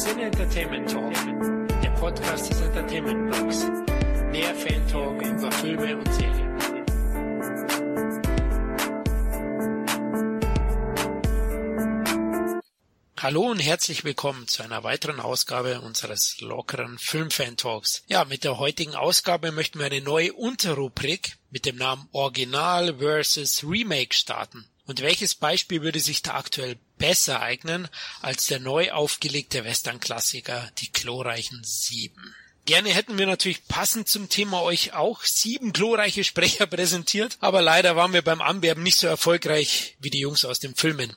Sin Entertainment Talk, der Podcast des Entertainment Blogs. Mehr Fan Talk über Filme und Serien. Hallo und herzlich willkommen zu einer weiteren Ausgabe unseres lockeren Filmfan Talks. Ja, mit der heutigen Ausgabe möchten wir eine neue Unterrubrik mit dem Namen Original versus Remake starten. Und welches Beispiel würde sich da aktuell besser eignen als der neu aufgelegte Western-Klassiker Die glorreichen Sieben? Gerne hätten wir natürlich passend zum Thema euch auch sieben glorreiche Sprecher präsentiert, aber leider waren wir beim Anwerben nicht so erfolgreich wie die Jungs aus den Filmen.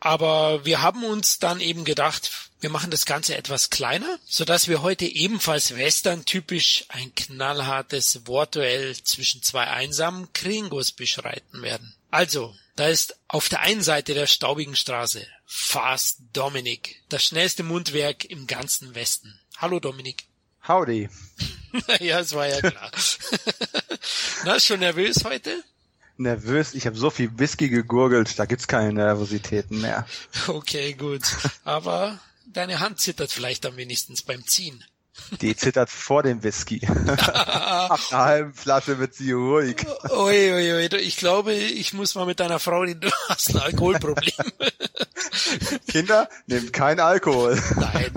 Aber wir haben uns dann eben gedacht, wir machen das Ganze etwas kleiner, so dass wir heute ebenfalls Western typisch ein knallhartes Wortduell zwischen zwei einsamen Kringos beschreiten werden. Also, da ist auf der einen Seite der staubigen Straße Fast Dominic, das schnellste Mundwerk im ganzen Westen. Hallo Dominik. Howdy. ja, es war ja klar. Na, schon nervös heute? Nervös, ich habe so viel Whisky gegurgelt, da gibt's keine Nervositäten mehr. Okay, gut. Aber deine Hand zittert vielleicht am wenigstens beim Ziehen. Die zittert vor dem Whisky. Ab einer halben Flasche wird sie ruhig. Ui, ui, ui. Ich glaube, ich muss mal mit deiner Frau reden. Du hast ein Alkoholproblem. Kinder, nehmt kein Alkohol. Nein,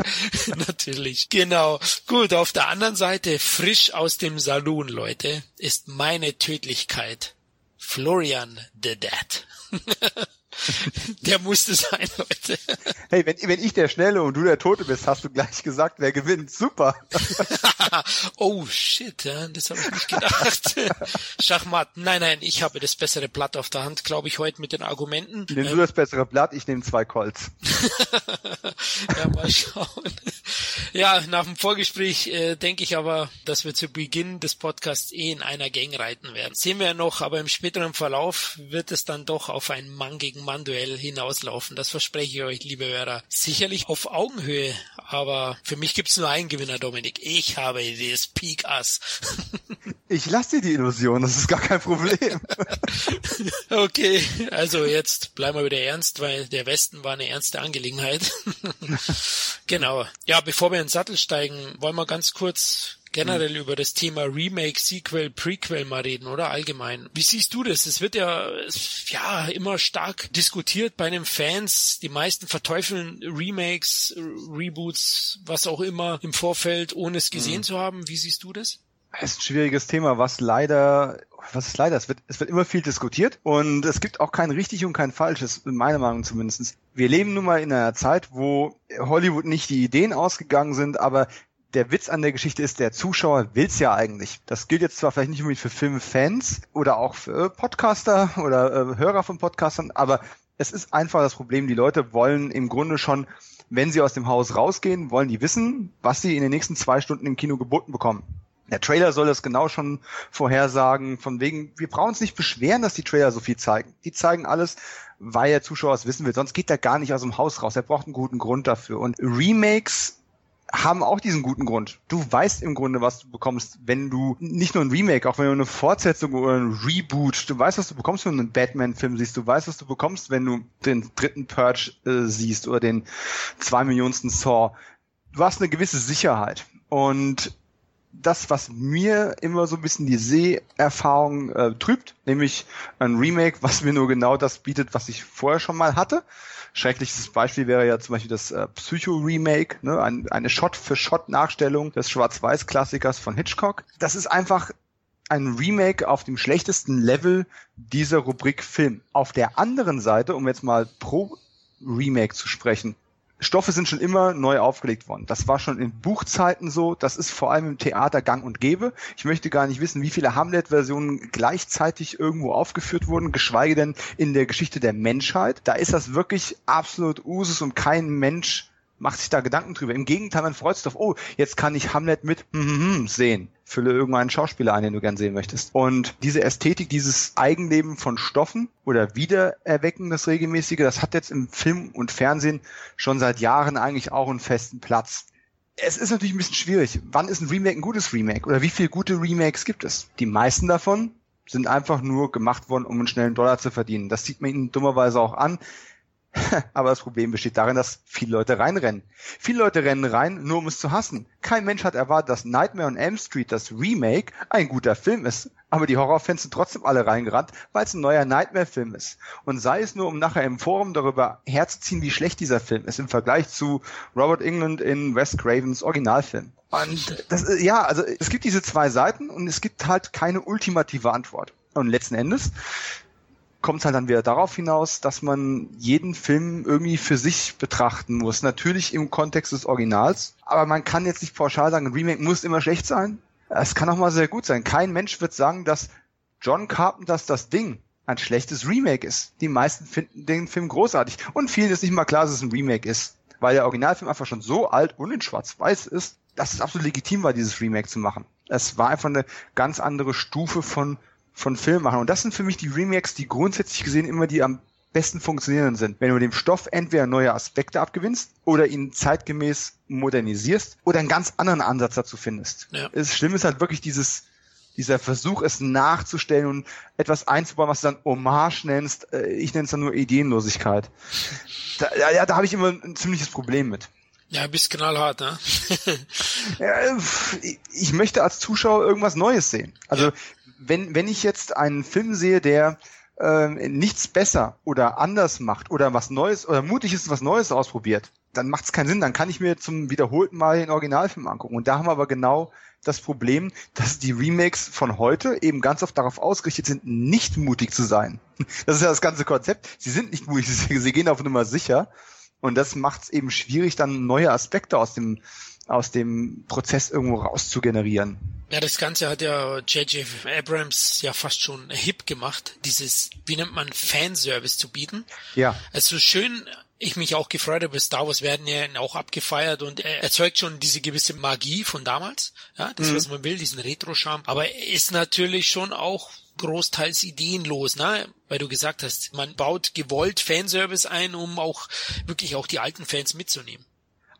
natürlich. Genau. Gut, auf der anderen Seite, frisch aus dem Saloon, Leute, ist meine Tödlichkeit. Florian the Dead. Der musste sein, Leute. Hey, wenn, wenn ich der Schnelle und du der Tote bist, hast du gleich gesagt, wer gewinnt. Super. oh shit, das habe ich nicht gedacht. Schachmatt. Nein, nein, ich habe das bessere Blatt auf der Hand, glaube ich, heute mit den Argumenten. Nimm ähm, du das bessere Blatt, ich nehme zwei Colts. ja, mal schauen. Ja, nach dem Vorgespräch äh, denke ich aber, dass wir zu Beginn des Podcasts eh in einer Gang reiten werden. Sehen wir ja noch, aber im späteren Verlauf wird es dann doch auf ein Mann gegen Mann-Duell hinauslaufen. Das verspreche ich euch, liebe Hörer. Sicherlich auf Augenhöhe, aber für mich gibt's nur einen Gewinner, Dominik. Ich habe das Peak Ass. ich lasse dir die Illusion, das ist gar kein Problem. okay, also jetzt bleiben wir wieder ernst, weil der Westen war eine ernste Angelegenheit. genau. Ja, bevor wir in den Sattel steigen, wollen wir ganz kurz generell mhm. über das Thema Remake, Sequel, Prequel mal reden, oder allgemein. Wie siehst du das? Es wird ja, ja, immer stark diskutiert bei den Fans. Die meisten verteufeln Remakes, Reboots, was auch immer im Vorfeld, ohne es gesehen mhm. zu haben. Wie siehst du das? Es ist ein schwieriges Thema, was leider, was ist leider, es wird, es wird immer viel diskutiert und es gibt auch kein richtig und kein falsches, in meiner Meinung zumindest. Wir leben nun mal in einer Zeit, wo Hollywood nicht die Ideen ausgegangen sind, aber der Witz an der Geschichte ist, der Zuschauer will's ja eigentlich. Das gilt jetzt zwar vielleicht nicht unbedingt für Filmfans oder auch für Podcaster oder äh, Hörer von Podcastern, aber es ist einfach das Problem, die Leute wollen im Grunde schon, wenn sie aus dem Haus rausgehen, wollen die wissen, was sie in den nächsten zwei Stunden im Kino geboten bekommen. Der Trailer soll das genau schon vorhersagen, von wegen, wir brauchen uns nicht beschweren, dass die Trailer so viel zeigen. Die zeigen alles, weil der Zuschauer es wissen will. Sonst geht er gar nicht aus dem Haus raus. Er braucht einen guten Grund dafür. Und Remakes haben auch diesen guten Grund. Du weißt im Grunde, was du bekommst, wenn du nicht nur ein Remake, auch wenn du eine Fortsetzung oder ein Reboot, du weißt, was du bekommst, wenn du einen Batman-Film siehst, du weißt, was du bekommst, wenn du den dritten Purge äh, siehst oder den zwei Millionsten Saw. Du hast eine gewisse Sicherheit. Und das, was mir immer so ein bisschen die Seherfahrung äh, trübt, nämlich ein Remake, was mir nur genau das bietet, was ich vorher schon mal hatte. Schrecklichstes Beispiel wäre ja zum Beispiel das äh, Psycho-Remake, ne? Ein, eine Shot-für-Shot-Nachstellung des Schwarz-Weiß-Klassikers von Hitchcock. Das ist einfach ein Remake auf dem schlechtesten Level dieser Rubrik Film. Auf der anderen Seite, um jetzt mal pro Remake zu sprechen, Stoffe sind schon immer neu aufgelegt worden. Das war schon in Buchzeiten so. Das ist vor allem im Theater gang und gäbe. Ich möchte gar nicht wissen, wie viele Hamlet-Versionen gleichzeitig irgendwo aufgeführt wurden, geschweige denn in der Geschichte der Menschheit. Da ist das wirklich absolut Usus und kein Mensch macht sich da Gedanken drüber. Im Gegenteil, man freut sich drauf, oh, jetzt kann ich Hamlet mit sehen. Fülle irgendeinen Schauspieler ein, den du gern sehen möchtest. Und diese Ästhetik, dieses Eigenleben von Stoffen oder Wiedererwecken, das regelmäßige, das hat jetzt im Film und Fernsehen schon seit Jahren eigentlich auch einen festen Platz. Es ist natürlich ein bisschen schwierig. Wann ist ein Remake ein gutes Remake? Oder wie viele gute Remakes gibt es? Die meisten davon sind einfach nur gemacht worden, um einen schnellen Dollar zu verdienen. Das sieht man ihnen dummerweise auch an Aber das Problem besteht darin, dass viele Leute reinrennen. Viele Leute rennen rein, nur um es zu hassen. Kein Mensch hat erwartet, dass Nightmare on Elm Street, das Remake, ein guter Film ist. Aber die Horrorfans sind trotzdem alle reingerannt, weil es ein neuer Nightmare-Film ist. Und sei es nur, um nachher im Forum darüber herzuziehen, wie schlecht dieser Film ist im Vergleich zu Robert England in Wes Cravens Originalfilm. Und das, ja, also es gibt diese zwei Seiten und es gibt halt keine ultimative Antwort. Und letzten Endes kommt es halt dann wieder darauf hinaus, dass man jeden Film irgendwie für sich betrachten muss. Natürlich im Kontext des Originals, aber man kann jetzt nicht pauschal sagen, ein Remake muss immer schlecht sein. Es kann auch mal sehr gut sein. Kein Mensch wird sagen, dass John Carpenters das Ding ein schlechtes Remake ist. Die meisten finden den Film großartig. Und vielen ist nicht mal klar, dass es ein Remake ist. Weil der Originalfilm einfach schon so alt und in schwarz-weiß ist, dass es absolut legitim war, dieses Remake zu machen. Es war einfach eine ganz andere Stufe von von Filmemachern. Und das sind für mich die Remakes, die grundsätzlich gesehen immer die am besten funktionierenden sind. Wenn du dem Stoff entweder neue Aspekte abgewinnst oder ihn zeitgemäß modernisierst oder einen ganz anderen Ansatz dazu findest. Ja. Das Schlimme ist halt wirklich dieses, dieser Versuch, es nachzustellen und etwas einzubauen, was du dann Hommage nennst. Äh, ich nenne es dann nur Ideenlosigkeit. Da, ja, da habe ich immer ein ziemliches Problem mit. Ja, bist knallhart, ne? ja, ich möchte als Zuschauer irgendwas Neues sehen. Also ja wenn, wenn ich jetzt einen Film sehe, der äh, nichts besser oder anders macht oder was Neues oder mutig ist, was Neues ausprobiert, dann macht es keinen Sinn. Dann kann ich mir zum wiederholten Mal den Originalfilm angucken. Und da haben wir aber genau das Problem, dass die Remakes von heute eben ganz oft darauf ausgerichtet sind, nicht mutig zu sein. Das ist ja das ganze Konzept. Sie sind nicht mutig, sie gehen auf Nummer sicher. Und das macht es eben schwierig, dann neue Aspekte aus dem aus dem Prozess irgendwo rauszugenerieren. Ja, das Ganze hat ja J.J. Abrams ja fast schon hip gemacht, dieses, wie nennt man, Fanservice zu bieten. Ja. Also schön, ich mich auch gefreut habe, Star Wars werden ja auch abgefeiert und er erzeugt schon diese gewisse Magie von damals, ja, das, mhm. was man will, diesen Retro-Charme, aber er ist natürlich schon auch großteils ideenlos, ne? Weil du gesagt hast, man baut gewollt Fanservice ein, um auch wirklich auch die alten Fans mitzunehmen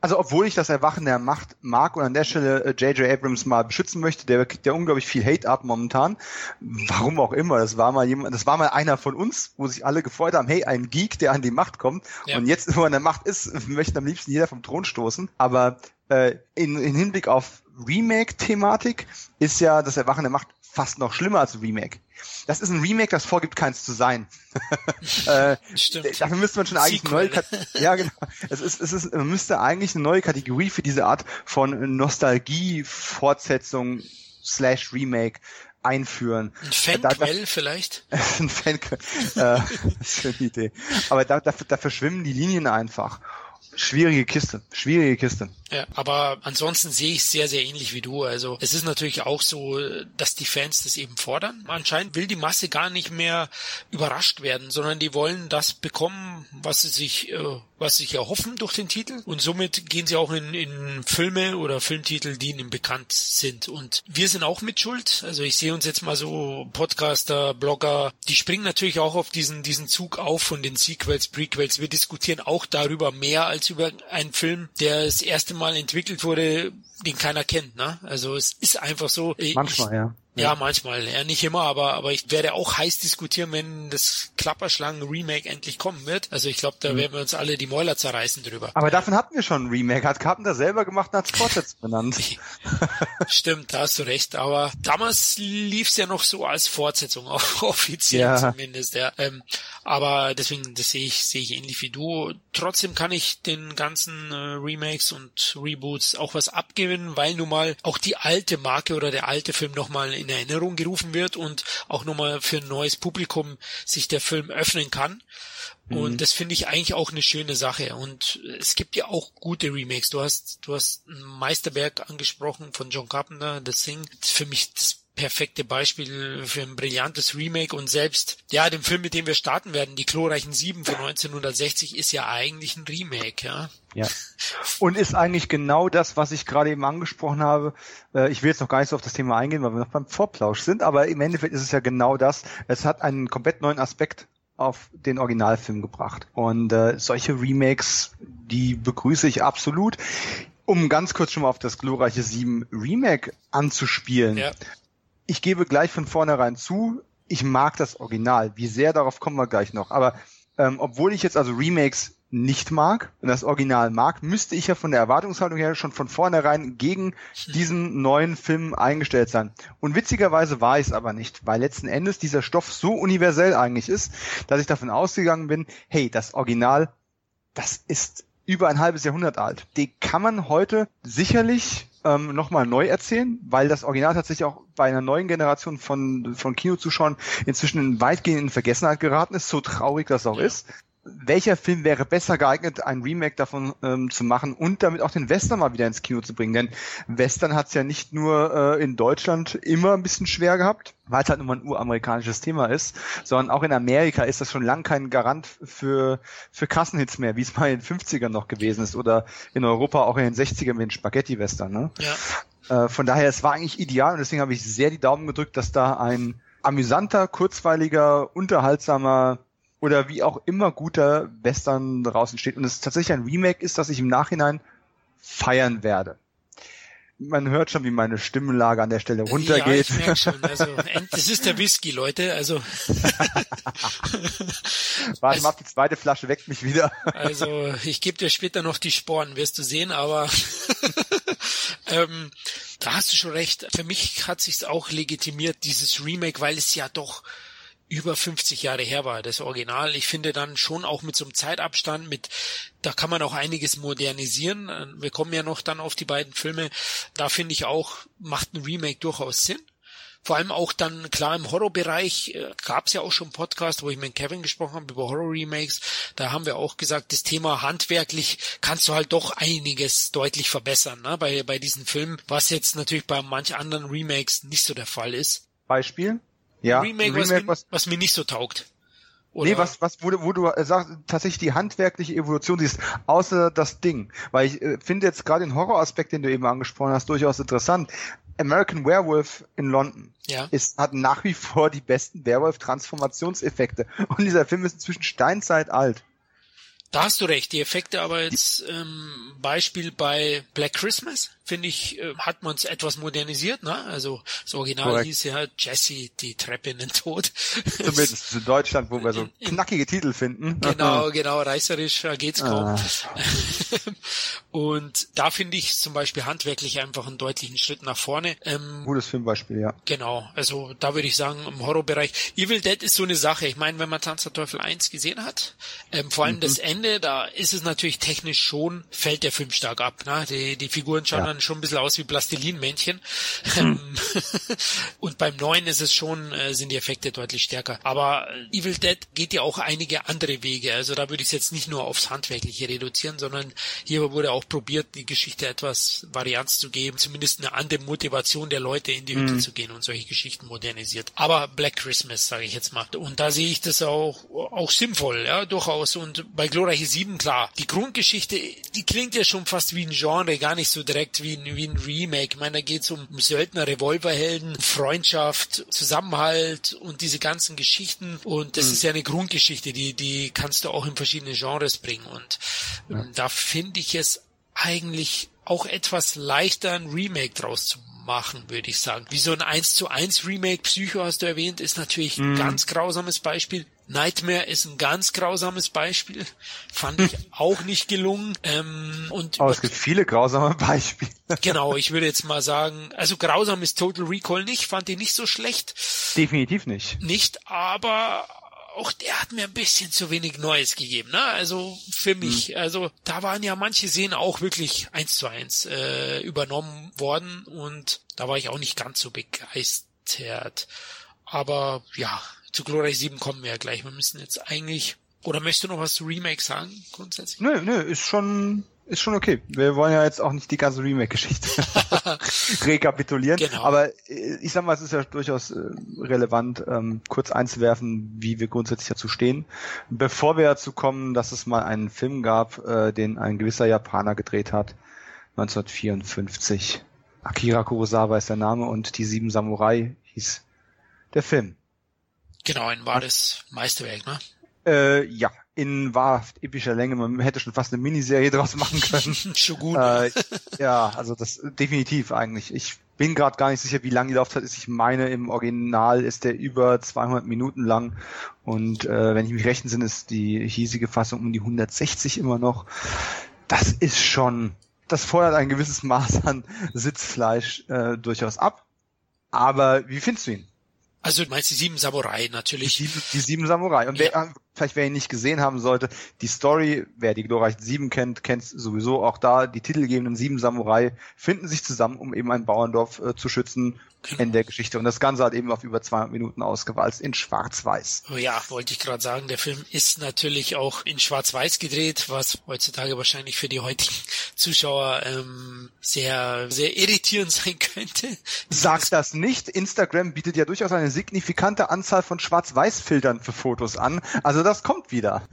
also obwohl ich das Erwachen der Macht mag und an der Stelle J.J. Äh, Abrams mal beschützen möchte, der kriegt ja unglaublich viel Hate ab momentan. Warum auch immer. Das war mal jemand, das war mal einer von uns, wo sich alle gefreut haben, hey, ein Geek, der an die Macht kommt. Ja. Und jetzt, wo er an der Macht ist, möchte am liebsten jeder vom Thron stoßen. Aber äh, in, in Hinblick auf Remake-Thematik ist ja das Erwachen der Macht fast noch schlimmer als ein Remake. Das ist ein Remake, das vorgibt, keins zu sein. äh, Stimmt. Dafür müsste man schon eigentlich Sequel. neue ja genau. Es ist, es ist, man müsste eigentlich eine neue Kategorie für diese Art von Nostalgie-Fortsetzung slash Remake einführen. Ein Fanquell vielleicht? ein Fanquell. äh, das ist eine Idee. Aber da, da, da verschwimmen die Linien einfach. Schwierige Kiste, schwierige Kiste. Ja, aber ansonsten sehe ich es sehr, sehr ähnlich wie du. Also es ist natürlich auch so, dass die Fans das eben fordern. Anscheinend will die Masse gar nicht mehr überrascht werden, sondern die wollen das bekommen, was sie sich, äh, was sie sich erhoffen durch den Titel. Und somit gehen sie auch in, in Filme oder Filmtitel, die ihnen bekannt sind. Und wir sind auch mit Schuld. Also ich sehe uns jetzt mal so Podcaster, Blogger, die springen natürlich auch auf diesen, diesen Zug auf von den Sequels, Prequels. Wir diskutieren auch darüber mehr als über einen Film, der das erste Mal entwickelt wurde, den keiner kennt. Ne? Also es ist einfach so. Manchmal, ich, ja. Ja, manchmal. Ja, nicht immer, aber, aber ich werde auch heiß diskutieren, wenn das Klapperschlangen-Remake endlich kommen wird. Also ich glaube, da mhm. werden wir uns alle die Mäuler zerreißen drüber. Aber davon hatten wir schon ein Remake. Hat Carpenter selber gemacht und hat Fortsetz benannt. Stimmt, da hast du recht. Aber damals lief's ja noch so als Fortsetzung, offiziell ja. zumindest. Ja. Ähm, aber deswegen, das sehe ich, sehe ich ähnlich wie du. Trotzdem kann ich den ganzen äh, Remakes und Reboots auch was abgewinnen, weil nun mal auch die alte Marke oder der alte Film nochmal in Erinnerung gerufen wird und auch nochmal für ein neues Publikum sich der Film öffnen kann. Und mhm. das finde ich eigentlich auch eine schöne Sache. Und es gibt ja auch gute Remakes. Du hast, du hast ein Meisterwerk angesprochen von John Carpenter, The Thing. Für mich das perfekte Beispiel für ein brillantes Remake und selbst, ja, dem Film, mit dem wir starten werden, die Chlorreichen Sieben von 1960 ist ja eigentlich ein Remake, ja. Ja. Und ist eigentlich genau das, was ich gerade eben angesprochen habe. Äh, ich will jetzt noch gar nicht so auf das Thema eingehen, weil wir noch beim Vorplausch sind, aber im Endeffekt ist es ja genau das. Es hat einen komplett neuen Aspekt auf den Originalfilm gebracht. Und äh, solche Remakes, die begrüße ich absolut. Um ganz kurz schon mal auf das glorreiche 7 Remake anzuspielen. Ja ich gebe gleich von vornherein zu, ich mag das Original. Wie sehr, darauf kommen wir gleich noch. Aber ähm, obwohl ich jetzt also Remakes nicht mag und das Original mag, müsste ich ja von der Erwartungshaltung her schon von vornherein gegen diesen neuen Film eingestellt sein. Und witzigerweise war ich es aber nicht, weil letzten Endes dieser Stoff so universell eigentlich ist, dass ich davon ausgegangen bin, hey, das Original, das ist über ein halbes Jahrhundert alt. Die kann man heute sicherlich ähm, nochmal neu erzählen, weil das Original tatsächlich auch bei einer neuen Generation von, von Kinozuschauern inzwischen in weitgehend in Vergessenheit geraten ist, so traurig das auch ja. ist welcher Film wäre besser geeignet, ein Remake davon ähm, zu machen und damit auch den Western mal wieder ins Kino zu bringen? Denn Western hat es ja nicht nur äh, in Deutschland immer ein bisschen schwer gehabt, weil es halt nur mal ein uramerikanisches Thema ist, sondern auch in Amerika ist das schon lang kein Garant für, für Kassenhits mehr, wie es mal in den 50ern noch gewesen ist oder in Europa auch in den 60ern mit den Spaghetti-Western. Ne? Ja. Äh, von daher, es war eigentlich ideal und deswegen habe ich sehr die Daumen gedrückt, dass da ein amüsanter, kurzweiliger, unterhaltsamer oder wie auch immer guter Western draußen steht und es tatsächlich ein Remake ist, das ich im Nachhinein feiern werde. Man hört schon, wie meine Stimmlage an der Stelle runtergeht. Ja, ich merke schon. Also, das ist der Whisky, Leute. Also. Warte mal, die zweite Flasche weckt mich wieder. also, ich gebe dir später noch die Sporen, wirst du sehen, aber ähm, da hast du schon recht. Für mich hat sich's auch legitimiert, dieses Remake, weil es ja doch über 50 Jahre her war, das Original. Ich finde dann schon auch mit so einem Zeitabstand, mit, da kann man auch einiges modernisieren. Wir kommen ja noch dann auf die beiden Filme. Da finde ich auch, macht ein Remake durchaus Sinn. Vor allem auch dann, klar, im Horrorbereich äh, gab es ja auch schon Podcast, wo ich mit Kevin gesprochen habe über Horror-Remakes. Da haben wir auch gesagt, das Thema handwerklich kannst du halt doch einiges deutlich verbessern, ne? bei, bei diesen Filmen, was jetzt natürlich bei manch anderen Remakes nicht so der Fall ist. Beispiel? Ja, Remake, Remake was, mir, was, was mir nicht so taugt. Oder? Nee, was, was, wo, wo du äh, sagst, tatsächlich die handwerkliche Evolution siehst, außer das Ding. Weil ich äh, finde jetzt gerade den Horroraspekt, den du eben angesprochen hast, durchaus interessant. American Werewolf in London ja. ist, hat nach wie vor die besten Werwolf-Transformationseffekte. Und dieser Film ist inzwischen steinzeit alt. Da hast du recht. Die Effekte aber jetzt ähm, Beispiel bei Black Christmas finde ich, äh, hat man es etwas modernisiert, ne? Also das Original Correct. hieß ja Jesse, die Treppe in den Tod. Zumindest in Deutschland, wo wir so knackige Titel finden. Genau, genau, reißerisch geht's kaum. Ah. Und da finde ich zum Beispiel handwerklich einfach einen deutlichen Schritt nach vorne. Ähm, Gutes Filmbeispiel, ja. Genau, also da würde ich sagen, im Horrorbereich. Evil Dead ist so eine Sache. Ich meine, wenn man Tanz der Teufel 1 gesehen hat, ähm, vor allem mhm. das Ende, da ist es natürlich technisch schon, fällt der Film stark ab. Ne? Die, die Figuren schauen ja dann schon ein bisschen aus wie Plastilinmännchen. Hm. und beim neuen ist es schon, äh, sind die Effekte deutlich stärker. Aber Evil Dead geht ja auch einige andere Wege. Also da würde ich es jetzt nicht nur aufs Handwerkliche reduzieren, sondern hier wurde auch probiert, die Geschichte etwas Varianz zu geben, zumindest eine andere Motivation der Leute in die Hütte mhm. zu gehen und solche Geschichten modernisiert. Aber Black Christmas, sage ich jetzt mal. Und da sehe ich das auch, auch sinnvoll, ja, durchaus. Und bei Glorreiche 7, klar, die Grundgeschichte, die klingt ja schon fast wie ein Genre, gar nicht so direkt wie ein, wie ein Remake. Ich meine, da geht es um Söldner, Revolverhelden, Freundschaft, Zusammenhalt und diese ganzen Geschichten. Und das mhm. ist ja eine Grundgeschichte, die, die kannst du auch in verschiedene Genres bringen. Und ja. Ähm, da finde ich es eigentlich auch etwas leichter, ein Remake draus zu machen, würde ich sagen. Wie so ein 1 zu 1 Remake, Psycho hast du erwähnt, ist natürlich ein mhm. ganz grausames Beispiel. Nightmare ist ein ganz grausames Beispiel. Fand ich auch nicht gelungen. Ähm, und Aber es gibt viele grausame Beispiele. genau, ich würde jetzt mal sagen, also grausam ist Total Recall nicht, fand ich nicht so schlecht. Definitiv nicht. Nicht, aber auch der hat mir ein bisschen zu wenig Neues gegeben, ne? Also für mich. Mhm. Also da waren ja manche Szenen auch wirklich eins zu eins äh, übernommen worden und da war ich auch nicht ganz so begeistert. Aber ja, zu Glorreich 7 kommen wir ja gleich. Wir müssen jetzt eigentlich. Oder möchtest du noch was zu Remake sagen, grundsätzlich? Nö, nö, ist schon, ist schon okay. Wir wollen ja jetzt auch nicht die ganze Remake-Geschichte rekapitulieren. Genau. Aber äh, ich sag mal, es ist ja durchaus äh, relevant, ähm, kurz einzuwerfen, wie wir grundsätzlich dazu stehen. Bevor wir dazu kommen, dass es mal einen Film gab, äh, den ein gewisser Japaner gedreht hat, 1954. Akira Kurosawa ist der Name und die Sieben Samurai hieß der Film. Genau, ein wahres Meisterwerk, ne? Äh, ja, in wahrhaft epischer Länge. Man hätte schon fast eine Miniserie draus machen können. Shogun. Äh, ja, also das definitiv eigentlich. Ich bin gerade gar nicht sicher, wie lang die Laufzeit ist. Ich meine, im Original ist der über 200 Minuten lang und äh, wenn ich mich recht entsinne, ist die hiesige Fassung um die 160 immer noch. Das ist schon, das feuert ein gewisses Maß an Sitzfleisch äh, durchaus ab. Aber wie findest du ihn? Also du meinst die sieben Samurai natürlich. Die sieben, die sieben Samurai. Und wer, ja. vielleicht wer ihn nicht gesehen haben sollte, die Story, wer die glorreichen sieben kennt, kennt sowieso auch da. Die titelgebenden sieben Samurai finden sich zusammen, um eben ein Bauerndorf äh, zu schützen genau. in der Geschichte. Und das Ganze hat eben auf über 200 Minuten ausgewalzt in Schwarz-Weiß. Ja, wollte ich gerade sagen, der Film ist natürlich auch in Schwarz-Weiß gedreht, was heutzutage wahrscheinlich für die heutigen Zuschauer ähm, sehr, sehr irritierend sein könnte. Sag das nicht. Instagram bietet ja durchaus eine signifikante Anzahl von Schwarz-Weiß-Filtern für Fotos an. Also das kommt wieder.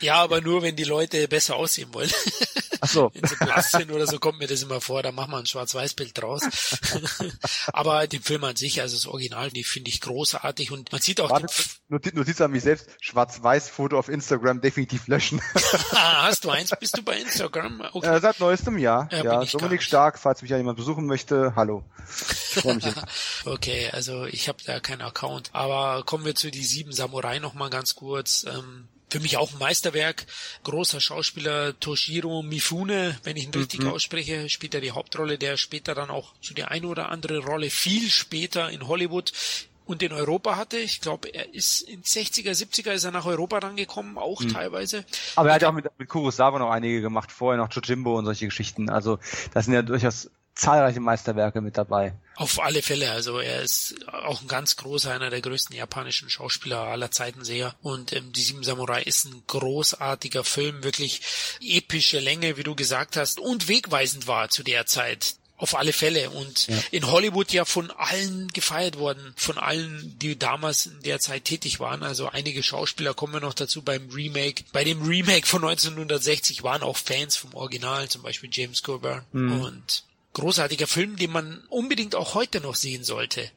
Ja, aber nur, wenn die Leute besser aussehen wollen. Ach so. Wenn sie blass sind oder so, kommt mir das immer vor, da machen wir ein Schwarz-Weiß-Bild draus. aber den Film an sich, also das Original, die finde ich großartig und man sieht auch Warte, Notiz, Notiz an mich selbst, Schwarz-Weiß-Foto auf Instagram definitiv löschen. Hast du eins? Bist du bei Instagram? Okay. Äh, seit neuestem Jahr. Ja, ja Dominik Stark, falls mich ja jemand besuchen möchte, hallo. okay, also ich habe da keinen Account. Aber kommen wir zu die sieben Samurai noch mal ganz kurz. Ähm, für mich auch ein Meisterwerk. Großer Schauspieler Toshiro Mifune, wenn ich ihn richtig mhm. ausspreche, spielt er die Hauptrolle, der später dann auch so die eine oder andere Rolle viel später in Hollywood und in Europa hatte. Ich glaube, er ist in 60er, 70er ist er nach Europa rangekommen, auch mhm. teilweise. Aber er hat ja auch mit, mit Kurosawa noch einige gemacht, vorher noch Jojimbo und solche Geschichten. Also das sind ja durchaus zahlreiche Meisterwerke mit dabei. Auf alle Fälle, also er ist auch ein ganz großer, einer der größten japanischen Schauspieler aller Zeiten sehr. Und ähm, Die Sieben Samurai ist ein großartiger Film, wirklich epische Länge, wie du gesagt hast, und wegweisend war zu der Zeit. Auf alle Fälle. Und ja. in Hollywood ja von allen gefeiert worden, von allen, die damals in der Zeit tätig waren. Also einige Schauspieler kommen wir noch dazu beim Remake. Bei dem Remake von 1960 waren auch Fans vom Original, zum Beispiel James Coburn. Mhm. Und großartiger Film, den man unbedingt auch heute noch sehen sollte.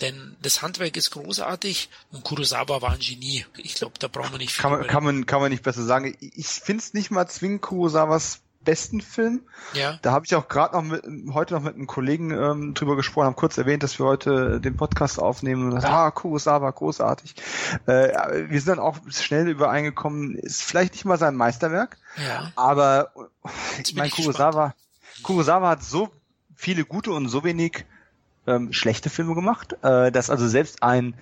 Denn das Handwerk ist großartig und Kurosawa war ein Genie. Ich glaube, da brauchen wir nicht viel. Kann man, kann man, kann man nicht besser sagen. Ich finde es nicht mal zwingend Kurosawas besten Film. Ja. Da habe ich auch gerade noch mit, heute noch mit einem Kollegen ähm, drüber gesprochen, haben kurz erwähnt, dass wir heute den Podcast aufnehmen und gesagt, ah, Kurosawa, großartig. Äh, wir sind dann auch schnell übereingekommen, ist vielleicht nicht mal sein Meisterwerk, ja. aber ich meine, Kurosawa, gespannt Kurosawa hat so viele gute und so wenig ähm, schlechte Filme gemacht, äh, dass also selbst ein,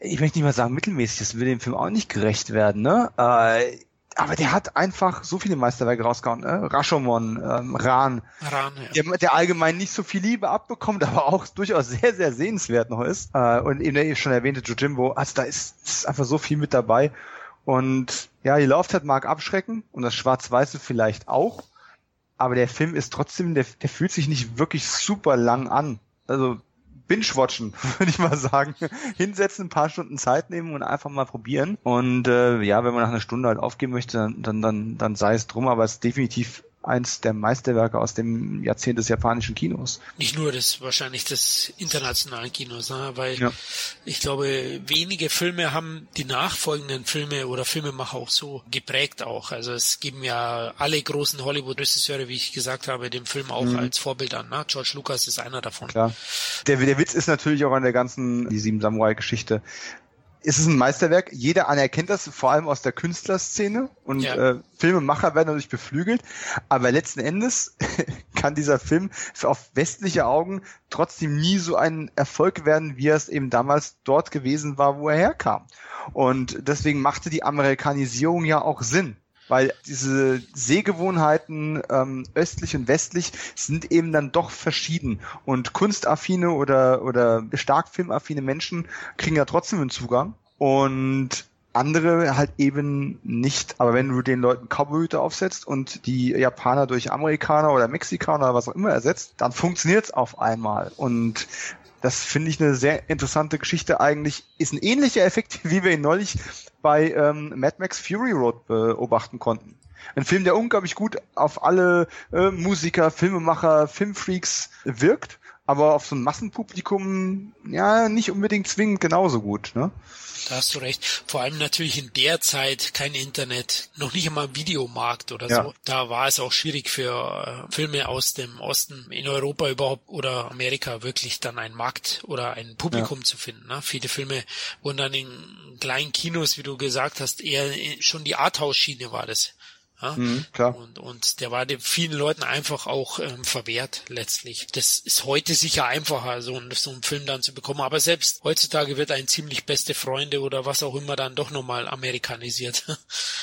ich möchte nicht mal sagen mittelmäßig, das will dem Film auch nicht gerecht werden, ne? Äh, aber der hat einfach so viele Meisterwerke rausgehauen. Ne? Rashomon, ähm, Ran, Ran ja. der, der allgemein nicht so viel Liebe abbekommt, aber auch durchaus sehr, sehr sehenswert noch ist. Äh, und eben der schon erwähnte Jojimbo, also da ist, ist einfach so viel mit dabei. Und ja, die Laufzeit mag abschrecken und das Schwarz-Weiße vielleicht auch aber der Film ist trotzdem, der, der fühlt sich nicht wirklich super lang an. Also binge-watchen, würde ich mal sagen. Hinsetzen, ein paar Stunden Zeit nehmen und einfach mal probieren. Und äh, ja, wenn man nach einer Stunde halt aufgeben möchte, dann, dann, dann sei es drum, aber es ist definitiv eins der Meisterwerke aus dem Jahrzehnt des japanischen Kinos. Nicht nur des, wahrscheinlich des internationalen Kinos, ne? weil ja. ich glaube, wenige Filme haben die nachfolgenden Filme oder Filmemacher auch so geprägt auch. Also es geben ja alle großen Hollywood-Regisseure, wie ich gesagt habe, den Film auch mhm. als Vorbild an. Ne? George Lucas ist einer davon. Klar. Der, der Witz ist natürlich auch an der ganzen, die Sieben Samurai-Geschichte, es ist ein Meisterwerk. Jeder anerkennt das, vor allem aus der Künstlerszene. Und ja. äh, Filmemacher werden dadurch beflügelt. Aber letzten Endes kann dieser Film auf westliche Augen trotzdem nie so ein Erfolg werden, wie er es eben damals dort gewesen war, wo er herkam. Und deswegen machte die Amerikanisierung ja auch Sinn weil diese Sehgewohnheiten ähm, östlich und westlich sind eben dann doch verschieden und kunstaffine oder oder stark filmaffine Menschen kriegen ja trotzdem einen Zugang und andere halt eben nicht. Aber wenn du den Leuten Cowboyhüte aufsetzt und die Japaner durch Amerikaner oder Mexikaner oder was auch immer ersetzt, dann funktioniert's auf einmal. Und das finde ich eine sehr interessante Geschichte eigentlich. Ist ein ähnlicher Effekt, wie wir ihn neulich bei ähm, Mad Max Fury Road beobachten konnten. Ein Film, der unglaublich gut auf alle äh, Musiker, Filmemacher, Filmfreaks wirkt, aber auf so ein Massenpublikum ja nicht unbedingt zwingend genauso gut. Ne? Da hast du recht. Vor allem natürlich in der Zeit kein Internet, noch nicht einmal Videomarkt oder Ja. so. Da war es auch schwierig für äh, Filme aus dem Osten in Europa überhaupt oder Amerika wirklich dann einen Markt oder ein Publikum zu finden. Ne? Viele Filme wurden dann in kleinen Kinos, wie du gesagt hast, eher schon die Arthouse-Schiene war das. Ja? Mhm, klar. Und, und der war den vielen Leuten einfach auch ähm, verwehrt letztlich. Das ist heute sicher einfacher, so, so einen Film dann zu bekommen. Aber selbst heutzutage wird ein ziemlich beste Freunde oder was auch immer dann doch nochmal amerikanisiert.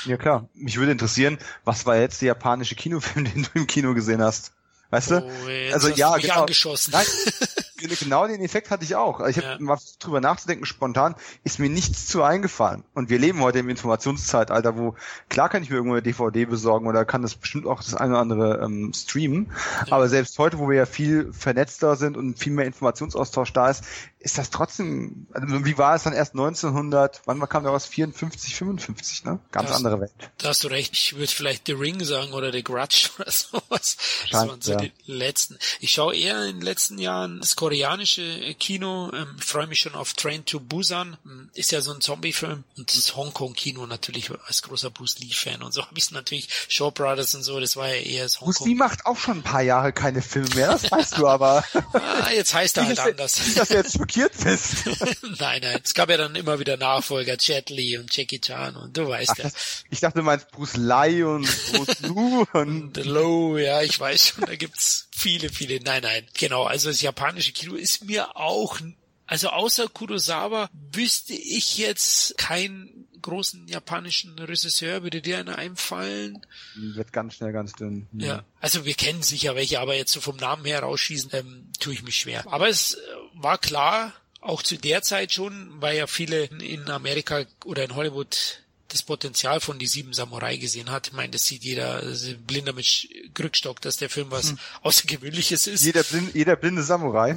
Ja klar. Mich würde interessieren, was war jetzt der japanische Kinofilm, den du im Kino gesehen hast? Weißt du? Oh, also ja, genau. angeschossen. Nein, genau den Effekt hatte ich auch. Ich habe Ja. mal drüber nachzudenken, spontan ist mir nichts zu eingefallen. Und wir leben heute im Informationszeitalter, wo klar kann ich mir irgendwo eine DVD besorgen oder kann das bestimmt auch das eine oder andere ähm, streamen. Aber selbst heute, wo wir ja viel vernetzter sind und viel mehr Informationsaustausch da ist, ist das trotzdem, also wie war es dann erst 1900, wann kam da was? 54, 55, ne? Ganz Das- andere Welt. Da hast du recht. Ich würde vielleicht The Ring sagen oder The Grudge oder sowas. Das waren so ja. die letzten. Ich schaue eher in den letzten Jahren das koreanische Kino. Ähm, Ich freue mich schon auf Train to Busan. Ähm, Ist ja so ein Zombie-Film. Und das Hongkong-Kino natürlich als großer Bruce Lee-Fan. Und so habe ich es natürlich. Shaw Brothers und so, das war ja eher das Bruce Lee Hongkong. macht auch schon ein paar Jahre keine Filme mehr, das weißt du aber. Ah, jetzt heißt er halt anders. dass du jetzt schockiert bist. nein, nein. Es gab ja dann immer wieder Nachfolger. Jet Li und Jackie Chan und du weißt Ach, ja. das, ich dachte, du meinst Bruce Lee und Bruce Lu und Low, ja, ich weiß schon, da gibt's viele, viele. Nein, nein, genau. Also das japanische Kino ist mir auch, also außer Kurosawa wüsste ich jetzt keinen großen japanischen Regisseur. Würde dir einer einfallen? wird ganz schnell ganz dünn. Ja. Also wir kennen sicher welche, aber jetzt so vom Namen her rausschießen, ähm, tue ich mich schwer. Aber es äh, war klar, auch zu der Zeit schon, weil ja viele in Amerika oder in Hollywood das Potenzial von die sieben Samurai gesehen hat. Ich meine, das sieht jeder blinder mit Krückstock, dass der Film was Außergewöhnliches ist. Jeder, blind, jeder blinde Samurai.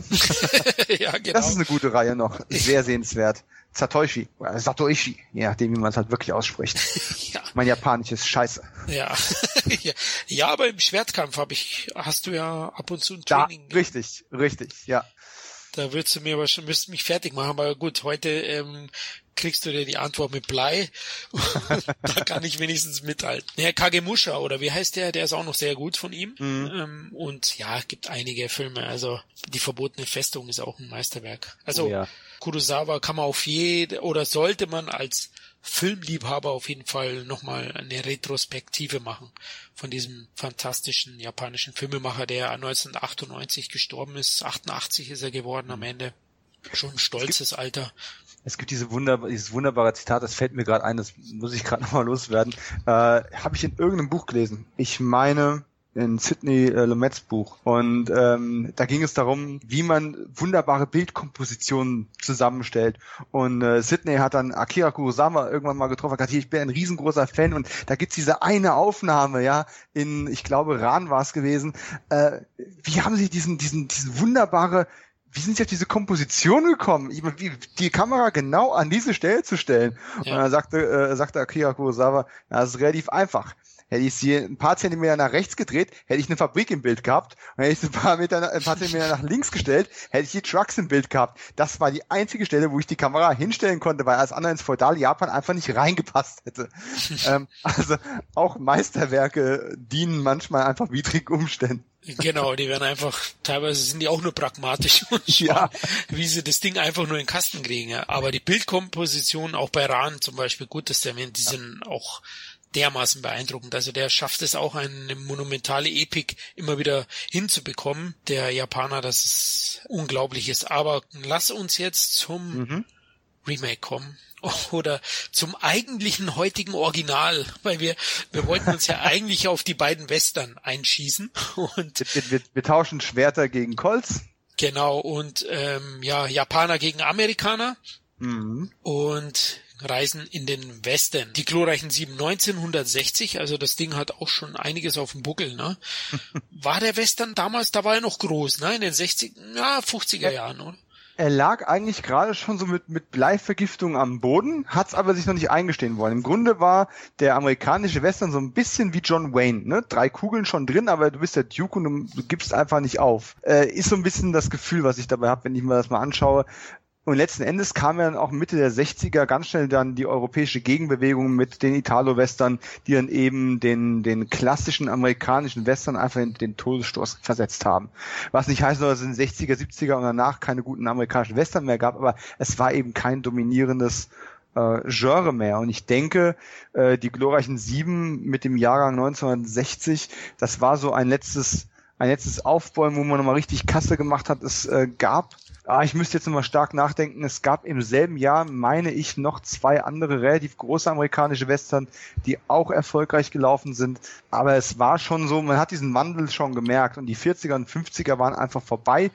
ja, genau. Das ist eine gute Reihe noch. Sehr sehenswert. Satoshi. Oder Satoishi. Je nachdem, wie man es halt wirklich ausspricht. ja, Mein Japanisch ist scheiße. ja. ja. ja, aber im Schwertkampf habe ich, hast du ja ab und zu ein Da, Training. richtig, richtig, ja. Da würdest du mir aber schon, müsst mich fertig machen, aber gut, heute ähm, kriegst du dir die Antwort mit Blei. da kann ich wenigstens mithalten. Herr Kagemusha, oder wie heißt der? Der ist auch noch sehr gut von ihm. Ähm, und ja, gibt einige Filme. Also die verbotene Festung ist auch ein Meisterwerk. Also Oh ja. Kurosawa kann man auf jede oder sollte man als Filmliebhaber auf jeden Fall nochmal eine Retrospektive machen von diesem fantastischen japanischen Filmemacher, der 1998 gestorben ist. 88 ist er geworden am Ende. Schon ein stolzes Alter. Es gibt diese wunderbar, dieses wunderbare Zitat, das fällt mir gerade ein, das muss ich gerade nochmal loswerden. Äh, Habe ich in irgendeinem Buch gelesen. Ich meine in Sidney äh, Lumets Buch. Und ähm, da ging es darum, wie man wunderbare Bildkompositionen zusammenstellt. Und äh, Sidney hat dann Akira Kurosawa irgendwann mal getroffen, hat gesagt, hier, ich bin ein riesengroßer Fan und da gibt's diese eine Aufnahme, ja, in, ich glaube, Ran war es gewesen. Äh, wie haben sie diesen, diesen, diesen wunderbare wie sind Sie auf diese Komposition gekommen, Ich meine, wie, die Kamera genau an diese Stelle zu stellen? Und Ja. dann sagte, äh, sagte Akira Kurosawa, ja, das ist relativ einfach. Hätte ich sie ein paar Zentimeter nach rechts gedreht, hätte ich eine Fabrik im Bild gehabt. Und hätte ich sie ein paar, Meter, ein paar Zentimeter nach links gestellt, hätte ich die Trucks im Bild gehabt. Das war die einzige Stelle, wo ich die Kamera hinstellen konnte, weil alles andere ins feudale Japan einfach nicht reingepasst hätte. ähm, also auch Meisterwerke dienen manchmal einfach widrigen Umständen. Genau, die werden einfach, teilweise sind die auch nur pragmatisch und Ja. wie sie das Ding einfach nur in den Kasten kriegen. ja. Aber die Bildkomposition, auch bei Rahn zum Beispiel, gut, das erwähnt, die sind auch dermaßen beeindruckend. Also der schafft es auch, eine monumentale Epik immer wieder hinzubekommen. Der Japaner, das ist unglaublich ist. Aber lass uns jetzt zum Mhm. Remake kommen. Oder zum eigentlichen heutigen Original, weil wir, wir wollten uns ja eigentlich auf die beiden Western einschießen und Wir, wir, wir tauschen Schwerter gegen Colts. genau und ähm, ja Japaner gegen Amerikaner Mhm. und reisen in den Westen. Die glorreichen sieben 1960, also das Ding hat auch schon einiges auf dem Buckel, ne? War der Western damals, da war er noch groß, ne? In den 60, ja, 50er Jahren, oder? Er lag eigentlich gerade schon so mit, mit Bleivergiftung am Boden, hat es aber sich noch nicht eingestehen wollen. Im Grunde war der amerikanische Western so ein bisschen wie John Wayne. Ne? Drei Kugeln schon drin, aber du bist der Duke und du, du gibst einfach nicht auf. Äh, ist so ein bisschen das Gefühl, was ich dabei habe, wenn ich mir das mal anschaue. Und letzten Endes kam ja dann auch Mitte der 60er ganz schnell dann die europäische Gegenbewegung mit den Italo-Western, die dann eben den, den klassischen amerikanischen Western einfach in den Todesstoß versetzt haben. Was nicht heißt, dass es in den 60er, 70er und danach keine guten amerikanischen Western mehr gab, aber es war eben kein dominierendes äh, Genre mehr. Und ich denke, äh, die glorreichen Sieben mit dem Jahrgang 1960, das war so ein letztes, ein letztes Aufbäumen, wo man nochmal richtig Kasse gemacht hat. Es äh, gab Ah, ich müsste jetzt nochmal stark nachdenken. Es gab im selben Jahr, meine ich, noch zwei andere relativ große amerikanische Western, die auch erfolgreich gelaufen sind. Aber es war schon so, man hat diesen Wandel schon gemerkt und die 40er und 50er waren einfach vorbei.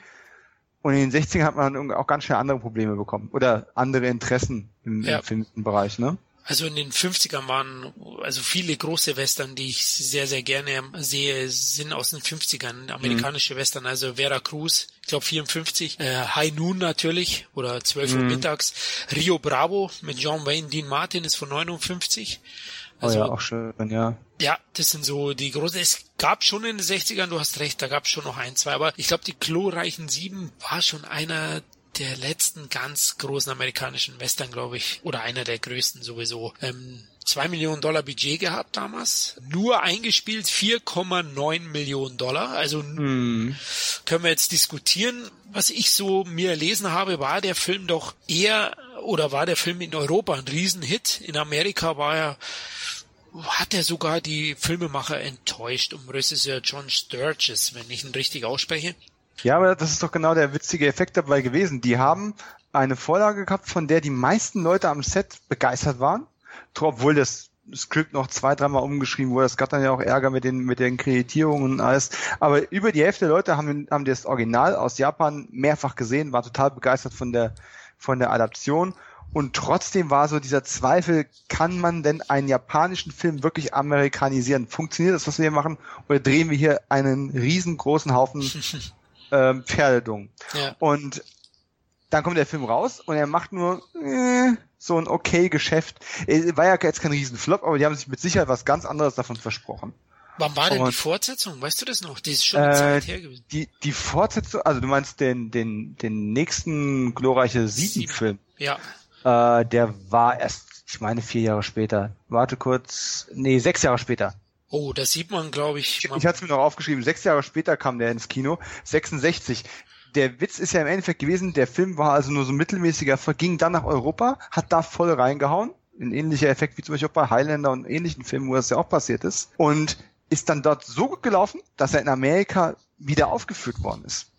Und in den 60ern hat man auch ganz schnell andere Probleme bekommen oder andere Interessen im, ja. im Filmbereich, ne? Also in den 50ern waren, also viele große Western, die ich sehr, sehr gerne sehe, sind aus den 50ern, amerikanische mhm. Western, also Vera Cruz, ich glaube 54, äh, High Noon natürlich, oder 12 Uhr mhm. mittags, Rio Bravo mit John Wayne, Dean Martin ist von 59. Also, oh ja, auch schön, ja. Ja, das sind so die großen. Es gab schon in den 60ern, du hast recht, da gab es schon noch ein, zwei, aber ich glaube, die glorreichen Sieben war schon einer der letzten ganz großen amerikanischen Western, glaube ich, oder einer der größten sowieso. Ähm, 2 Millionen Dollar Budget gehabt damals, nur eingespielt 4,9 Millionen Dollar. Also mm. können wir jetzt diskutieren. Was ich so mir erlesen habe, war der Film doch eher oder war der Film in Europa ein Riesenhit. In Amerika war er hat er sogar die Filmemacher enttäuscht um Regisseur John Sturges, wenn ich ihn richtig ausspreche. Ja, aber das ist doch genau der witzige Effekt dabei gewesen. Die haben eine Vorlage gehabt, von der die meisten Leute am Set begeistert waren, obwohl das Skript noch zwei, dreimal umgeschrieben wurde. Es gab dann ja auch Ärger mit den, mit den Kreditierungen und alles. Aber über die Hälfte der Leute haben, haben das Original aus Japan mehrfach gesehen, waren total begeistert von der, von der Adaption. Und trotzdem war so dieser Zweifel, kann man denn einen japanischen Film wirklich amerikanisieren? Funktioniert das, was wir hier machen? Oder drehen wir hier einen riesengroßen Haufen ähm, Pferdedung. Ja. Und dann kommt der Film raus und er macht nur äh, so ein okay Geschäft. War ja jetzt kein Riesenflop, aber die haben sich mit Sicherheit was ganz anderes davon versprochen. Wann war denn und, die Fortsetzung? Weißt du das noch? Die ist schon eine äh, Zeit her gewesen. Die, die Fortsetzung, also du meinst den, den, den nächsten glorreiche Sieben-Film. Ja. Äh, der war erst, ich meine, vier Jahre später. Warte kurz. Nee, sechs Jahre später. Oh, das sieht man, glaube ich. Ich, ich hatte es mir noch aufgeschrieben. Sechs Jahre später kam der ins Kino. 66. Der Witz ist ja im Endeffekt gewesen, der Film war also nur so mittelmäßiger, ging dann nach Europa, hat da voll reingehauen. Ein ähnlicher Effekt wie zum Beispiel auch bei Highlander und ähnlichen Filmen, wo das ja auch passiert ist. Und ist dann dort so gut gelaufen, dass er in Amerika wieder aufgeführt worden ist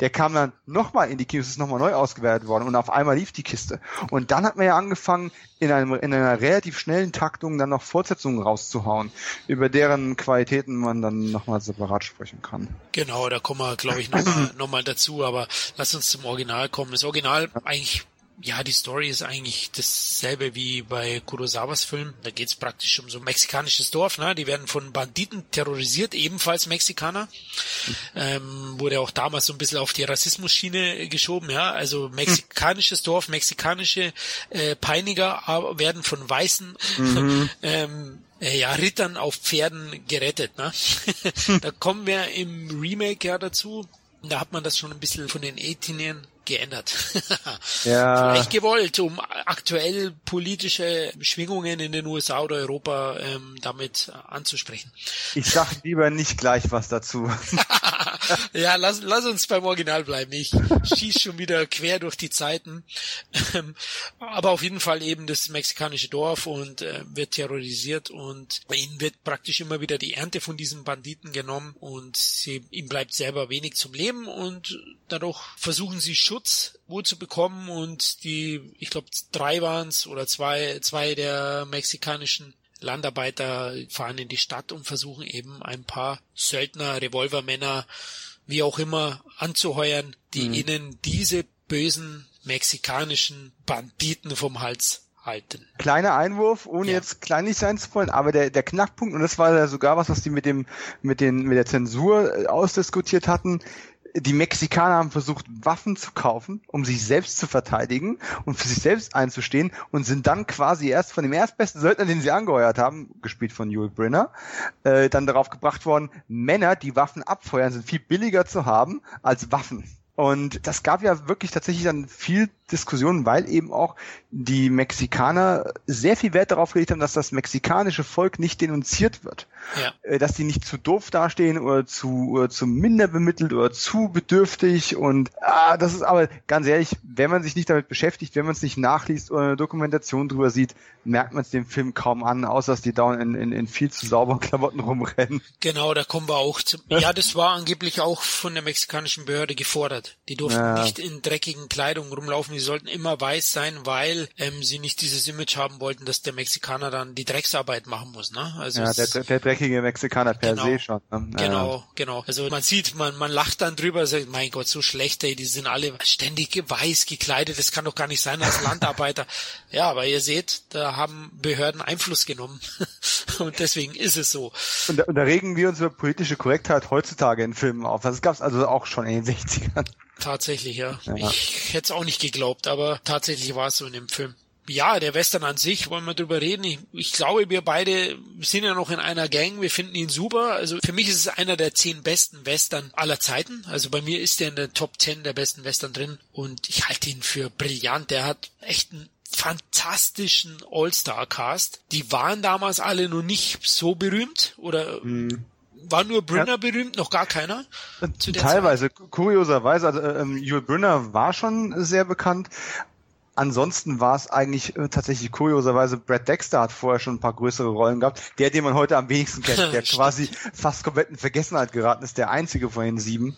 der kam dann nochmal in die Kinos, ist nochmal neu ausgewertet worden und auf einmal lief die Kiste. Und dann hat man ja angefangen, in, einem, in einer relativ schnellen Taktung dann noch Fortsetzungen rauszuhauen, über deren Qualitäten man dann nochmal separat sprechen kann. Genau, da kommen wir, glaube ich, nochmal noch mal dazu, aber lass uns zum Original kommen. Das Original eigentlich ja, die Story ist eigentlich dasselbe wie bei Kurosawas Film. Da geht's praktisch um so ein mexikanisches Dorf. Ne? Die werden von Banditen terrorisiert, ebenfalls Mexikaner. Ähm, wurde auch damals so ein bisschen auf die Rassismus-Schiene geschoben. Ja, Also mexikanisches Dorf, mexikanische äh, Peiniger werden von Weißen mhm. ähm, äh, ja, Rittern auf Pferden gerettet. Ne? da kommen wir im Remake ja dazu. Da hat man das schon ein bisschen von den Ethnien geändert. ja. Vielleicht gewollt, um aktuell politische Schwingungen in den USA oder Europa ähm, damit anzusprechen. Ich sag lieber nicht gleich was dazu. ja, lass, lass uns beim Original bleiben. Ich schieß schon wieder quer durch die Zeiten. Ähm, aber auf jeden Fall eben das mexikanische Dorf und äh, wird terrorisiert und bei ihnen wird praktisch immer wieder die Ernte von diesen Banditen genommen und sie, ihm bleibt selber wenig zum Leben und dadurch versuchen sie Schutz wohl zu bekommen und die, ich glaube, drei waren es oder zwei, zwei der mexikanischen Landarbeiter fahren in die Stadt und versuchen eben ein paar Söldner, Revolvermänner, wie auch immer, anzuheuern, die mhm. ihnen diese bösen mexikanischen Banditen vom Hals halten. Kleiner Einwurf, ohne ja. jetzt kleinlich sein zu wollen, aber der, der Knackpunkt, und das war ja sogar was, was die mit dem, mit den, mit der Zensur äh, ausdiskutiert hatten, die Mexikaner haben versucht, Waffen zu kaufen, um sich selbst zu verteidigen und für sich selbst einzustehen und sind dann quasi erst von dem erstbesten Söldner, den sie angeheuert haben, gespielt von Yul Brynner, äh, dann darauf gebracht worden, Männer, die Waffen abfeuern, sind viel billiger zu haben als Waffen. Und das gab ja wirklich tatsächlich dann viel Diskussionen, weil eben auch die Mexikaner sehr viel Wert darauf gelegt haben, dass das mexikanische Volk nicht denunziert wird. Ja. Äh, dass die nicht zu doof dastehen oder zu, oder zu minder bemittelt oder zu bedürftig. Und ah, das ist aber ganz ehrlich, wenn man sich nicht damit beschäftigt, wenn man es nicht nachliest oder eine Dokumentation drüber sieht, merkt man es dem Film kaum an, außer dass die dauernd in, in, in viel zu sauberen Klamotten rumrennen. Genau, da kommen wir auch zum. Ja, das war angeblich auch von der mexikanischen Behörde gefordert. Die durften ja. nicht in dreckigen Kleidung rumlaufen die sollten immer weiß sein, weil ähm, sie nicht dieses Image haben wollten, dass der Mexikaner dann die Drecksarbeit machen muss. Ne? Also ja, der, der dreckige Mexikaner per genau, se schon. Ne? Ja. Genau, genau. Also man sieht, man, man lacht dann drüber, sagt, mein Gott, so schlecht, ey, die sind alle ständig weiß gekleidet, das kann doch gar nicht sein als Landarbeiter. ja, aber ihr seht, da haben Behörden Einfluss genommen und deswegen ist es so. Und da, und da regen wir uns über politische Korrektheit heutzutage in Filmen auf. Das gab es also auch schon in den 60ern. Tatsächlich, ja. ja. Ich hätte es auch nicht geglaubt, aber tatsächlich war es so in dem Film. Ja, der Western an sich, wollen wir drüber reden. Ich, ich glaube, wir beide sind ja noch in einer Gang. Wir finden ihn super. Also für mich ist es einer der zehn besten Western aller Zeiten. Also bei mir ist er in der Top 10 der besten Western drin und ich halte ihn für brillant. Der hat echt einen fantastischen All-Star-Cast. Die waren damals alle noch nicht so berühmt oder mhm war nur Brynner ja. berühmt, noch gar keiner? Teilweise, Zeit? kurioserweise, also ähm, Yul Brynner war schon sehr bekannt. Ansonsten war es eigentlich äh, tatsächlich kurioserweise, Brad Dexter hat vorher schon ein paar größere Rollen gehabt. Der, den man heute am wenigsten kennt, der quasi fast komplett in Vergessenheit geraten ist, der einzige von den sieben,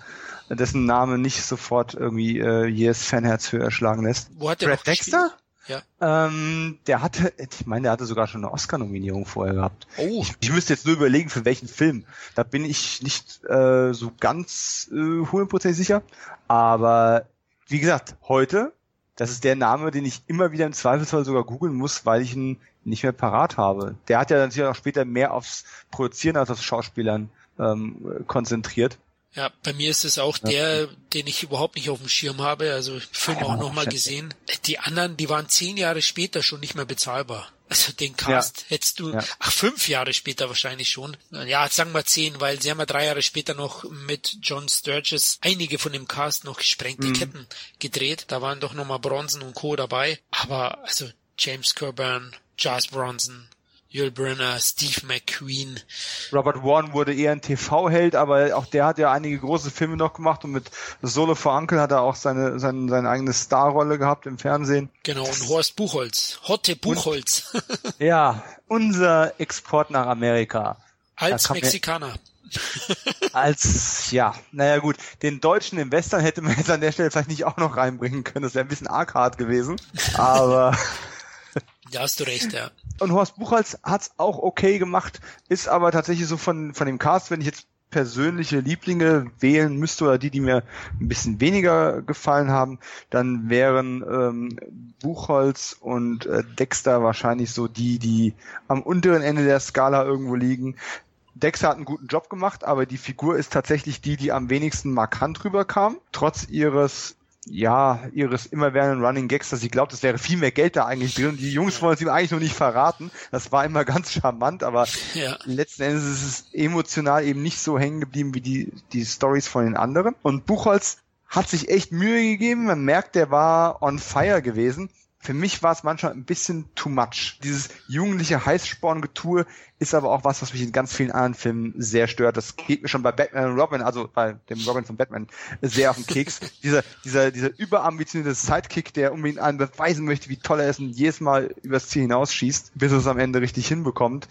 dessen Name nicht sofort irgendwie äh, jedes Fanherz höher schlagen lässt. Wo hat der Brad Dexter? Gespielt? Ja. Ähm, der hatte, ich meine, der hatte sogar schon eine Oscar-Nominierung vorher gehabt. Oh. Ich, ich, müsste jetzt nur überlegen, für welchen Film. Da bin ich nicht äh, so ganz äh, hundertprozentig äh, sicher. Aber wie gesagt, heute, das ist der Name, den ich immer wieder im Zweifelsfall sogar googeln muss, weil ich ihn nicht mehr parat habe. Der hat ja natürlich auch später mehr aufs Produzieren als aufs Schauspielern ähm, konzentriert. Ja, bei mir ist es auch der, den ich überhaupt nicht auf dem Schirm habe. Also Film ja, auch nochmal gesehen. Die anderen, die waren zehn Jahre später schon nicht mehr bezahlbar. Also den Cast ja. hättest du, ja. ach fünf Jahre später wahrscheinlich schon. Ja, sagen wir zehn, weil sie haben ja drei Jahre später noch mit John Sturges einige von dem Cast noch gesprengte mhm. Ketten gedreht. Da waren doch nochmal Bronson und Co. dabei. Aber also James Coburn, Charles Bronson, Yul Brynner, Steve McQueen. Robert Warren wurde eher ein TV-Held, aber auch der hat ja einige große Filme noch gemacht und mit Solo for Uncle hat er auch seine, seine, seine eigene Starrolle gehabt im Fernsehen. Genau, und Horst Buchholz. Hotte Buchholz. Und, ja, unser Export nach Amerika. Als Mexikaner. als, ja, naja gut, den Deutschen im Western hätte man jetzt an der Stelle vielleicht nicht auch noch reinbringen können, das wäre ein bisschen arg hart gewesen, aber... Da hast du recht, ja. Und Horst Buchholz hat's auch okay gemacht, ist aber tatsächlich so von, von dem Cast, wenn ich jetzt persönliche Lieblinge wählen müsste oder die, die mir ein bisschen weniger gefallen haben, dann wären ähm, Buchholz und äh, Dexter wahrscheinlich so die, die am unteren Ende der Skala irgendwo liegen. Dexter hat einen guten Job gemacht, aber die Figur ist tatsächlich die, die am wenigsten markant rüberkam, trotz ihres ja, ihres immerwährenden Running Gags, dass sie glaubt, es wäre viel mehr Geld da eigentlich drin. Die Jungs wollen es ihm eigentlich noch nicht verraten. Das war immer ganz charmant, aber ja. letzten Endes ist es emotional eben nicht so hängen geblieben wie die, die Stories von den anderen. Und Buchholz hat sich echt Mühe gegeben. Man merkt, der war on fire gewesen für mich war es manchmal ein bisschen too much. Dieses jugendliche Heißsporn-Getue ist aber auch was, was mich in ganz vielen anderen Filmen sehr stört. Das geht mir schon bei Batman und Robin, also bei dem Robin von Batman, sehr auf den Keks. dieser, dieser, dieser überambitionierte Sidekick, der unbedingt allen beweisen möchte, wie toll er ist und jedes Mal übers Ziel hinausschießt, bis er es am Ende richtig hinbekommt.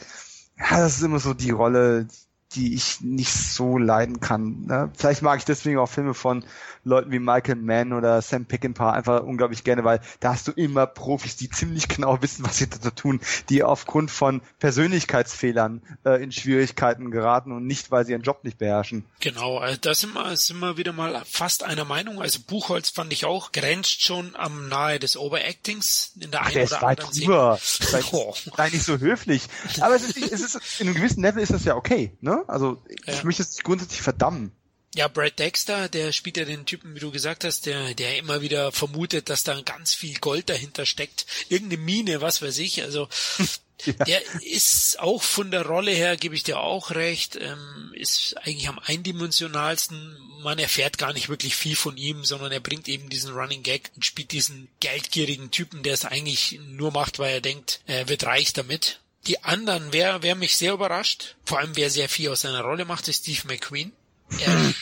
Ja, das ist immer so die Rolle, die ich nicht so leiden kann. Ne? Vielleicht mag ich deswegen auch Filme von Leuten wie Michael Mann oder Sam Peckinpah einfach unglaublich gerne, weil da hast du immer Profis, die ziemlich genau wissen, was sie da tun, die aufgrund von Persönlichkeitsfehlern äh, in Schwierigkeiten geraten und nicht, weil sie ihren Job nicht beherrschen. Genau, also da sind wir, sind wir wieder mal fast einer Meinung. Also Buchholz fand ich auch, grenzt schon am nahe des Overactings in der einen oder anderen Szene. Sei, oh. sei nicht so höflich. Aber es ist, es ist, in einem gewissen Level ist das ja okay, ne? Also ich ja. möchte es grundsätzlich verdammen. Ja, Brad Dexter, der spielt ja den Typen, wie du gesagt hast, der, der immer wieder vermutet, dass da ganz viel Gold dahinter steckt. Irgendeine Mine, was weiß ich. Also ja. Der ist auch von der Rolle her, gebe ich dir auch recht, ähm, ist eigentlich am eindimensionalsten. Man erfährt gar nicht wirklich viel von ihm, sondern er bringt eben diesen Running Gag und spielt diesen geldgierigen Typen, der es eigentlich nur macht, weil er denkt, er wird reich damit. Die anderen, wer, wer mich sehr überrascht, vor allem wer sehr viel aus seiner Rolle macht, ist Steve McQueen. Er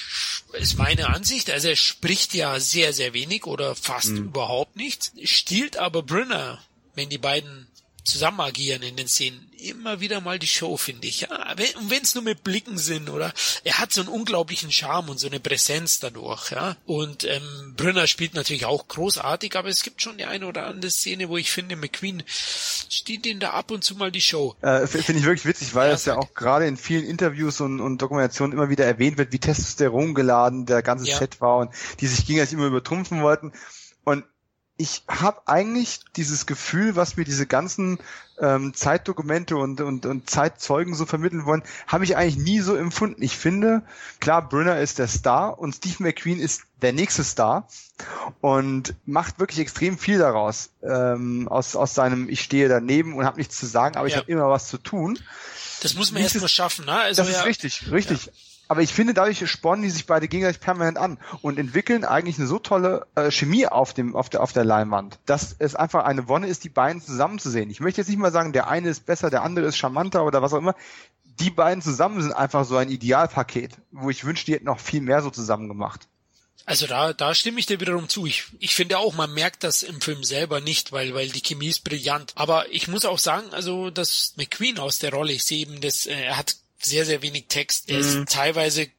ist meine Ansicht. Also er spricht ja sehr, sehr wenig oder fast mhm. überhaupt nichts, stiehlt aber Brunner, wenn die beiden zusammen agieren in den Szenen. Immer wieder mal die Show, finde ich. Ja, und wenn es nur mit Blicken sind, oder? Er hat so einen unglaublichen Charme und so eine Präsenz dadurch, ja. Und ähm, Brünner spielt natürlich auch großartig, aber es gibt schon die eine oder andere Szene, wo ich finde, McQueen steht ihn da ab und zu mal die Show. Äh, finde ich wirklich witzig, weil ja, es ja auch gerade in vielen Interviews und, und Dokumentationen immer wieder erwähnt wird, wie Testosteron geladen der ganze ja. Set war und die sich gegenseitig immer übertrumpfen wollten. Und ich habe eigentlich dieses Gefühl, was mir diese ganzen ähm, Zeitdokumente und, und, und Zeitzeugen so vermitteln wollen, habe ich eigentlich nie so empfunden. Ich finde, klar, Brunner ist der Star und Steve McQueen ist der nächste Star und macht wirklich extrem viel daraus ähm, aus, aus seinem Ich stehe daneben und habe nichts zu sagen, aber ja. ich habe immer was zu tun. Das muss man erst mal schaffen, ne? Also das ja, ist richtig, richtig. Ja. Aber ich finde, dadurch spornen die sich beide gegenseitig permanent an und entwickeln eigentlich eine so tolle äh, Chemie auf dem auf der auf der Leinwand, dass es einfach eine Wonne ist, die beiden zusammenzusehen. Ich möchte jetzt nicht mal sagen, der eine ist besser, der andere ist charmanter oder was auch immer. Die beiden zusammen sind einfach so ein Idealpaket, wo ich wünschte, die hätten noch viel mehr so zusammen gemacht. Also da, da stimme ich dir wiederum zu. Ich, ich finde auch, man merkt das im Film selber nicht, weil, weil die Chemie ist brillant. Aber ich muss auch sagen, also, dass McQueen aus der Rolle, ich sehe eben, das, äh, er hat sehr, sehr wenig Text. Er ist mhm. teilweise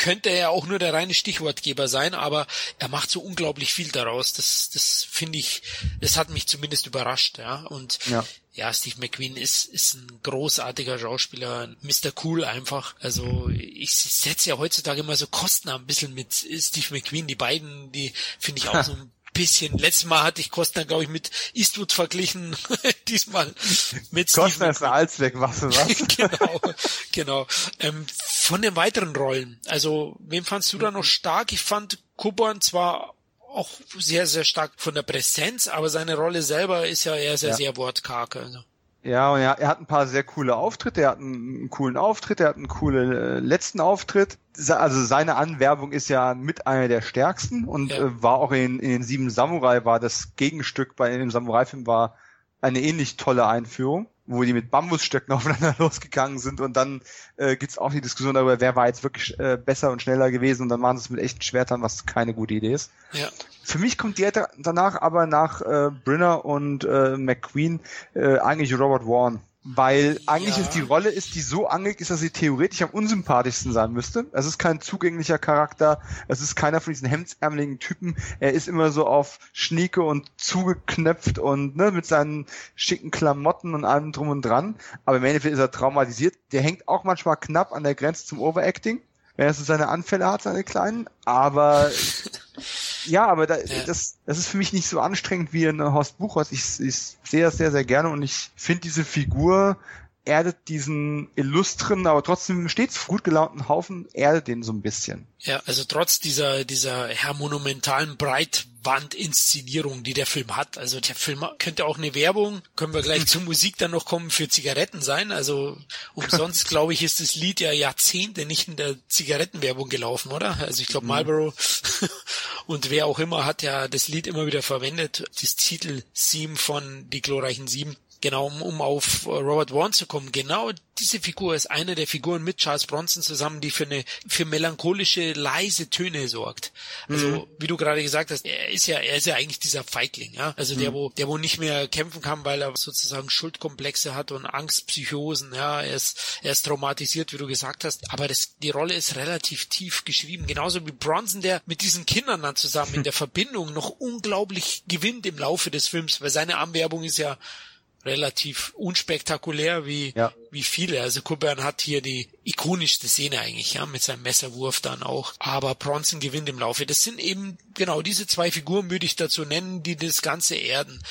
könnte er auch nur der reine Stichwortgeber sein, aber er macht so unglaublich viel daraus. Das, das finde ich, das hat mich zumindest überrascht, ja. Und ja. ja, Steve McQueen ist, ist ein großartiger Schauspieler, Mr. Cool einfach. Also ich setze ja heutzutage immer so Kosten ein bisschen mit Steve McQueen. Die beiden, die finde ich auch so ein bisschen. Letztes Mal hatte ich Kostner, glaube ich, mit Eastwood verglichen. Diesmal mit Kostner ist eine Allzweckwaffe, was? genau, genau. Ähm, von den weiteren Rollen, also wem fandst du da noch stark? Ich fand Kuban zwar auch sehr, sehr stark von der Präsenz, aber seine Rolle selber ist ja eher sehr, ja. sehr wortkarg. Also. Ja, und er, er hat ein paar sehr coole Auftritte. Er hat einen, einen coolen Auftritt, er hat einen coolen äh, letzten Auftritt. Also seine Anwerbung ist ja mit einer der stärksten und ja. äh, war auch in, in den Sieben Samurai war das Gegenstück bei dem Samurai-Film war eine ähnlich tolle Einführung wo die mit Bambusstöcken aufeinander losgegangen sind und dann äh, gibt auch die Diskussion darüber, wer war jetzt wirklich äh, besser und schneller gewesen und dann waren sie es mit echten Schwertern, was keine gute Idee ist. Ja. Für mich kommt die danach aber nach äh, Brinner und äh, McQueen äh, eigentlich Robert Warren weil eigentlich ja. ist die Rolle ist die so angelegt, ist, dass sie theoretisch am unsympathischsten sein müsste. Es ist kein zugänglicher Charakter, es ist keiner von diesen hemdsärmeligen Typen. Er ist immer so auf Schnieke und zugeknöpft und ne, mit seinen schicken Klamotten und allem drum und dran. Aber im Endeffekt ist er traumatisiert. Der hängt auch manchmal knapp an der Grenze zum Overacting wenn er so seine Anfälle hat, seine kleinen. Aber ja, aber da, ja. das, das ist für mich nicht so anstrengend wie in Horst Buchholz. Ich, ich sehe das sehr, sehr gerne und ich finde diese Figur erdet diesen illustren, aber trotzdem stets gut gelaunten Haufen, erdet den so ein bisschen. Ja, also trotz dieser, dieser ja, monumentalen Breitwandinszenierung, die der Film hat. Also der Film könnte auch eine Werbung, können wir gleich zur Musik dann noch kommen, für Zigaretten sein. Also umsonst, glaube ich, ist das Lied ja Jahrzehnte nicht in der Zigarettenwerbung gelaufen, oder? Also ich glaube mhm. Marlboro und wer auch immer hat ja das Lied immer wieder verwendet. Das Titel-Theme von Die glorreichen Sieben. Genau, um, um auf äh, Robert Warren zu kommen. Genau diese Figur ist eine der Figuren mit Charles Bronson zusammen, die für eine für melancholische leise Töne sorgt. Also mhm. wie du gerade gesagt hast, er ist ja er ist ja eigentlich dieser Feigling, ja. Also mhm. der wo der wo nicht mehr kämpfen kann, weil er sozusagen Schuldkomplexe hat und Angstpsychosen, ja. Er ist er ist traumatisiert, wie du gesagt hast. Aber das die Rolle ist relativ tief geschrieben, genauso wie Bronson, der mit diesen Kindern dann zusammen in der Verbindung noch unglaublich gewinnt im Laufe des Films, weil seine Anwerbung ist ja relativ unspektakulär wie, ja. wie viele. Also Coburn hat hier die ikonischste Szene eigentlich, ja, mit seinem Messerwurf dann auch. Aber Bronson gewinnt im Laufe. Das sind eben, genau, diese zwei Figuren würde ich dazu nennen, die das Ganze erden.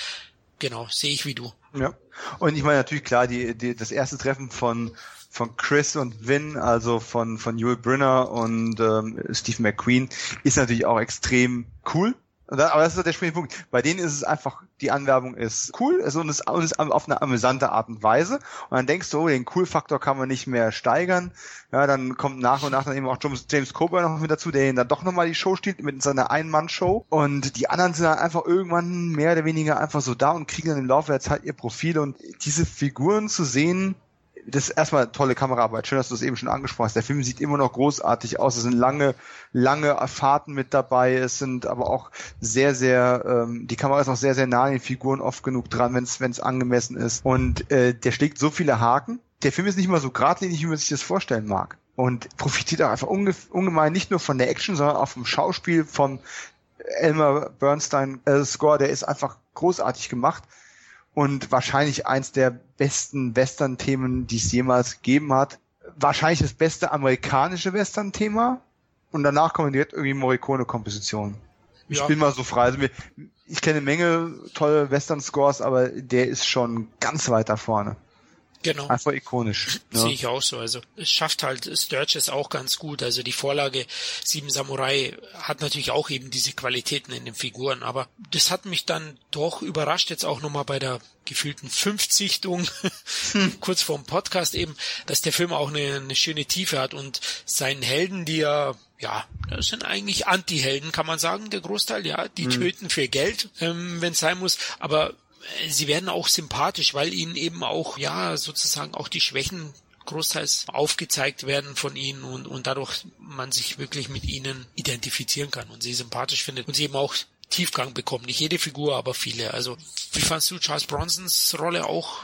Genau, sehe ich wie du. Ja. Und ich meine natürlich klar, die, die, das erste Treffen von von Chris und Vin, also von, von Yul Brynner und ähm, Steve McQueen, ist natürlich auch extrem cool. Aber das ist der springende Punkt. Bei denen ist es einfach, die Anwerbung ist cool also und, es, und es auf eine amüsante Art und Weise. Und dann denkst du, oh, den Cool-Faktor kann man nicht mehr steigern. Ja, dann kommt nach und nach dann eben auch James Coburn noch mit dazu, der ihn dann doch nochmal die Show stiehlt mit seiner Ein-Mann-Show. Und die anderen sind dann einfach irgendwann mehr oder weniger einfach so da und kriegen dann im Laufe der Zeit ihr Profil. Und diese Figuren zu sehen, das ist erstmal tolle Kameraarbeit. Schön, dass du es eben schon angesprochen hast. Der Film sieht immer noch großartig aus. Es sind lange, lange Fahrten mit dabei. Es sind aber auch sehr, sehr, ähm, die Kamera ist auch sehr, sehr nah an den Figuren oft genug dran, wenn es angemessen ist. Und äh, der schlägt so viele Haken. Der Film ist nicht mal so geradlinig, wie man sich das vorstellen mag. Und profitiert auch einfach unge ungemein nicht nur von der Action, sondern auch vom Schauspiel, vom Elmer Bernstein äh, Score. Der ist einfach großartig gemacht und wahrscheinlich eins der besten Western-Themen, die es jemals gegeben hat. Wahrscheinlich das beste amerikanische Western-Thema und danach kommen direkt irgendwie Morricone-Kompositionen. Ich ja. bin mal so frei. Also ich kenne eine Menge tolle Western-Scores, aber der ist schon ganz weit da vorne. Genau. Einfach ikonisch. Ne? Sehe ich auch so. Also es schafft halt Sturges auch ganz gut. Also die Vorlage Sieben Samurai hat natürlich auch eben diese Qualitäten in den Figuren, aber das hat mich dann doch überrascht, jetzt auch nochmal bei der gefühlten Fünfzichtung, hm. kurz vorm Podcast eben, dass der Film auch eine, eine schöne Tiefe hat und seinen Helden, die ja ja, das sind eigentlich Anti-Helden, kann man sagen, der Großteil, ja, die hm. töten für Geld, ähm, wenn es sein muss, aber sie werden auch sympathisch, weil ihnen eben auch, ja, sozusagen auch die Schwächen großteils aufgezeigt werden von ihnen und, und dadurch man sich wirklich mit ihnen identifizieren kann und sie sympathisch findet und sie eben auch Tiefgang bekommen. Nicht jede Figur, aber viele. Also, wie fandst du Charles Bronsons Rolle auch?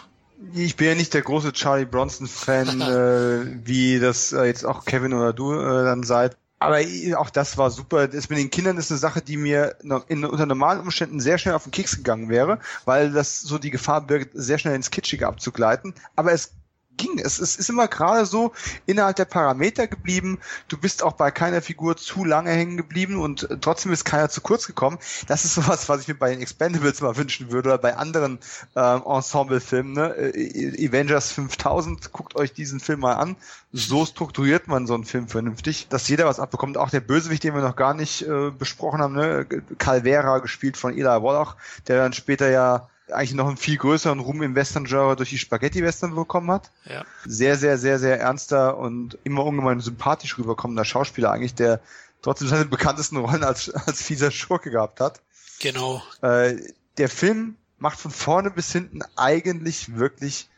Ich bin ja nicht der große Charlie Bronson-Fan, äh, wie das äh, jetzt auch Kevin oder du äh, dann seid. Aber auch das war super. Das mit den Kindern ist eine Sache, die mir in, unter normalen Umständen sehr schnell auf den Keks gegangen wäre, weil das so die Gefahr birgt, sehr schnell ins Kitschige abzugleiten. Aber es ging. Es, es ist immer gerade so innerhalb der Parameter geblieben. Du bist auch bei keiner Figur zu lange hängen geblieben und trotzdem ist keiner zu kurz gekommen. Das ist sowas, was ich mir bei den Expendables mal wünschen würde oder bei anderen ähm, Ensemble-Filmen. Ne? Äh, Avengers 5000, guckt euch diesen Film mal an. So strukturiert man so einen Film vernünftig, dass jeder was abbekommt. Auch der Bösewicht, den wir noch gar nicht äh, besprochen haben, ne? Calvera, gespielt von Eli Wallach, der dann später ja eigentlich noch einen viel größeren Ruhm im Western-Genre durch die Spaghetti-Western bekommen hat. Ja. Sehr, sehr, sehr, sehr ernster und immer ungemein sympathisch rüberkommender Schauspieler eigentlich, der trotzdem seine bekanntesten Rollen als, als fieser Schurke gehabt hat. Genau. Äh, der Film macht von vorne bis hinten eigentlich wirklich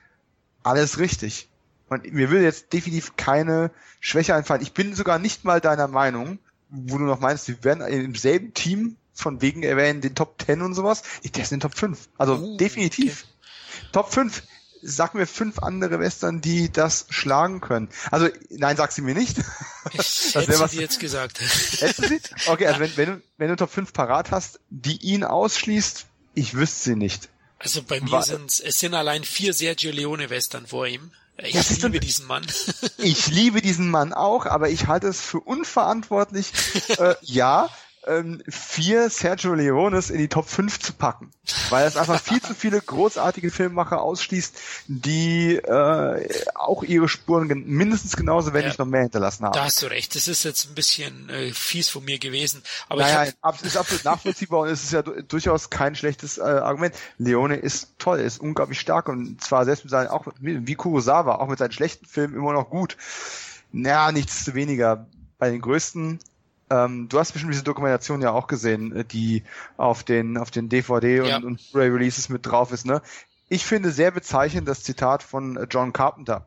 alles richtig. Und mir würde jetzt definitiv keine Schwäche einfallen. Ich bin sogar nicht mal deiner Meinung, wo du noch meinst, wir werden im selben Team von wegen erwähnen den Top 10 und sowas. Ich, der ist in den Top 5. Also uh, definitiv. Okay. Top 5. Sag mir fünf andere Western, die das schlagen können. Also, nein, sag sie mir nicht. Ich hätte was, sie jetzt gesagt. Hättest du sie? Okay, also wenn, wenn, du, wenn du Top 5 parat hast, die ihn ausschließt, ich wüsste sie nicht. Also bei mir sind es sind allein vier Sergio Leone Western vor ihm. Ich ja, liebe diesen Mann. ich liebe diesen Mann auch, aber ich halte es für unverantwortlich. äh, ja, ähm, vier Sergio Leones in die Top 5 zu packen, weil es einfach viel zu viele großartige Filmemacher ausschließt, die äh, auch ihre Spuren mindestens genauso, wenn ja, nicht noch mehr hinterlassen haben. Da hast du recht, das ist jetzt ein bisschen äh, fies von mir gewesen. Aber naja, ich hab... ist absolut nachvollziehbar und es ist ja durchaus kein schlechtes äh, Argument. Leone ist toll, ist unglaublich stark und zwar selbst mit seinen, auch wie Kurosawa, auch mit seinen schlechten Filmen immer noch gut. Naja, nichts zu weniger. Bei den größten ähm, du hast bestimmt diese Dokumentation ja auch gesehen, äh, die auf den auf den DVD und, ja. und Blu-ray Releases mit drauf ist. Ne? Ich finde sehr bezeichnend das Zitat von äh, John Carpenter,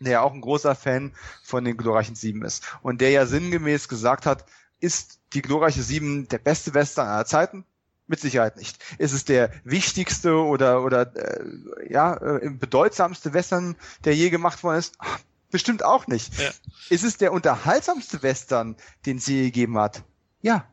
der ja auch ein großer Fan von den glorreichen Sieben ist und der ja sinngemäß gesagt hat, ist die glorreiche Sieben der beste Western aller Zeiten? Mit Sicherheit nicht. Ist es der wichtigste oder oder äh, ja äh, bedeutsamste Western, der je gemacht worden ist? Ach, Bestimmt auch nicht. Ja. Ist es der unterhaltsamste Western, den sie gegeben hat? Ja.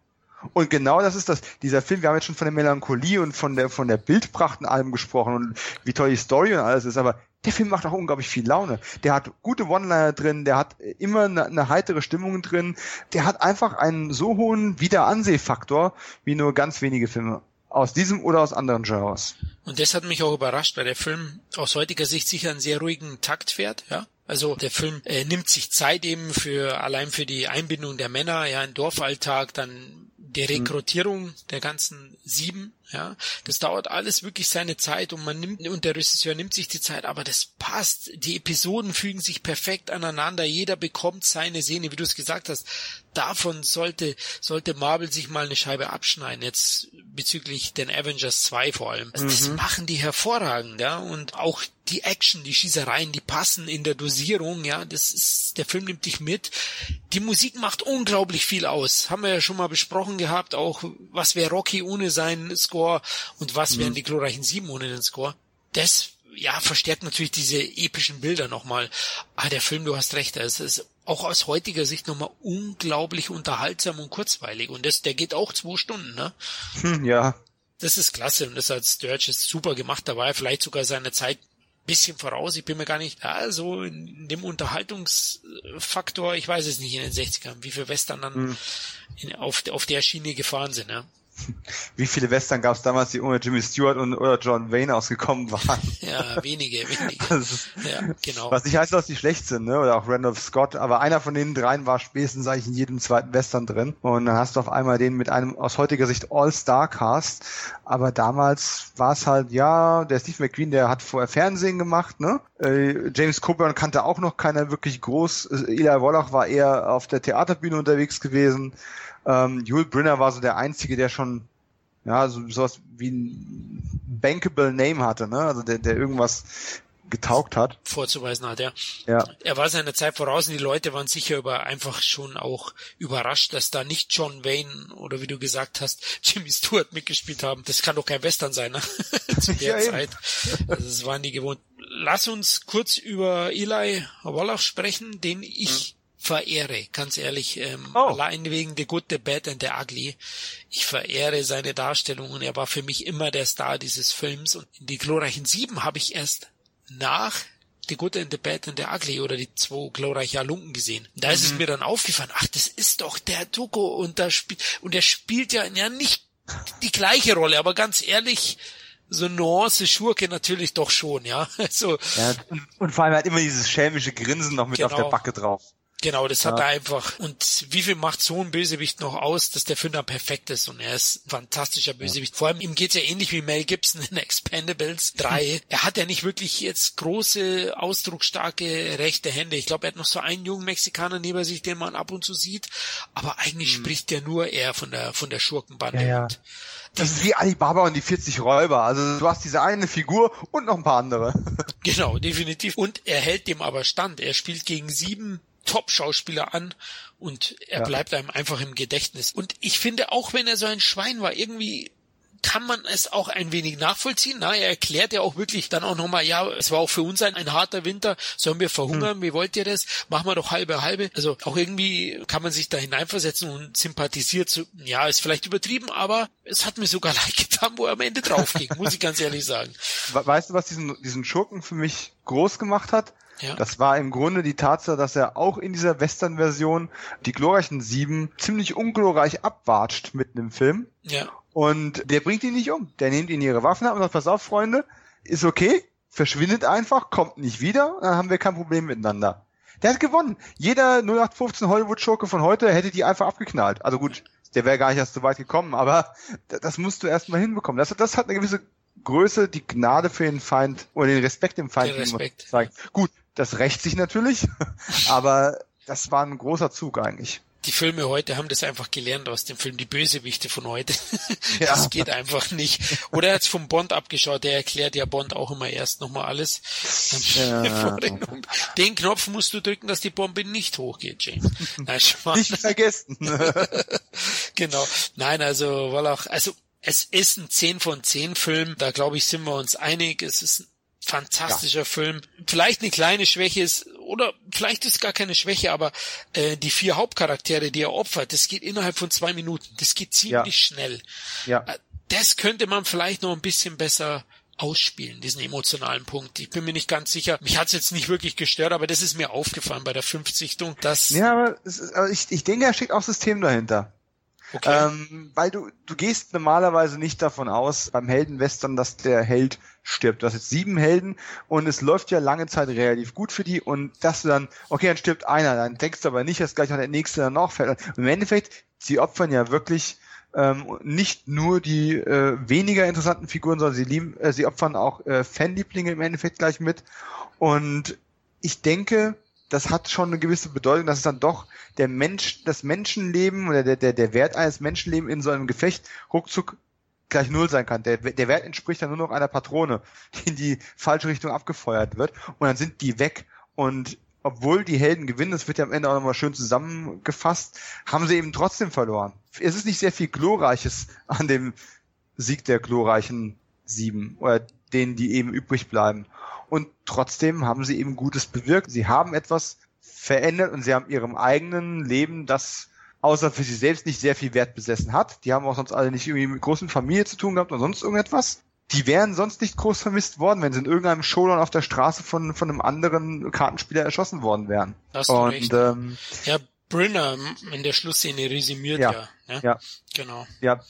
Und genau das ist das. Dieser Film, wir haben jetzt schon von der Melancholie und von der, von der Bildpracht in allem gesprochen und wie toll die Story und alles ist, aber der Film macht auch unglaublich viel Laune. Der hat gute One-Liner drin, der hat immer eine, eine, heitere Stimmung drin, der hat einfach einen so hohen Wiederansehfaktor wie nur ganz wenige Filme aus diesem oder aus anderen Genres. Und das hat mich auch überrascht, weil der Film aus heutiger Sicht sicher einen sehr ruhigen Takt fährt, ja. Also der Film äh, nimmt sich Zeit eben für allein für die Einbindung der Männer, ja, in Dorfalltag, dann die mhm. Rekrutierung der ganzen sieben, ja, das dauert alles wirklich seine Zeit und man nimmt und der Regisseur nimmt sich die Zeit, aber das passt. Die Episoden fügen sich perfekt aneinander. Jeder bekommt seine Szene, wie du es gesagt hast. Davon sollte sollte Marvel sich mal eine Scheibe abschneiden. Jetzt bezüglich den Avengers 2 vor allem. Also das mhm. machen die hervorragend, ja, und auch die Action, die Schießereien, die passen in der Dosierung, ja, das ist, der Film nimmt dich mit. Die Musik macht unglaublich viel aus. Haben wir ja schon mal besprochen gehabt, auch was wäre Rocky ohne seinen Score und was wären mhm. die glorreichen Sieben ohne den Score. Das, ja, verstärkt natürlich diese epischen Bilder nochmal. Ah, der Film, du hast recht, es ist auch aus heutiger Sicht nochmal unglaublich unterhaltsam und kurzweilig. Und das, der geht auch zwei Stunden, ne? Hm, ja. Das ist klasse und das hat Sturges super gemacht. Da war er vielleicht sogar seine Zeit bisschen voraus. Ich bin mir gar nicht, ja, so in dem Unterhaltungsfaktor, ich weiß es nicht in den 60ern, wie viele Western dann hm. in, auf, auf der Schiene gefahren sind. Ja. Wie viele Western gab es damals, die ohne Jimmy Stewart und oder John Wayne ausgekommen waren? Ja, wenige, wenige. Ist, ja, genau. Was nicht heißt, dass die schlecht sind, ne? Oder auch Randolph Scott, aber einer von den dreien war spätestens eigentlich in jedem zweiten Western drin. Und dann hast du auf einmal den mit einem aus heutiger Sicht All-Star-Cast. Aber damals war es halt, ja, der Steve McQueen, der hat vorher Fernsehen gemacht, ne? Äh, James Coburn kannte auch noch keiner wirklich groß. Eli Wallach war eher auf der Theaterbühne unterwegs gewesen. Ähm, Jule Brinner war so der Einzige, der schon ja, so sowas wie ein bankable Name hatte, ne? Also der, der irgendwas getaugt hat. Vorzuweisen hat, ja. ja. Er war seiner Zeit voraus und die Leute waren sicher über einfach schon auch überrascht, dass da nicht John Wayne oder wie du gesagt hast, Jimmy Stewart mitgespielt haben. Das kann doch kein Western sein, ne? Zu der ja, Zeit. Also das waren die gewohnt. Lass uns kurz über Eli Wallach sprechen, den ich verehre, ganz ehrlich, ähm, oh. allein wegen The Good, The Bad and The Ugly. Ich verehre seine Darstellung und er war für mich immer der Star dieses Films. Und die glorreichen Sieben habe ich erst nach The Good and the Bad and the Ugly oder die zwei glorreichen Halunken gesehen. Da ist mhm. es mir dann aufgefallen, ach, das ist doch der Tuko und da spielt, und er spielt ja, ja nicht die gleiche Rolle, aber ganz ehrlich, so Nuance Schurke natürlich doch schon, ja. So. Ja, und vor allem hat immer dieses schelmische Grinsen noch mit genau. auf der genau. Backe drauf. Genau, das ja. hat er einfach. Und wie viel macht so ein Bösewicht noch aus, dass der dann perfekt ist? Und er ist ein fantastischer Bösewicht. Ja. Vor allem ihm geht's ja ähnlich wie Mel Gibson in Expendables 3. er hat ja nicht wirklich jetzt große, ausdrucksstarke rechte Hände. Ich glaube, er hat noch so einen jungen Mexikaner neben sich, den man ab und zu sieht. Aber eigentlich hm. spricht ja nur er von der, von der Schurkenbande. Ja. Das ist wie Alibaba und die 40 Räuber. Also du hast diese eine Figur und noch ein paar andere. genau, definitiv. Und er hält dem aber stand. Er spielt gegen sieben Top-Schauspieler an und er ja. bleibt einem einfach im Gedächtnis. Und ich finde, auch wenn er so ein Schwein war, irgendwie kann man es auch ein wenig nachvollziehen. Na, er erklärt ja auch wirklich dann auch nochmal, ja, es war auch für uns ein, ein harter Winter, sollen wir verhungern, hm. wie wollt ihr das? Machen wir doch halbe halbe. Also auch irgendwie kann man sich da hineinversetzen und sympathisiert zu, ja, ist vielleicht übertrieben, aber es hat mir sogar leid getan, wo er am Ende drauf ging, muss ich ganz ehrlich sagen. Weißt du, was diesen, diesen Schurken für mich groß gemacht hat? Ja. Das war im Grunde die Tatsache, dass er auch in dieser Western-Version die glorreichen Sieben ziemlich unglorreich abwatscht mitten im Film. Ja. Und der bringt ihn nicht um. Der nimmt ihnen ihre Waffen ab und sagt, pass auf, Freunde, ist okay, verschwindet einfach, kommt nicht wieder, dann haben wir kein Problem miteinander. Der hat gewonnen. Jeder 0815 Hollywood-Schurke von heute hätte die einfach abgeknallt. Also gut, der wäre gar nicht erst so weit gekommen, aber das musst du erstmal hinbekommen. Das, das hat eine gewisse Größe, die Gnade für den Feind oder den Respekt dem Feind den Respekt. zeigt. Gut, das rächt sich natürlich, aber das war ein großer Zug eigentlich. Die Filme heute haben das einfach gelernt aus dem Film Die Bösewichte von heute. Ja. Das geht einfach nicht. Oder er hat vom Bond abgeschaut, der erklärt ja Bond auch immer erst nochmal alles. Ja. Den Knopf musst du drücken, dass die Bombe nicht hochgeht, James. Nein, nicht vergessen. genau. Nein, also, weil auch, also es ist ein 10 von 10 Film, da glaube ich, sind wir uns einig. Es ist ein fantastischer ja. Film. Vielleicht eine kleine Schwäche ist, oder vielleicht ist gar keine Schwäche, aber äh, die vier Hauptcharaktere, die er opfert, das geht innerhalb von zwei Minuten. Das geht ziemlich ja. schnell. Ja. Äh, das könnte man vielleicht noch ein bisschen besser ausspielen, diesen emotionalen Punkt. Ich bin mir nicht ganz sicher. Mich hat's jetzt nicht wirklich gestört, aber das ist mir aufgefallen bei der Fünfzichtung, dass... Ja, aber, ist, aber ich, ich denke, er steckt auch System dahinter. Okay. Ähm, weil du, du gehst normalerweise nicht davon aus, beim Heldenwestern, dass der Held stirbt. Du hast jetzt sieben Helden und es läuft ja lange Zeit relativ gut für die und dass du dann, okay, dann stirbt einer, dann denkst du aber nicht, dass gleich noch der nächste dann noch fällt. Und Im Endeffekt, sie opfern ja wirklich ähm, nicht nur die äh, weniger interessanten Figuren, sondern sie, lieben, äh, sie opfern auch äh, Fanlieblinge im Endeffekt gleich mit. Und ich denke, das hat schon eine gewisse Bedeutung, dass es dann doch der Mensch, das Menschenleben oder der, der, der Wert eines Menschenlebens in so einem Gefecht ruckzuck gleich null sein kann. Der, der Wert entspricht dann nur noch einer Patrone, die in die falsche Richtung abgefeuert wird und dann sind die weg und obwohl die Helden gewinnen, das wird ja am Ende auch nochmal schön zusammengefasst, haben sie eben trotzdem verloren. Es ist nicht sehr viel Glorreiches an dem Sieg der glorreichen Sieben oder denen, die eben übrig bleiben. Und trotzdem haben sie eben Gutes bewirkt. Sie haben etwas verändert und sie haben ihrem eigenen Leben, das außer für sie selbst nicht sehr viel Wert besessen hat. Die haben auch sonst alle nicht irgendwie mit großen Familie zu tun gehabt oder sonst irgendetwas die wären sonst nicht groß vermisst worden, wenn sie in irgendeinem Showdown auf der Straße von, von einem anderen Kartenspieler erschossen worden wären. Du Und, recht. Ähm, ja, Brinner in der Schlussszene resümiert ja, ja, ja. Ja. Genau. Ja.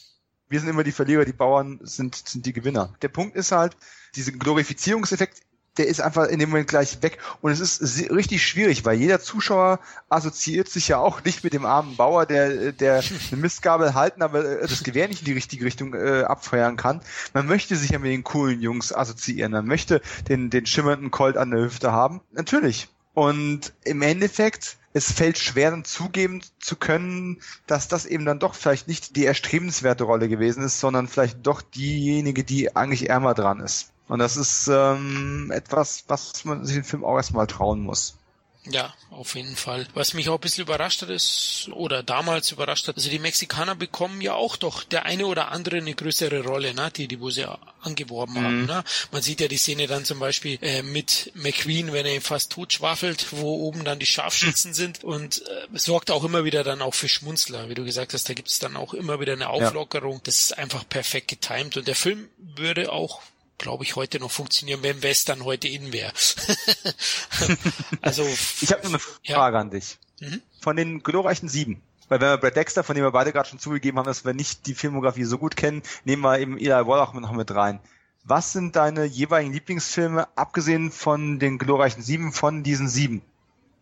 Wir sind immer die Verlierer, die Bauern sind, sind die Gewinner. Der Punkt ist halt, diesen Glorifizierungseffekt der ist einfach in dem Moment gleich weg. Und es ist richtig schwierig, weil jeder Zuschauer assoziiert sich ja auch nicht mit dem armen Bauer, der, der eine Mistgabel halten, aber äh, das Gewehr nicht in die richtige Richtung äh, abfeuern kann. Man möchte sich ja mit den coolen Jungs assoziieren. Man möchte den, den schimmernden Colt an der Hüfte haben. Natürlich. Und im Endeffekt, es fällt schwer dann zugeben zu können, dass das eben dann doch vielleicht nicht die erstrebenswerte Rolle gewesen ist, sondern vielleicht doch diejenige, die eigentlich ärmer dran ist. Und das ist ähm, etwas, was man sich im Film auch erstmal trauen muss. Ja, auf jeden Fall. Was mich auch ein bisschen überrascht hat, ist, oder damals überrascht hat, also die Mexikaner bekommen ja auch doch der eine oder andere eine größere Rolle, ne, die, die wo sie angeworben mhm. haben. Ne? Man sieht ja die Szene dann zum Beispiel äh, mit McQueen, wenn er ihn fast totschwafelt, wo oben dann die Scharfschützen sind und äh, sorgt auch immer wieder dann auch für Schmunzler. Wie du gesagt hast, da gibt es dann auch immer wieder eine Auflockerung. Ja. Das ist einfach perfekt getimt und der Film würde auch glaube ich, heute noch funktionieren, wenn Western heute in wäre. also ich habe nur eine Frage ja. an dich. Mhm. Von den glorreichen sieben. Weil wenn wir Brad Dexter, von dem wir beide gerade schon zugegeben haben, dass wir nicht die Filmografie so gut kennen, nehmen wir eben Eli Wallach noch mit rein. Was sind deine jeweiligen Lieblingsfilme, abgesehen von den glorreichen sieben, von diesen sieben?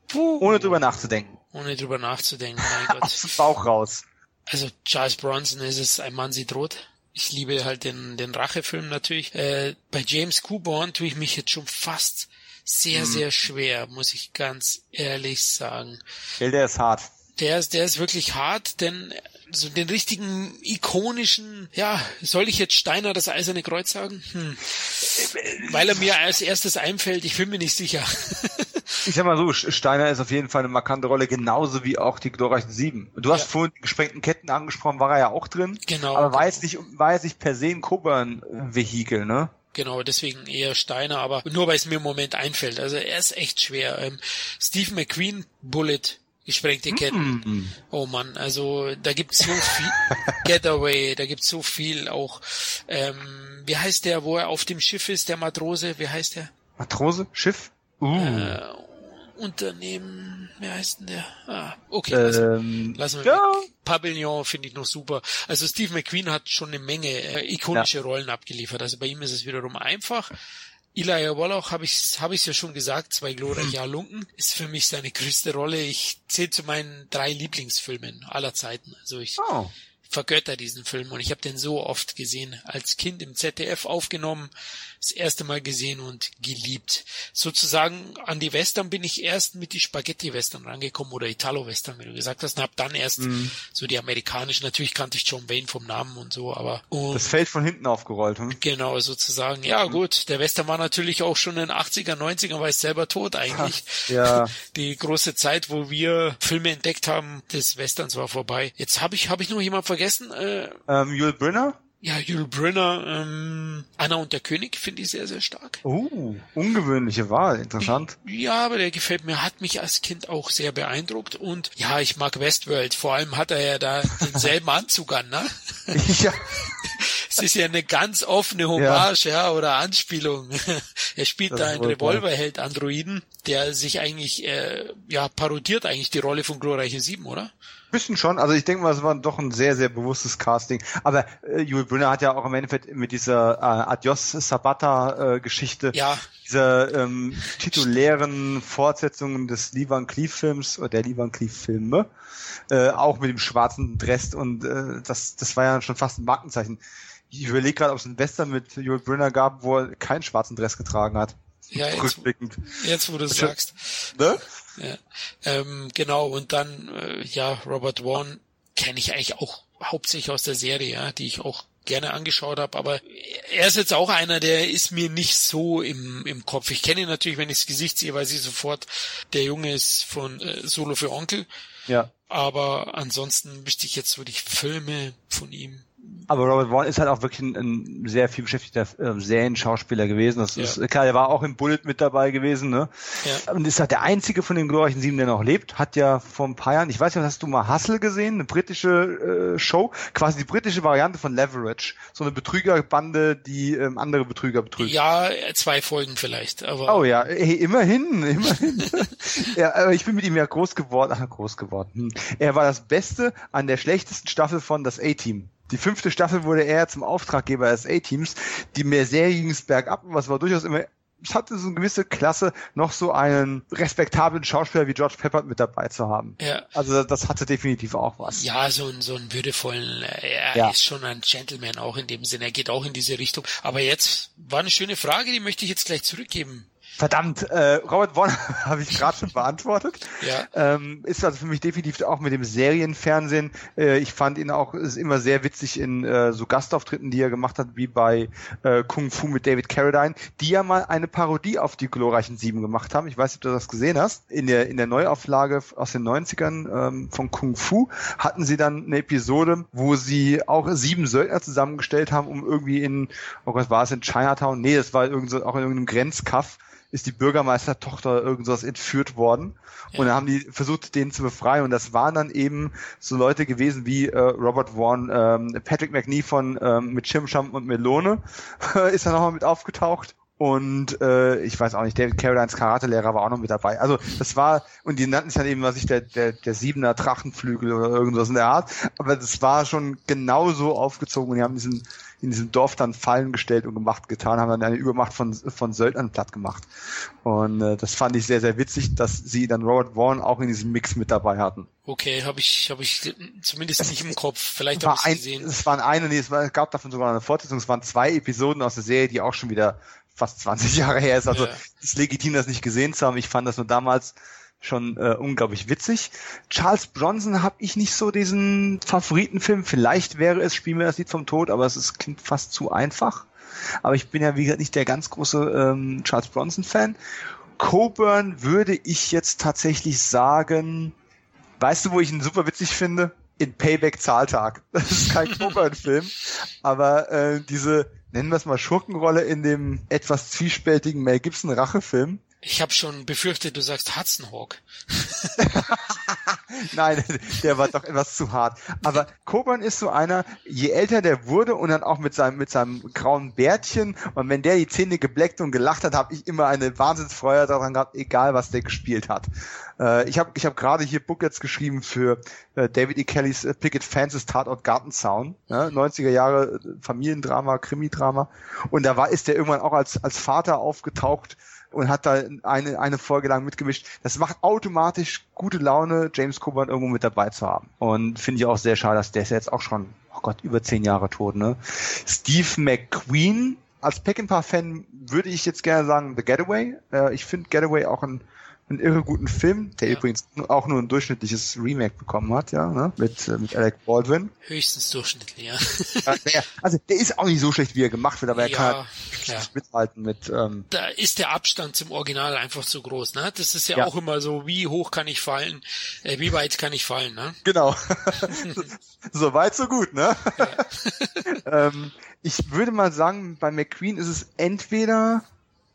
Puh. Ohne drüber nachzudenken. Ohne drüber nachzudenken, mein Gott. Aus dem Bauch raus. Also Charles Bronson ist es, ein Mann sieht rot. Ich liebe halt den, den Rachefilm natürlich. Äh, bei James Coburn tue ich mich jetzt schon fast sehr, mhm. sehr schwer, muss ich ganz ehrlich sagen. Der ist hart. Der ist, der ist wirklich hart, denn so den richtigen ikonischen, ja, soll ich jetzt Steiner das Eiserne Kreuz sagen? Hm. Weil er mir als erstes einfällt, ich bin mir nicht sicher. ich sag mal so, Steiner ist auf jeden Fall eine markante Rolle, genauso wie auch die glorreichen Sieben. Du hast ja. vorhin die gesprengten Ketten angesprochen, war er ja auch drin. Genau. Aber war jetzt nicht, war jetzt nicht per se ein Coburn-Vehikel, ne? Genau, deswegen eher Steiner, aber nur weil es mir im Moment einfällt. Also er ist echt schwer. Ähm, Steve McQueen, Bullet, gesprengte Ketten. Mm. Oh man, also da gibt's so viel Getaway, da gibt's so viel auch. Ähm, wie heißt der, wo er auf dem Schiff ist, der Matrose? Wie heißt der? Matrose? Schiff? Uh. Äh, Unternehmen, wie heißt denn der? Ah, okay, ähm, lassen wir ja. weg. Pavillon finde ich noch super. Also Steve McQueen hat schon eine Menge äh, ikonische ja. Rollen abgeliefert. Also bei ihm ist es wiederum einfach. Elijah Wallach habe ich habe ich ja schon gesagt, zwei glorreiche Halunken ist für mich seine größte Rolle. Ich zähle zu meinen drei Lieblingsfilmen aller Zeiten. Also ich oh vergötter diesen Film und ich habe den so oft gesehen, als Kind im ZDF aufgenommen, das erste Mal gesehen und geliebt. Sozusagen an die Western bin ich erst mit die Spaghetti-Western rangekommen oder Italo-Western, wie du gesagt hast, und habe dann erst mhm. so die amerikanischen, natürlich kannte ich John Wayne vom Namen und so, aber und, das Feld von hinten aufgerollt, hm? Genau, sozusagen. Ja, mhm. gut, der Western war natürlich auch schon in den 80er, 90er, war es selber tot eigentlich. ja. Die große Zeit, wo wir Filme entdeckt haben, des Westerns war vorbei. Jetzt habe ich habe ich noch jemand vergessen? Äh, ähm, Yul Brynner? Ja, Yul Brynner, ähm, Anna und der König finde ich sehr, sehr stark. Oh, ungewöhnliche Wahl, interessant. Ja, aber der gefällt mir, hat mich als Kind auch sehr beeindruckt und ja, ich mag Westworld. Vor allem hat er ja da denselben Anzug an, ne? ja. es ist ja eine ganz offene Hommage, ja, ja oder Anspielung. er spielt das da einen Revolverheld Androiden, der sich eigentlich, äh, ja, parodiert eigentlich die Rolle von Glorreiche 7, oder? Bisschen schon, also ich denke mal, es war doch ein sehr, sehr bewusstes Casting. Aber äh, Jules Brünner hat ja auch im Endeffekt mit dieser äh, Adios Sabata äh, ja. dieser ähm, titulären Fortsetzung des Lee Van Cleef Films oder der Lee Van Cleef Filme, äh, auch mit dem schwarzen Dress und äh, das, das war ja schon fast ein Markenzeichen. Ich überlege gerade, ob es einen Western mit Jules Brünner gab, wo er keinen schwarzen Dress getragen hat. Ja, jetzt, jetzt wo du sagst. Ne? Ja. Ähm, genau, und dann, äh, ja, Robert Vaughn kenne ich eigentlich auch hauptsächlich aus der Serie, ja, die ich auch gerne angeschaut habe, aber er ist jetzt auch einer, der ist mir nicht so im, im Kopf. Ich kenne ihn natürlich, wenn ich das Gesicht sehe, weiß ich sofort, der Junge ist von äh, Solo für Onkel. Ja. Aber ansonsten wüsste ich jetzt wirklich Filme von ihm aber Robert Vaughn ist halt auch wirklich ein, ein sehr viel beschäftigter äh, Serienschauspieler gewesen. Das ja. ist klar, er war auch im Bullet mit dabei gewesen, ne? Ja. Und ist halt der einzige von den glorreichen Sieben, der noch lebt. Hat ja vor ein paar Jahren, ich weiß nicht, hast du mal Hustle gesehen? Eine britische äh, Show, quasi die britische Variante von Leverage. So eine Betrügerbande, die ähm, andere Betrüger betrügt. Ja, zwei Folgen vielleicht, aber. Oh ja, hey, immerhin, immerhin. ja, aber ich bin mit ihm ja groß geworden, ach, groß geworden. Hm. Er war das Beste an der schlechtesten Staffel von das A-Team. Die fünfte Staffel wurde er zum Auftraggeber des A-Teams. Die mehr Serie ging es bergab, was war durchaus immer es hatte so eine gewisse Klasse, noch so einen respektablen Schauspieler wie George Pepper mit dabei zu haben. Ja. Also das hatte definitiv auch was. Ja, so ein so einen würdevollen, äh, er ja. ist schon ein Gentleman auch in dem Sinne, er geht auch in diese Richtung. Aber jetzt war eine schöne Frage, die möchte ich jetzt gleich zurückgeben. Verdammt, äh, Robert Vaughn habe ich gerade schon beantwortet. Ja. Ähm, ist also für mich definitiv auch mit dem Serienfernsehen. Äh, ich fand ihn auch ist immer sehr witzig in äh, so Gastauftritten, die er gemacht hat, wie bei äh, Kung Fu mit David Carradine, die ja mal eine Parodie auf die glorreichen Sieben gemacht haben. Ich weiß nicht, ob du das gesehen hast. In der in der Neuauflage aus den 90ern ähm, von Kung Fu hatten sie dann eine Episode, wo sie auch sieben Söldner zusammengestellt haben, um irgendwie in, oh Gott, war es in Chinatown? Nee, das war irgend so, auch in irgendeinem Grenzkaff ist die Bürgermeistertochter irgendwas entführt worden. Ja. Und dann haben die versucht, den zu befreien. Und das waren dann eben so Leute gewesen wie äh, Robert Vaughn, ähm, Patrick McNee von ähm, mit Chimcham und Melone ist dann nochmal mit aufgetaucht. Und äh, ich weiß auch nicht, David Carradines Karatelehrer war auch noch mit dabei. Also das war, und die nannten sich dann eben, was ich, der, der, der Siebener Drachenflügel oder irgendwas in der Art. Aber das war schon genauso aufgezogen und die haben diesen in diesem Dorf dann Fallen gestellt und gemacht getan, haben dann eine Übermacht von, von Söldnern platt gemacht. Und äh, das fand ich sehr, sehr witzig, dass sie dann Robert Vaughn auch in diesem Mix mit dabei hatten. Okay, habe ich, hab ich zumindest nicht im Kopf. Vielleicht habe ich ein, gesehen. Es waren eine, nee, es, war, es gab davon sogar eine Fortsetzung. Es waren zwei Episoden aus der Serie, die auch schon wieder fast 20 Jahre her ist. Also ja. es ist legitim, das nicht gesehen zu haben. Ich fand das nur damals schon äh, unglaublich witzig. Charles Bronson habe ich nicht so diesen Favoritenfilm. Vielleicht wäre es Spiel mir das Lied vom Tod, aber es ist, klingt fast zu einfach. Aber ich bin ja, wie gesagt, nicht der ganz große ähm, Charles Bronson-Fan. Coburn würde ich jetzt tatsächlich sagen, weißt du, wo ich ihn super witzig finde? In Payback Zahltag. Das ist kein Coburn-Film, aber äh, diese, nennen wir es mal Schurkenrolle in dem etwas zwiespältigen Mel Gibson Rachefilm, ich habe schon befürchtet, du sagst Hudson Hawk. Nein, der war doch etwas zu hart. Aber Coburn ist so einer, je älter der wurde und dann auch mit seinem mit seinem grauen Bärtchen und wenn der die Zähne gebleckt und gelacht hat, habe ich immer eine Wahnsinnsfreude daran gehabt, egal was der gespielt hat. Äh, ich habe ich hab gerade hier Book jetzt geschrieben für äh, David E. Kellys äh, Picket Fences Tatort Gartenzaun, ne? 90er Jahre äh, Familiendrama, Krimidrama und da war ist der irgendwann auch als als Vater aufgetaucht und hat da eine, eine Folge lang mitgemischt. Das macht automatisch gute Laune, James Coburn irgendwo mit dabei zu haben. Und finde ich auch sehr schade, dass der ist jetzt auch schon, oh Gott, über zehn Jahre tot, ne? Steve McQueen, als Peckinpah-Fan würde ich jetzt gerne sagen The Getaway. Äh, ich finde Getaway auch ein einen irre guten Film, der ja. übrigens auch nur ein durchschnittliches Remake bekommen hat, ja, ne? mit, äh, mit Alec Baldwin. Höchstens durchschnittlich, ja. also der ist auch nicht so schlecht, wie er gemacht wird, aber er ja, kann halt ja. mithalten mit. Ähm, da ist der Abstand zum Original einfach zu groß, ne? Das ist ja, ja. auch immer so, wie hoch kann ich fallen, äh, wie weit kann ich fallen, ne? Genau. so weit, so gut, ne? ähm, ich würde mal sagen, bei McQueen ist es entweder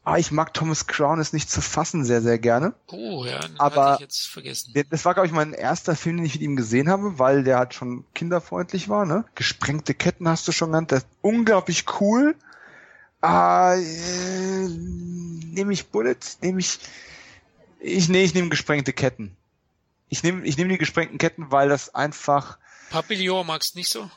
Ah, ich mag Thomas Crown ist nicht zu fassen sehr, sehr gerne. Oh, ja, den Aber ich jetzt vergessen. Das war, glaube ich, mein erster Film, den ich mit ihm gesehen habe, weil der halt schon kinderfreundlich war, ne? Gesprengte Ketten hast du schon genannt. Das ist unglaublich cool. Ah, äh, nehme ich Bullet? Nehme ich. Ich, nee, ich nehme gesprengte Ketten. Ich nehme ich nehm die gesprengten Ketten, weil das einfach. Papillon magst nicht so?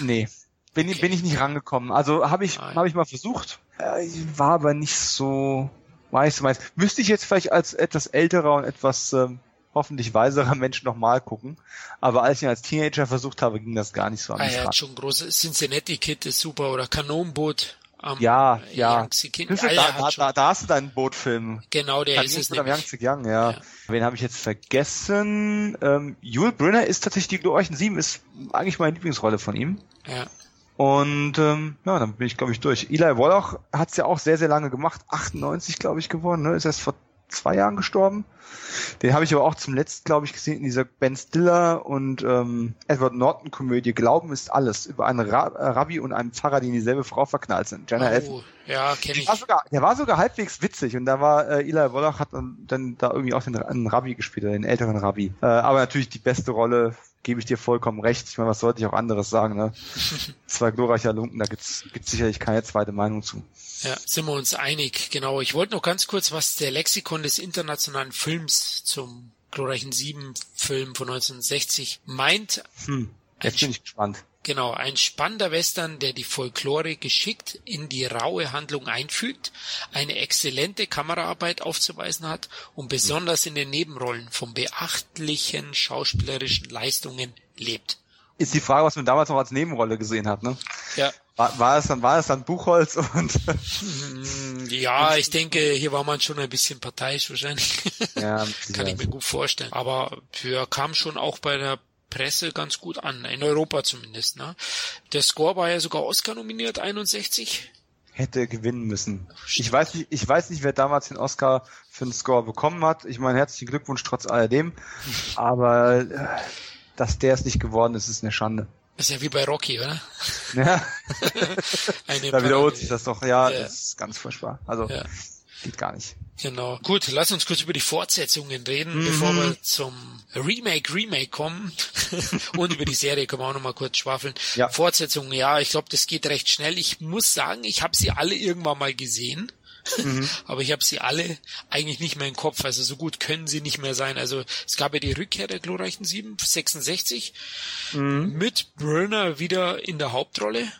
Nee. Bin, Okay. bin ich nicht rangekommen. Also habe ich, hab ich mal versucht. Äh, war aber nicht so. Weiß, weiß. Müsste ich jetzt vielleicht als etwas älterer und etwas ähm, hoffentlich weiserer Mensch nochmal gucken. Aber als ich ihn als Teenager versucht habe, ging das gar nicht so an Ah, er ran. hat schon große Cincinnati Kid ist super oder Kanonenboot am Ja, äh, ja. Ah, da, hat da, da, da hast du deinen Bootfilm. genau, der ist es am. Yangtze Young, ja. Ja. Wen habe ich jetzt vergessen? Ähm, Yul Brynner ist tatsächlich die glorreichen Sieben, ist eigentlich meine Lieblingsrolle von ihm. Ja. Und ähm, ja, dann bin ich, glaube ich, durch. Eli Wallach hat es ja auch sehr, sehr lange gemacht. 98, glaube ich, geworden. Ne? Ist erst vor zwei Jahren gestorben. Den habe ich aber auch zum letzten, glaube ich, gesehen in dieser Ben Stiller und ähm, Edward Norton Komödie Glauben ist alles über einen Ra äh, Rabbi und einen Pfarrer, die in dieselbe Frau verknallt sind. Jenna. Oh, ja, kenne Der ich. war, sogar, der war sogar halbwegs witzig und da war äh, Eli Wallach hat dann, dann da irgendwie auch den einen Rabbi gespielt, den älteren Rabbi. Äh, aber natürlich die beste Rolle, gebe ich dir vollkommen recht. Ich meine, was sollte ich auch anderes sagen, ne? Zwei glorreiche Halunken, da gibt's gibt's sicherlich keine zweite Meinung zu. Ja, sind wir uns einig. Genau. Ich wollte noch ganz kurz was der Lexikon des internationalen Films zum glorreichen Sieben Film von 1960 meint. Hm. Jetzt bin ich gespannt. Genau, ein spannender Western, der die Folklore geschickt in die raue Handlung einfügt, eine exzellente Kameraarbeit aufzuweisen hat und besonders in den Nebenrollen von beachtlichen schauspielerischen Leistungen lebt. Ist die Frage, was man damals noch als Nebenrolle gesehen hat, ne? Ja, War, war es dann, war es dann Buchholz und Mm, Ja, ich denke, hier war man schon ein bisschen parteiisch wahrscheinlich. ja, Kann ich mir gut vorstellen. Aber ja, kam schon auch bei der Presse ganz gut an, in Europa zumindest. Ne? Der Score war ja sogar Oscar nominiert, 61. hätte gewinnen müssen. Ich weiß nicht, ich weiß nicht, wer damals den Oscar für den Score bekommen hat. Ich meine, herzlichen Glückwunsch trotz alledem. Aber äh, dass der es nicht geworden ist, ist eine Schande. Das ist ja wie bei Rocky, oder? Ja, da wiederholt sich das doch. Ja, Ja. das ist ganz furchtbar. Also Ja. Geht gar nicht. Genau. Gut, lass uns kurz über die Fortsetzungen reden, Mhm. bevor wir zum Remake, Remake kommen. Und über die Serie können wir auch nochmal kurz schwafeln. Ja. Fortsetzungen, ja, ich glaube, das geht recht schnell. Ich muss sagen, ich habe sie alle irgendwann mal gesehen. Mhm. Aber ich habe sie alle eigentlich nicht mehr im Kopf. Also so gut können sie nicht mehr sein. Also es gab ja die Rückkehr der glorreichen Sieben, 66, Mhm. mit Burner wieder in der Hauptrolle.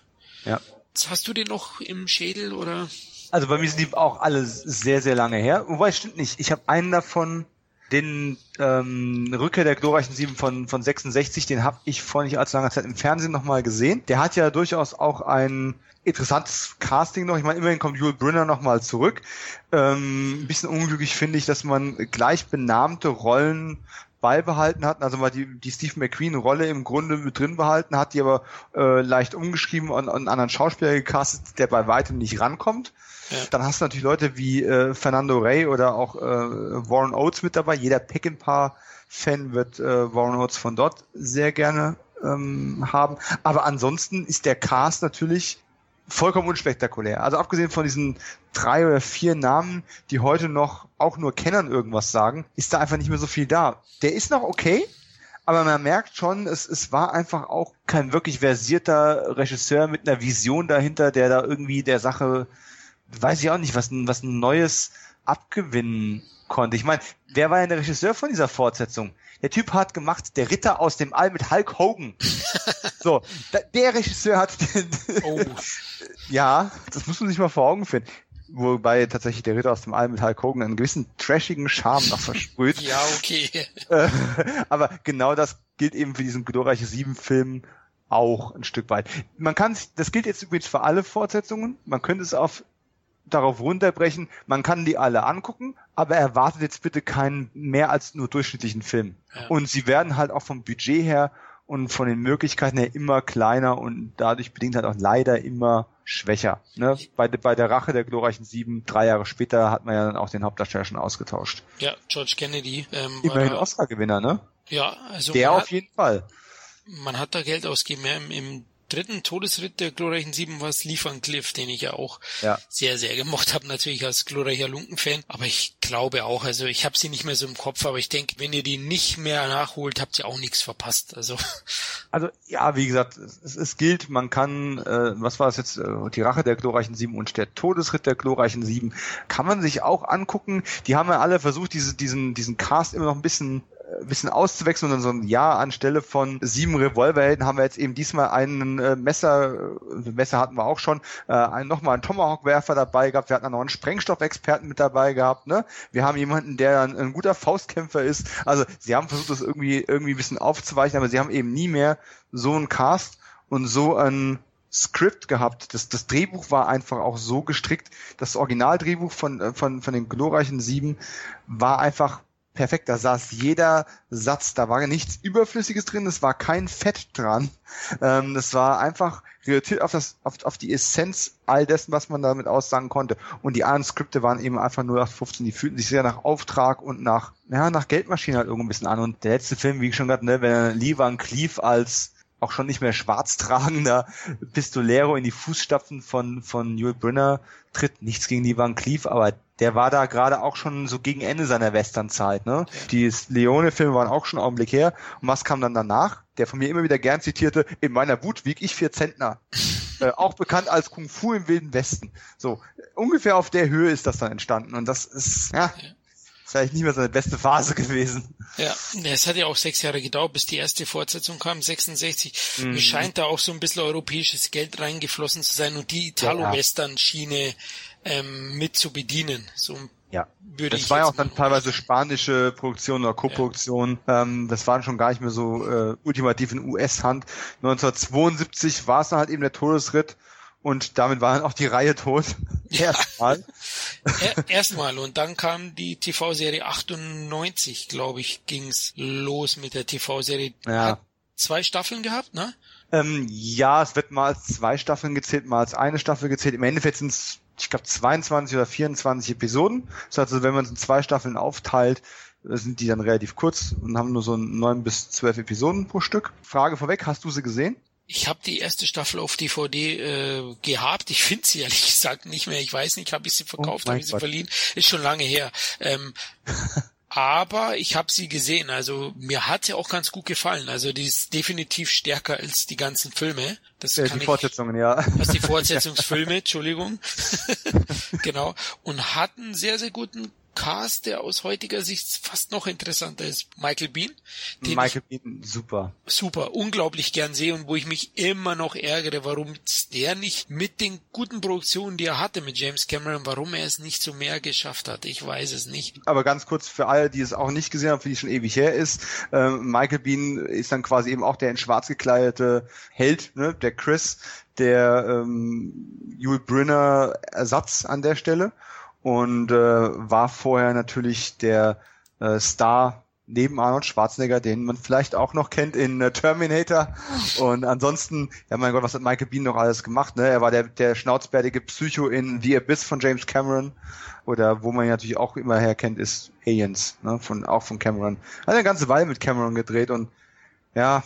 Ja. Hast du den noch im Schädel oder? Also bei mir sind die auch alle sehr, sehr lange her. Wobei, stimmt nicht. Ich habe einen davon, den ähm, Rückkehr der glorreichen Sieben von, von 66, den habe ich vor nicht allzu langer Zeit im Fernsehen nochmal gesehen. Der hat ja durchaus auch ein interessantes Casting noch. Ich meine, immerhin kommt Yul Brynner nochmal zurück. Ähm, ein bisschen unglücklich finde ich, dass man gleich benannte Rollen beibehalten hat, also mal die, die Steve McQueen-Rolle im Grunde mit drin behalten hat, die aber äh, leicht umgeschrieben und, und einen anderen Schauspieler gecastet, der bei weitem nicht rankommt. Dann hast du natürlich Leute wie äh, Fernando Rey oder auch äh, Warren Oates mit dabei. Jeder Peckinpah-Fan wird äh, Warren Oates von dort sehr gerne ähm, haben. Aber ansonsten ist der Cast natürlich vollkommen unspektakulär. Also abgesehen von diesen drei oder vier Namen, die heute noch auch nur Kennern irgendwas sagen, ist da einfach nicht mehr so viel da. Der ist noch okay, aber man merkt schon, es, es war einfach auch kein wirklich versierter Regisseur mit einer Vision dahinter, der da irgendwie der Sache, weiß ich auch nicht, was, ein- was ein Neues abgewinnen konnte. Ich meine, wer war denn der Regisseur von dieser Fortsetzung? Der Typ hat gemacht, der Ritter aus dem All mit Hulk Hogan. so, da, der Regisseur hat, Oh, ja, das muss man sich mal vor Augen führen. Wobei tatsächlich der Ritter aus dem All mit Hulk Hogan einen gewissen trashigen Charme noch versprüht. ja, okay. Äh, aber genau das gilt eben für diesen glorreiche sieben Film auch ein Stück weit. Man kann, das gilt jetzt übrigens für alle Fortsetzungen. Man könnte es auf darauf runterbrechen. Man kann die alle angucken, aber erwartet jetzt bitte keinen mehr als nur durchschnittlichen Film. Ja. Und sie werden halt auch vom Budget her und von den Möglichkeiten her immer kleiner und dadurch bedingt halt auch leider immer schwächer. Ne? Bei, bei der Rache der glorreichen Sieben, drei Jahre später, hat man ja dann auch den Hauptdarsteller schon ausgetauscht. Ja, George Kennedy. Ähm, Immerhin Oscar-Gewinner, ne? Ja, also Der auf hat, jeden Fall. man hat da Geld ausgegeben. Ja, im, Im dritten Todesritt der glorreichen Sieben war es Lee Van Cliff, den ich ja auch ja. sehr, sehr gemocht habe, natürlich als glorreicher Lunken-Fan. Aber ich glaube auch, also ich habe sie nicht mehr so im Kopf, aber ich denke, wenn ihr die nicht mehr nachholt, habt ihr auch nichts verpasst. Also, also ja, wie gesagt, es, es gilt, man kann, äh, was war es jetzt, äh, die Rache der glorreichen Sieben und der Todesritt der glorreichen Sieben, kann man sich auch angucken. Die haben ja alle versucht, diese, diesen, diesen Cast immer noch ein bisschen bisschen auszuwechseln und dann so ein Ja anstelle von sieben Revolverhelden haben wir jetzt eben diesmal einen äh, Messer, äh, Messer hatten wir auch schon, äh, einen, nochmal einen Tomahawk-Werfer dabei gehabt, wir hatten noch einen Sprengstoffexperten mit dabei gehabt, ne? Wir haben jemanden, der ein, ein guter Faustkämpfer ist. Also sie haben versucht, das irgendwie, irgendwie ein bisschen aufzuweichen, aber sie haben eben nie mehr so einen Cast und so ein Skript gehabt. Das, das Drehbuch war einfach auch so gestrickt. Das Originaldrehbuch von, äh, von, von den glorreichen Sieben war einfach perfekt. Da saß jeder Satz, da war nichts Überflüssiges drin, es war kein Fett dran. Ähm, das war einfach reduziert auf, das, auf, auf die Essenz all dessen, was man damit aussagen konnte. Und die anderen Skripte waren eben einfach nur nach 15, die fühlten sich sehr nach Auftrag und nach, ja, nach Geldmaschine halt irgendwo ein bisschen an. Und der letzte Film, wie ich schon gesagt, ne, wenn Lee Van Cleef als auch schon nicht mehr schwarz tragender Pistolero in die Fußstapfen von, von Yul Brynner tritt. Nichts gegen die Van Cleef, aber der war da gerade auch schon so gegen Ende seiner Westernzeit. Ne? Die Leone-Filme waren auch schon einen Augenblick her. Und was kam dann danach? Der von mir immer wieder gern zitierte, in meiner Wut wieg ich vier Zentner. äh, auch bekannt als Kung Fu im Wilden Westen. So, ungefähr auf der Höhe ist das dann entstanden. Und das ist, ja, ja vielleicht nicht mehr seine beste Phase gewesen. Ja, es hat ja auch sechs Jahre gedauert, bis die erste Fortsetzung kam, 66. Mhm. Es scheint da auch so ein bisschen europäisches Geld reingeflossen zu sein und die Italo-Western-Schiene ähm, mit zu bedienen. So ja. Würde das war ja auch dann teilweise spanische Produktion oder Koproduktion. Ja. Ähm, das waren schon gar nicht mehr so äh, ultimativ in US-Hand. 1972 war es dann halt eben der Todesritt und damit war dann auch die Reihe tot. Erstmal. Erstmal. Und dann kam die TV-Serie 98, glaube ich, ging's los mit der TV-Serie. Ja. Hat zwei Staffeln gehabt, ne? Ähm, ja, es wird mal als zwei Staffeln gezählt, mal als eine Staffel gezählt. Im Endeffekt sind es, ich glaube, 22 oder 24 Episoden. Das heißt, also, wenn man es in zwei Staffeln aufteilt, sind die dann relativ kurz und haben nur so neun bis zwölf Episoden pro Stück. Frage vorweg, hast du sie gesehen? Ich habe die erste Staffel auf DVD äh, gehabt. Ich finde sie ehrlich gesagt nicht mehr. Ich weiß nicht, habe ich sie verkauft, oh habe ich sie verliehen. Ist schon lange her. Ähm, aber ich habe sie gesehen. Also mir hat sie auch ganz gut gefallen. Also die ist definitiv stärker als die ganzen Filme. Das ja, die ich, Fortsetzungen, ja. Was die Fortsetzungsfilme, Entschuldigung. genau. Und hat einen sehr, sehr guten Cast, der aus heutiger Sicht fast noch interessanter ist. Michael Bean. Den Michael Bean, super. Super, unglaublich gern sehe und wo ich mich immer noch ärgere, warum der nicht mit den guten Produktionen, die er hatte mit James Cameron, warum er es nicht so mehr geschafft hat. Ich weiß es nicht. Aber ganz kurz für alle, die es auch nicht gesehen haben, für die es schon ewig her ist, äh, Michael Bean ist dann quasi eben auch der in schwarz gekleidete Held, ne, der Chris, der ähm, Yul Brynner Ersatz an der Stelle und äh, war vorher natürlich der äh, Star neben Arnold Schwarzenegger, den man vielleicht auch noch kennt in äh, Terminator. Und ansonsten, ja mein Gott, was hat Michael Bean noch alles gemacht? Ne? Er war der, der schnauzbärtige Psycho in The Abyss von James Cameron. Oder wo man ihn natürlich auch immer herkennt, ist Aliens, ne? von, auch von Cameron. Hat eine ganze Weile mit Cameron gedreht und ja,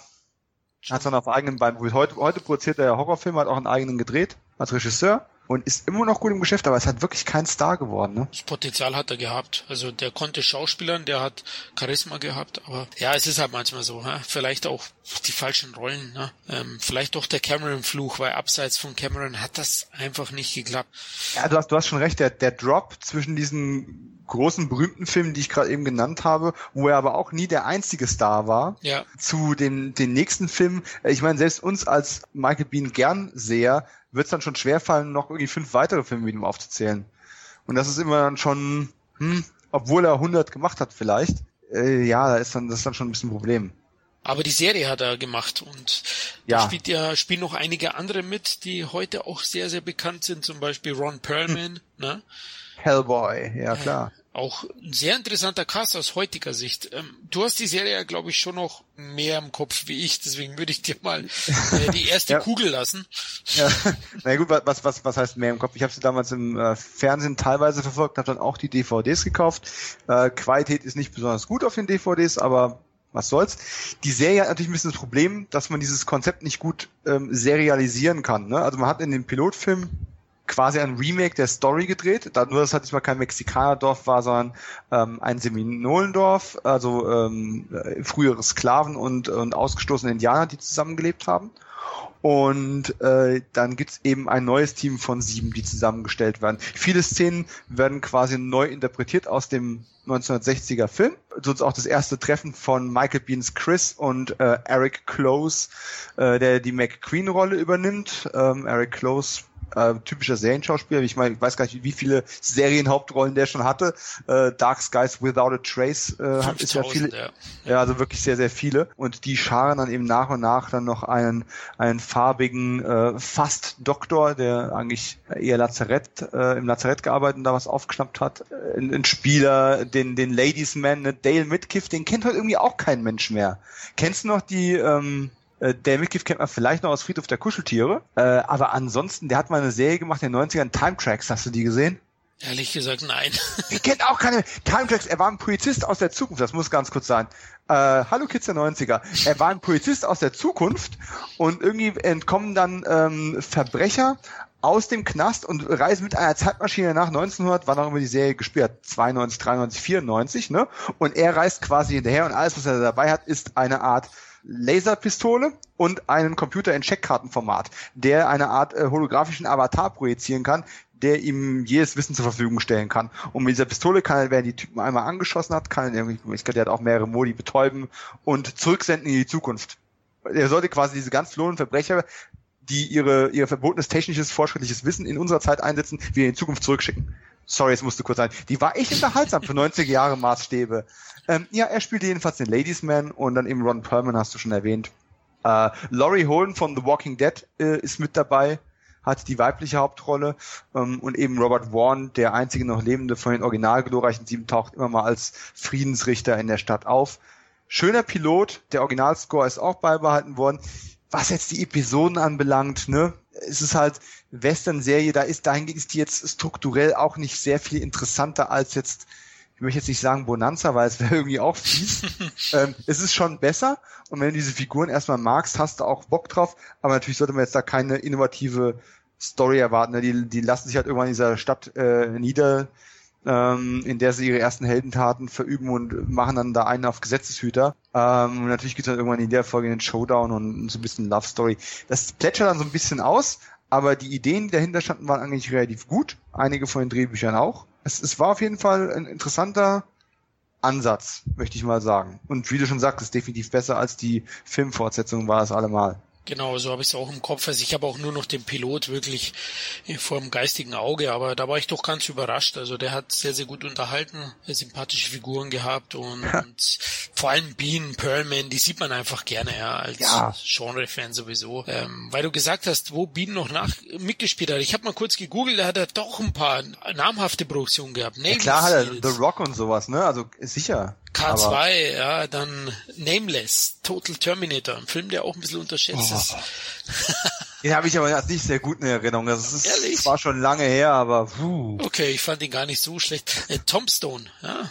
hat dann auf eigenen Beinen Heute, heute produziert er Horrorfilme, hat auch einen eigenen gedreht als Regisseur und ist immer noch gut im Geschäft, aber es hat wirklich kein Star geworden. Ne? Das Potenzial hat er gehabt. Also der konnte Schauspielern, der hat Charisma gehabt, aber ja, es ist halt manchmal so. Hä? Vielleicht auch die falschen Rollen. Ne? Ähm, vielleicht auch der Cameron-Fluch, weil abseits von Cameron hat das einfach nicht geklappt. Ja, du hast, du hast schon recht, der, der Drop zwischen diesen großen berühmten Filmen, die ich gerade eben genannt habe, wo er aber auch nie der einzige Star war, ja. zu den, den nächsten Filmen. Ich meine, selbst uns als Michael Bean gern sehr wird es dann schon schwerfallen, noch irgendwie fünf weitere Filme mit ihm aufzuzählen. Und das ist immer dann schon, hm, obwohl er 100 gemacht hat vielleicht, äh, ja, da ist dann, das ist dann schon ein bisschen ein Problem. Aber die Serie hat er gemacht und ja. da spielt ja, spielen noch einige andere mit, die heute auch sehr, sehr bekannt sind, zum Beispiel Ron Perlman, hm. ne? Hellboy, ja klar. Auch ein sehr interessanter Cast aus heutiger Sicht. Ähm, du hast die Serie ja, glaube ich, schon noch mehr im Kopf wie ich, deswegen würde ich dir mal äh, die erste ja. Kugel lassen. Ja, na gut, was, was, was heißt mehr im Kopf? Ich habe sie damals im äh, Fernsehen teilweise verfolgt, habe dann auch die DVDs gekauft. Äh, Qualität ist nicht besonders gut auf den DVDs, aber was soll's. Die Serie hat natürlich ein bisschen das Problem, dass man dieses Konzept nicht gut ähm, serialisieren kann. Ne? Also man hat in dem Pilotfilm quasi ein Remake der Story gedreht, da nur dass halt mal kein Mexikanerdorf war, sondern ähm, ein Seminolendorf, also ähm, frühere Sklaven und, und ausgestoßene Indianer, die zusammengelebt haben. Und äh, dann gibt's eben ein neues Team von sieben, die zusammengestellt werden. Viele Szenen werden quasi neu interpretiert aus dem 1960er Film. So ist auch das erste Treffen von Michael Beans Chris und äh, Eric Close, äh, der die McQueen-Rolle übernimmt. Ähm, Eric Close äh, typischer Serienschauspieler. Ich meine, ich weiß gar nicht, wie viele Serienhauptrollen der schon hatte. Äh, Dark Skies Without a Trace äh, hat ist ja viele. Ja. ja, also wirklich sehr, sehr viele. Und die scharen dann eben nach und nach dann noch einen, einen farbigen äh, Fast-Doktor, der eigentlich eher Lazarett, äh, im Lazarett gearbeitet und da was aufgeschnappt hat. Ein, ein Spieler, den, den Ladies Man, ne, Dale Midkiff, den kennt heute irgendwie auch kein Mensch mehr. Kennst du noch die, ähm, äh, der Mitglied kennt man vielleicht noch aus Friedhof der Kuscheltiere. Äh, aber ansonsten, der hat mal eine Serie gemacht in den 90ern, Time Tracks. Hast du die gesehen? Ehrlich gesagt, nein. Ich kennt auch keine Time Tracks. Er war ein Polizist aus der Zukunft. Das muss ganz kurz sein. Äh, hallo Kids der 90er. Er war ein Polizist aus der Zukunft und irgendwie entkommen dann ähm, Verbrecher aus dem Knast und reisen mit einer Zeitmaschine nach 1900, wann auch immer die Serie gespielt hat, 92, 93, 94, ne? Und er reist quasi hinterher und alles, was er dabei hat, ist eine Art Laserpistole und einen Computer in Checkkartenformat, der eine Art äh, holographischen Avatar projizieren kann, der ihm jedes Wissen zur Verfügung stellen kann. Und mit dieser Pistole kann er, wer die Typen einmal angeschossen hat, kann er irgendwie, ich glaube, der hat auch mehrere Modi betäuben und zurücksenden in die Zukunft. Er sollte quasi diese ganz flohen Verbrecher, die ihre, ihr verbotenes technisches, fortschrittliches Wissen in unserer Zeit einsetzen, wieder in die Zukunft zurückschicken. Sorry, es musste kurz sein. Die war echt unterhaltsam für 90 Jahre Maßstäbe. Ähm, ja, er spielte jedenfalls den Ladies Man und dann eben Ron Perlman, hast du schon erwähnt. Äh, Laurie Holden von The Walking Dead äh, ist mit dabei, hat die weibliche Hauptrolle ähm, und eben Robert Warren, der einzige noch lebende von den original glorreichen Sieben, taucht immer mal als Friedensrichter in der Stadt auf. Schöner Pilot, der Originalscore ist auch beibehalten worden. Was jetzt die Episoden anbelangt, ne, es ist halt Western-Serie, da ist dahingehend ist die jetzt strukturell auch nicht sehr viel interessanter als jetzt ich möchte jetzt nicht sagen Bonanza, weil es wäre irgendwie auch fies. ähm, es ist schon besser und wenn du diese Figuren erstmal magst, hast du auch Bock drauf, aber natürlich sollte man jetzt da keine innovative Story erwarten. Ne? Die, die lassen sich halt irgendwann in dieser Stadt äh, nieder, ähm, in der sie ihre ersten Heldentaten verüben und machen dann da einen auf Gesetzeshüter. Ähm, und natürlich gibt es dann irgendwann in der Folge einen Showdown und so ein bisschen Love Story. Das plätschert dann so ein bisschen aus, aber die Ideen, die dahinter standen, waren eigentlich relativ gut. Einige von den Drehbüchern auch es, es war auf jeden Fall ein interessanter Ansatz, möchte ich mal sagen. Und wie du schon sagtest, definitiv besser als die Filmfortsetzung war es allemal. Genau, so habe ich es auch im Kopf. Also ich habe auch nur noch den Pilot wirklich vor dem geistigen Auge, aber da war ich doch ganz überrascht. Also der hat sehr, sehr gut unterhalten, sympathische Figuren gehabt und, und vor allem Bean, Pearlman, die sieht man einfach gerne ja, als ja. Genre-Fan sowieso. Ähm, weil du gesagt hast, wo Bean noch nach mitgespielt hat. Ich habe mal kurz gegoogelt, da hat er doch ein paar namhafte Produktionen gehabt. Ja, klar hat er The Rock und sowas, ne? Also sicher. K2, aber ja, dann Nameless, Total Terminator, ein Film, der auch ein bisschen unterschätzt oh. ist. Den habe ich aber als nicht sehr gut in Erinnerung. Das ist, Ehrlich? war schon lange her, aber puh. Okay, ich fand ihn gar nicht so schlecht. Äh, Tombstone, ja.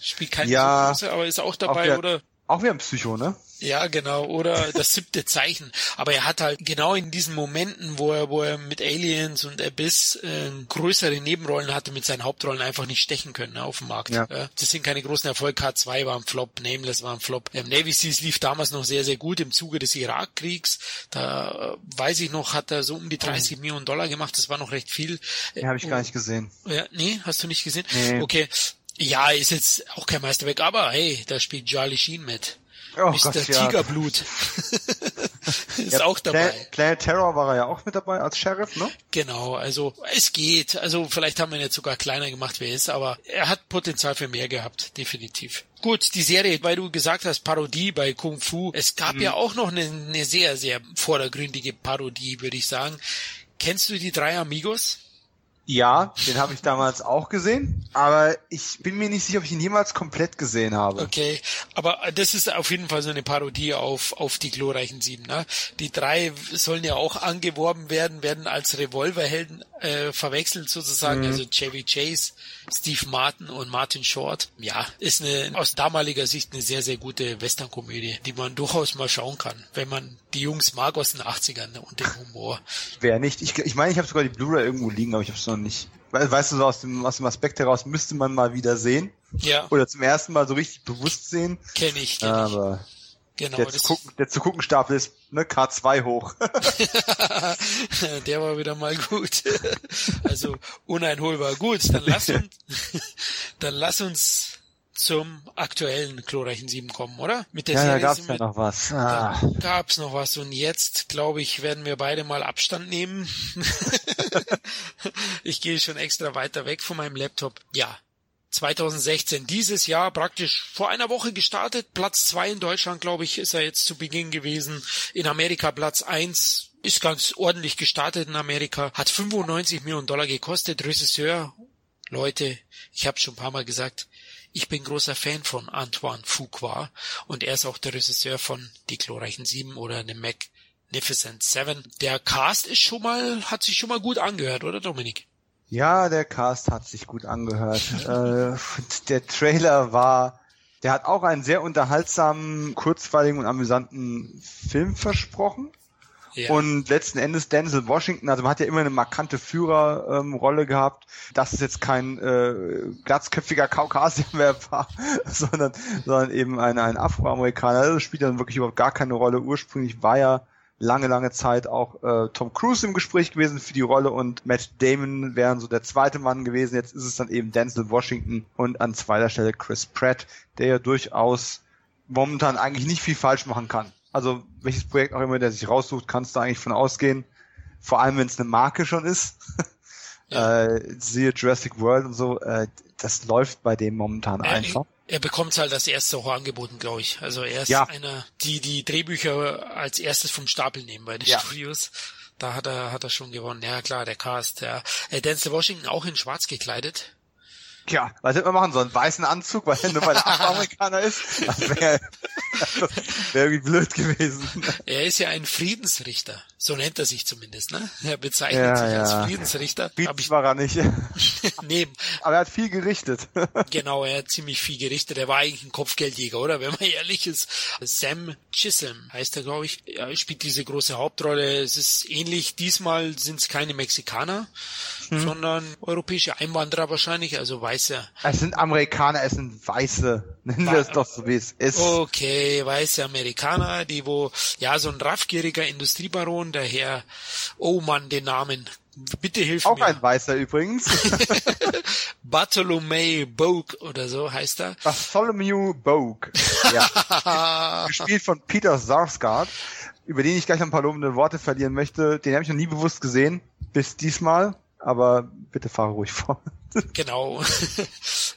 Spielt keine ja, so große, aber ist auch dabei, auch der, oder? Auch wie ein Psycho, ne? Ja, genau. Oder das siebte Zeichen. Aber er hat halt genau in diesen Momenten, wo er, wo er mit Aliens und Abyss äh, größere Nebenrollen hatte, mit seinen Hauptrollen einfach nicht stechen können ne, auf dem Markt. Ja. Das sind keine großen Erfolge. K2 war ein Flop, Nameless war ein Flop. Ähm, Navy Seas lief damals noch sehr, sehr gut im Zuge des Irakkriegs. Da äh, weiß ich noch, hat er so um die 30 oh. Millionen Dollar gemacht. Das war noch recht viel. Ja, habe ich gar nicht gesehen. Ja, nee, hast du nicht gesehen? Nee. Okay. Ja, ist jetzt auch kein Meisterwerk, aber hey, da spielt Charlie Sheen mit. Oh Mr. Gott, Tigerblut ist ja, auch dabei. Planet, Planet Terror war er ja auch mit dabei als Sheriff, ne? Genau, also es geht. Also vielleicht haben wir ihn jetzt sogar kleiner gemacht, wer er ist, aber er hat Potenzial für mehr gehabt, definitiv. Gut, die Serie, weil du gesagt hast, Parodie bei Kung Fu. Es gab mhm. ja auch noch eine, eine sehr, sehr vordergründige Parodie, würde ich sagen. Kennst du die drei Amigos? Ja, den habe ich damals auch gesehen, aber ich bin mir nicht sicher, ob ich ihn jemals komplett gesehen habe. Okay, aber das ist auf jeden Fall so eine Parodie auf, auf die glorreichen Sieben. Ne? Die drei sollen ja auch angeworben werden, werden als Revolverhelden äh, verwechselt sozusagen, mhm. also Chevy Chase, Steve Martin und Martin Short. Ja, ist eine aus damaliger Sicht eine sehr, sehr gute Western-Komödie, die man durchaus mal schauen kann, wenn man die Jungs mag aus den 80ern und den Humor. Wer nicht? Ich, ich meine, ich habe sogar die Blu-ray irgendwo liegen, aber ich habe es noch nicht. Weißt du, so aus dem, aus dem Aspekt heraus müsste man mal wieder sehen. Ja. Oder zum ersten Mal so richtig bewusst sehen. Kenn ich, kenn aber ich. Genau, der, zu gucken, der zu gucken Stapel ist ne, K2 hoch. der war wieder mal gut. also uneinholbar. Gut, dann lass uns, dann lass uns zum aktuellen glorreichen 7 kommen, oder? Mit der ja, Serie da gab's ja noch was. Ah. Da gab's noch was und jetzt, glaube ich, werden wir beide mal Abstand nehmen. ich gehe schon extra weiter weg von meinem Laptop. Ja, 2016, dieses Jahr praktisch vor einer Woche gestartet. Platz zwei in Deutschland, glaube ich, ist er jetzt zu Beginn gewesen. In Amerika Platz eins ist ganz ordentlich gestartet in Amerika. Hat 95 Millionen Dollar gekostet. Regisseur, Leute, ich habe schon ein paar Mal gesagt, ich bin großer Fan von Antoine Fuqua und er ist auch der Regisseur von Die glorreichen Sieben oder The Magnificent Seven. Der Cast ist schon mal, hat sich schon mal gut angehört, oder Dominik? Ja, der Cast hat sich gut angehört. äh, der Trailer war, der hat auch einen sehr unterhaltsamen, kurzweiligen und amüsanten Film versprochen. Ja. Und letzten Endes Denzel Washington, also man hat ja immer eine markante Führerrolle ähm, gehabt. Das ist jetzt kein äh, glatzköpfiger Kaukasier mehr war, sondern, sondern eben ein, ein Afroamerikaner. Das spielt dann wirklich überhaupt gar keine Rolle. Ursprünglich war ja lange, lange Zeit auch äh, Tom Cruise im Gespräch gewesen für die Rolle und Matt Damon wären so der zweite Mann gewesen. Jetzt ist es dann eben Denzel Washington und an zweiter Stelle Chris Pratt, der ja durchaus momentan eigentlich nicht viel falsch machen kann. Also welches Projekt auch immer der sich raussucht, kannst du eigentlich von ausgehen. Vor allem, wenn es eine Marke schon ist. Ja. äh, siehe Jurassic World und so, äh, das läuft bei dem momentan einfach. Er bekommt halt das erste auch angeboten, glaube ich. Also er ist ja. einer, die die Drehbücher als erstes vom Stapel nehmen bei den ja. Studios. Da hat er, hat er schon gewonnen. Ja klar, der Cast, ja. Äh, Denzel Washington auch in schwarz gekleidet. Tja, was hätte man machen sollen? Weißen Anzug, weil er nur bei der Afroamerikaner ist? Das wäre wär irgendwie blöd gewesen. Er ist ja ein Friedensrichter. So nennt er sich zumindest, ne? Er bezeichnet ja, sich ja. als Friedensrichter. Friedens war er nicht. Neben. Aber er hat viel gerichtet. genau, er hat ziemlich viel gerichtet. Er war eigentlich ein Kopfgeldjäger, oder? Wenn man ehrlich ist. Sam Chisholm heißt er, glaube ich. Er spielt diese große Hauptrolle. Es ist ähnlich. Diesmal sind es keine Mexikaner, hm. sondern europäische Einwanderer wahrscheinlich, also weiße. Es sind Amerikaner, es sind Weiße. Nennen wir es doch so, wie es ist. Okay, weiße Amerikaner, die wo, ja, so ein raffgieriger Industriebaron, der Herr, oh Mann, den Namen, bitte hilf Auch mir. Auch ein Weißer übrigens. Bartholomew Bogue oder so heißt er. Bartholomew Bogue. Ja. Gespielt von Peter Sarsgaard, über den ich gleich ein paar lobende Worte verlieren möchte. Den habe ich noch nie bewusst gesehen, bis diesmal. Aber bitte fahre ruhig vor. Genau.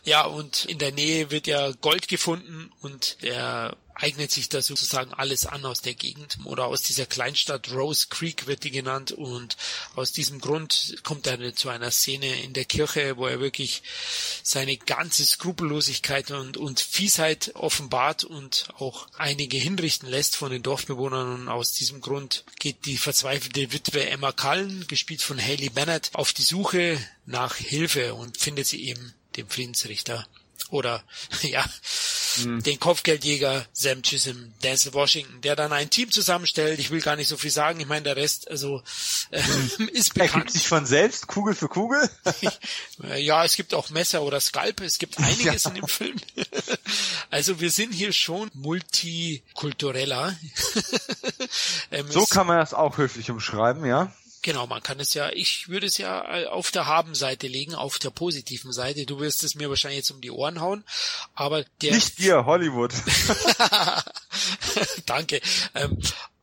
Ja, und in der Nähe wird ja Gold gefunden und der eignet sich da sozusagen alles an aus der Gegend. Oder aus dieser Kleinstadt Rose Creek wird die genannt. Und aus diesem Grund kommt er zu einer Szene in der Kirche, wo er wirklich seine ganze Skrupellosigkeit und, und Fiesheit offenbart und auch einige hinrichten lässt von den Dorfbewohnern. Und aus diesem Grund geht die verzweifelte Witwe Emma Cullen, gespielt von Haley Bennett, auf die Suche nach Hilfe und findet sie eben den Friedensrichter oder ja, mhm. den Kopfgeldjäger Sam Chisholm, Denzel Washington, der dann ein Team zusammenstellt. Ich will gar nicht so viel sagen. Ich meine, der Rest, also äh, ist bekannt. Er gibt sich von selbst Kugel für Kugel. ja, es gibt auch Messer oder Skalpe. Es gibt einiges ja. in dem Film. also wir sind hier schon multikultureller. ähm, so kann man das auch höflich umschreiben, ja. Genau, man kann es ja, ich würde es ja äh, auf der Haben-Seite legen, auf der positiven Seite. Du wirst es mir wahrscheinlich jetzt um die Ohren hauen, aber der... Nicht dir, Hollywood. Danke. Ähm,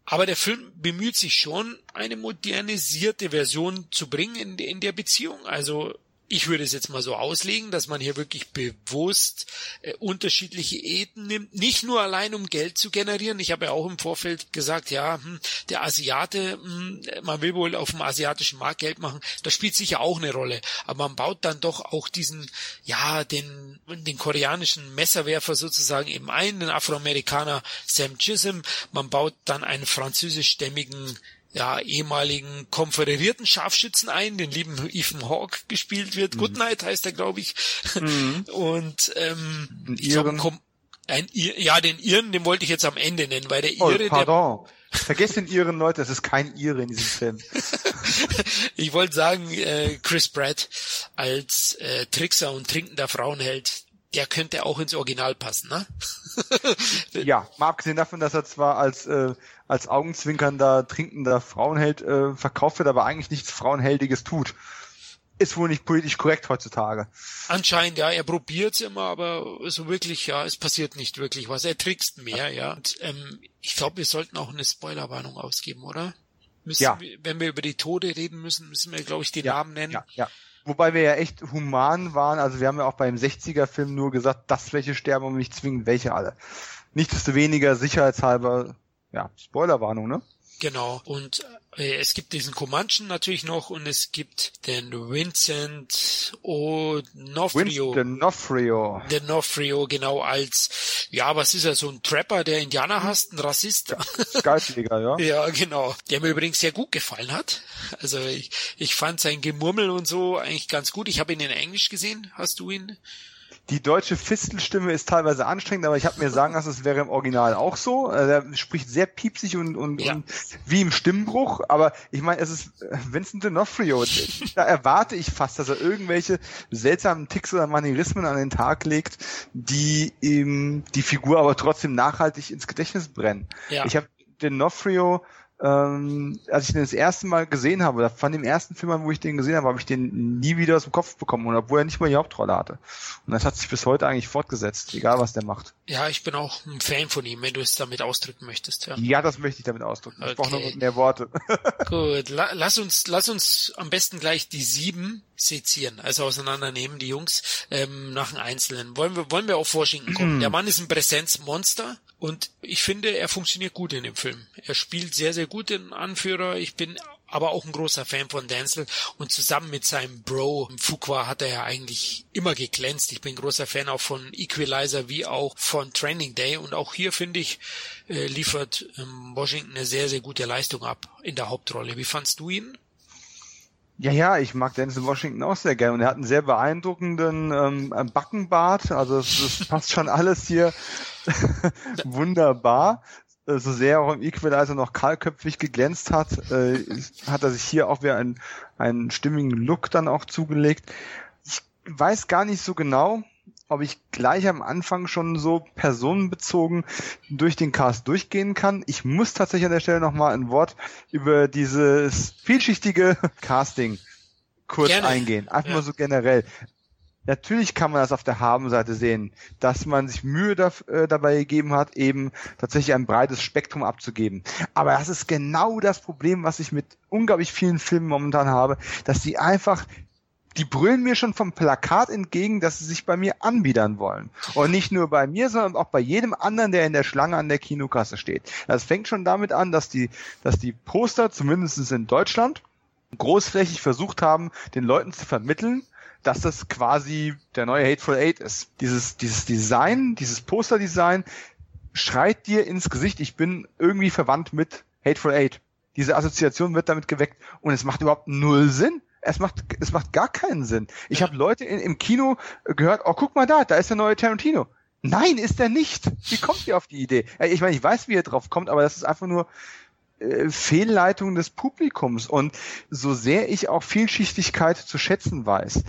aber der Film bemüht sich schon, eine modernisierte Version zu bringen in, in der Beziehung. Also ich würde es jetzt mal so auslegen, dass man hier wirklich bewusst äh, unterschiedliche Eten nimmt, nicht nur allein um Geld zu generieren. Ich habe ja auch im Vorfeld gesagt, ja, hm, der Asiate, hm, man will wohl auf dem asiatischen Markt Geld machen, das spielt sicher auch eine Rolle. Aber man baut dann doch auch diesen, ja, den, den koreanischen Messerwerfer sozusagen eben ein, den Afroamerikaner Sam Chisholm. Man baut dann einen französischstämmigen ja, ehemaligen konföderierten Scharfschützen ein, den lieben Ethan Hawke gespielt wird. Mhm. Goodnight heißt er, glaube ich. Mhm. Und ähm, ich glaub, ein Ir ja, den Iren, den wollte ich jetzt am Ende nennen, weil der oh, Ire, pardon. Der Vergesst den Iren, Leute, es ist kein Ire in diesem Film. ich wollte sagen, äh, Chris Pratt als äh, Trickser und trinkender Frauenheld, der könnte auch ins Original passen, ne? ja, mal abgesehen davon, dass er zwar als äh, als augenzwinkernder, trinkender Frauenheld äh, verkauft wird, aber eigentlich nichts Frauenheldiges tut. Ist wohl nicht politisch korrekt heutzutage. Anscheinend, ja, er probiert's immer, aber so wirklich, ja, es passiert nicht wirklich was. Er trickst mehr, ja. Und, ähm, ich glaube, wir sollten auch eine Spoilerwarnung ausgeben, oder? Müssen ja. Wir, wenn wir über die Tode reden müssen, müssen wir, glaube ich, die ja, Namen nennen. Ja, ja. Wobei wir ja echt human waren. Also wir haben ja auch beim 60er-Film nur gesagt, dass welche sterben und nicht zwingend welche alle. Nichtsdestoweniger sicherheitshalber ja, Spoilerwarnung, ne? Genau. Und es gibt diesen Comanchen natürlich noch und es gibt den Vincent O'Nofrio. D'Onofrio. D'Onofrio, genau, als, ja, was ist er, so ein Trapper, der Indianer hasst, ein Rassist. Geistlicher, ja. ja, genau. Der mir übrigens sehr gut gefallen hat. Also ich, ich fand sein Gemurmel und so eigentlich ganz gut. Ich habe ihn in Englisch gesehen. Hast du ihn? Die deutsche Fistelstimme ist teilweise anstrengend, aber ich habe mir sagen lassen, es wäre im Original auch so. Also er spricht sehr piepsig und, und, ja. und wie im Stimmbruch, aber ich meine, es ist Vincent D'Onofrio. da erwarte ich fast, dass er irgendwelche seltsamen Ticks oder Manierismen an den Tag legt, die ihm die Figur aber trotzdem nachhaltig ins Gedächtnis brennen. Ja. Ich habe D'Onofrio ähm, als ich den das erste Mal gesehen habe, oder von dem ersten Film an, wo ich den gesehen habe, habe ich den nie wieder aus dem Kopf bekommen, obwohl er nicht mal die Hauptrolle hatte. Und das hat sich bis heute eigentlich fortgesetzt, egal was der macht. Ja, ich bin auch ein Fan von ihm, wenn du es damit ausdrücken möchtest. Ja, ja das möchte ich damit ausdrücken. Okay. Ich brauche noch mehr Worte. Gut, la lass uns, lass uns am besten gleich die sieben sezieren, also auseinandernehmen, die Jungs, ähm, nach dem Einzelnen. Wollen wir, wollen wir auf Washington kommen? Der Mann ist ein Präsenzmonster und ich finde, er funktioniert gut in dem Film. Er spielt sehr, sehr gut den Anführer. Ich bin aber auch ein großer Fan von Denzel und zusammen mit seinem Bro Fuqua hat er ja eigentlich immer geglänzt. Ich bin großer Fan auch von Equalizer wie auch von Training Day und auch hier finde ich äh, liefert ähm, Washington eine sehr sehr gute Leistung ab in der Hauptrolle. Wie fandst du ihn? Ja, ja, ich mag Denzel Washington auch sehr gerne und er hat einen sehr beeindruckenden ähm, Backenbart, also es, es passt schon alles hier wunderbar. Äh, so sehr auch im Equalizer noch kahlköpfig geglänzt hat, äh, hat er sich hier auch wieder einen, einen stimmigen Look dann auch zugelegt. Ich weiß gar nicht so genau, ob ich gleich am Anfang schon so personenbezogen durch den Cast durchgehen kann. Ich muss tatsächlich an der Stelle nochmal ein Wort über dieses vielschichtige Casting kurz Gerne. eingehen. Einfach ja. mal so generell. Natürlich kann man das auf der Habenseite sehen, dass man sich Mühe da, äh, dabei gegeben hat, eben tatsächlich ein breites Spektrum abzugeben. Aber das ist genau das Problem, was ich mit unglaublich vielen Filmen momentan habe, dass sie einfach die brüllen mir schon vom Plakat entgegen, dass sie sich bei mir anbiedern wollen. Und nicht nur bei mir, sondern auch bei jedem anderen, der in der Schlange an der Kinokasse steht. Das fängt schon damit an, dass die, dass die Poster, zumindest in Deutschland, großflächig versucht haben, den Leuten zu vermitteln, dass das quasi der neue Hateful Eight ist. Dieses, dieses Design, dieses Posterdesign schreit dir ins Gesicht, ich bin irgendwie verwandt mit Hateful Eight. Diese Assoziation wird damit geweckt und es macht überhaupt null Sinn. Es macht, es macht gar keinen Sinn. Ich habe Leute in, im Kino gehört, oh, guck mal da, da ist der neue Tarantino. Nein, ist er nicht. Wie kommt ihr auf die Idee? Ich meine, ich weiß, wie ihr drauf kommt, aber das ist einfach nur äh, Fehlleitung des Publikums. Und so sehr ich auch Vielschichtigkeit zu schätzen weiß,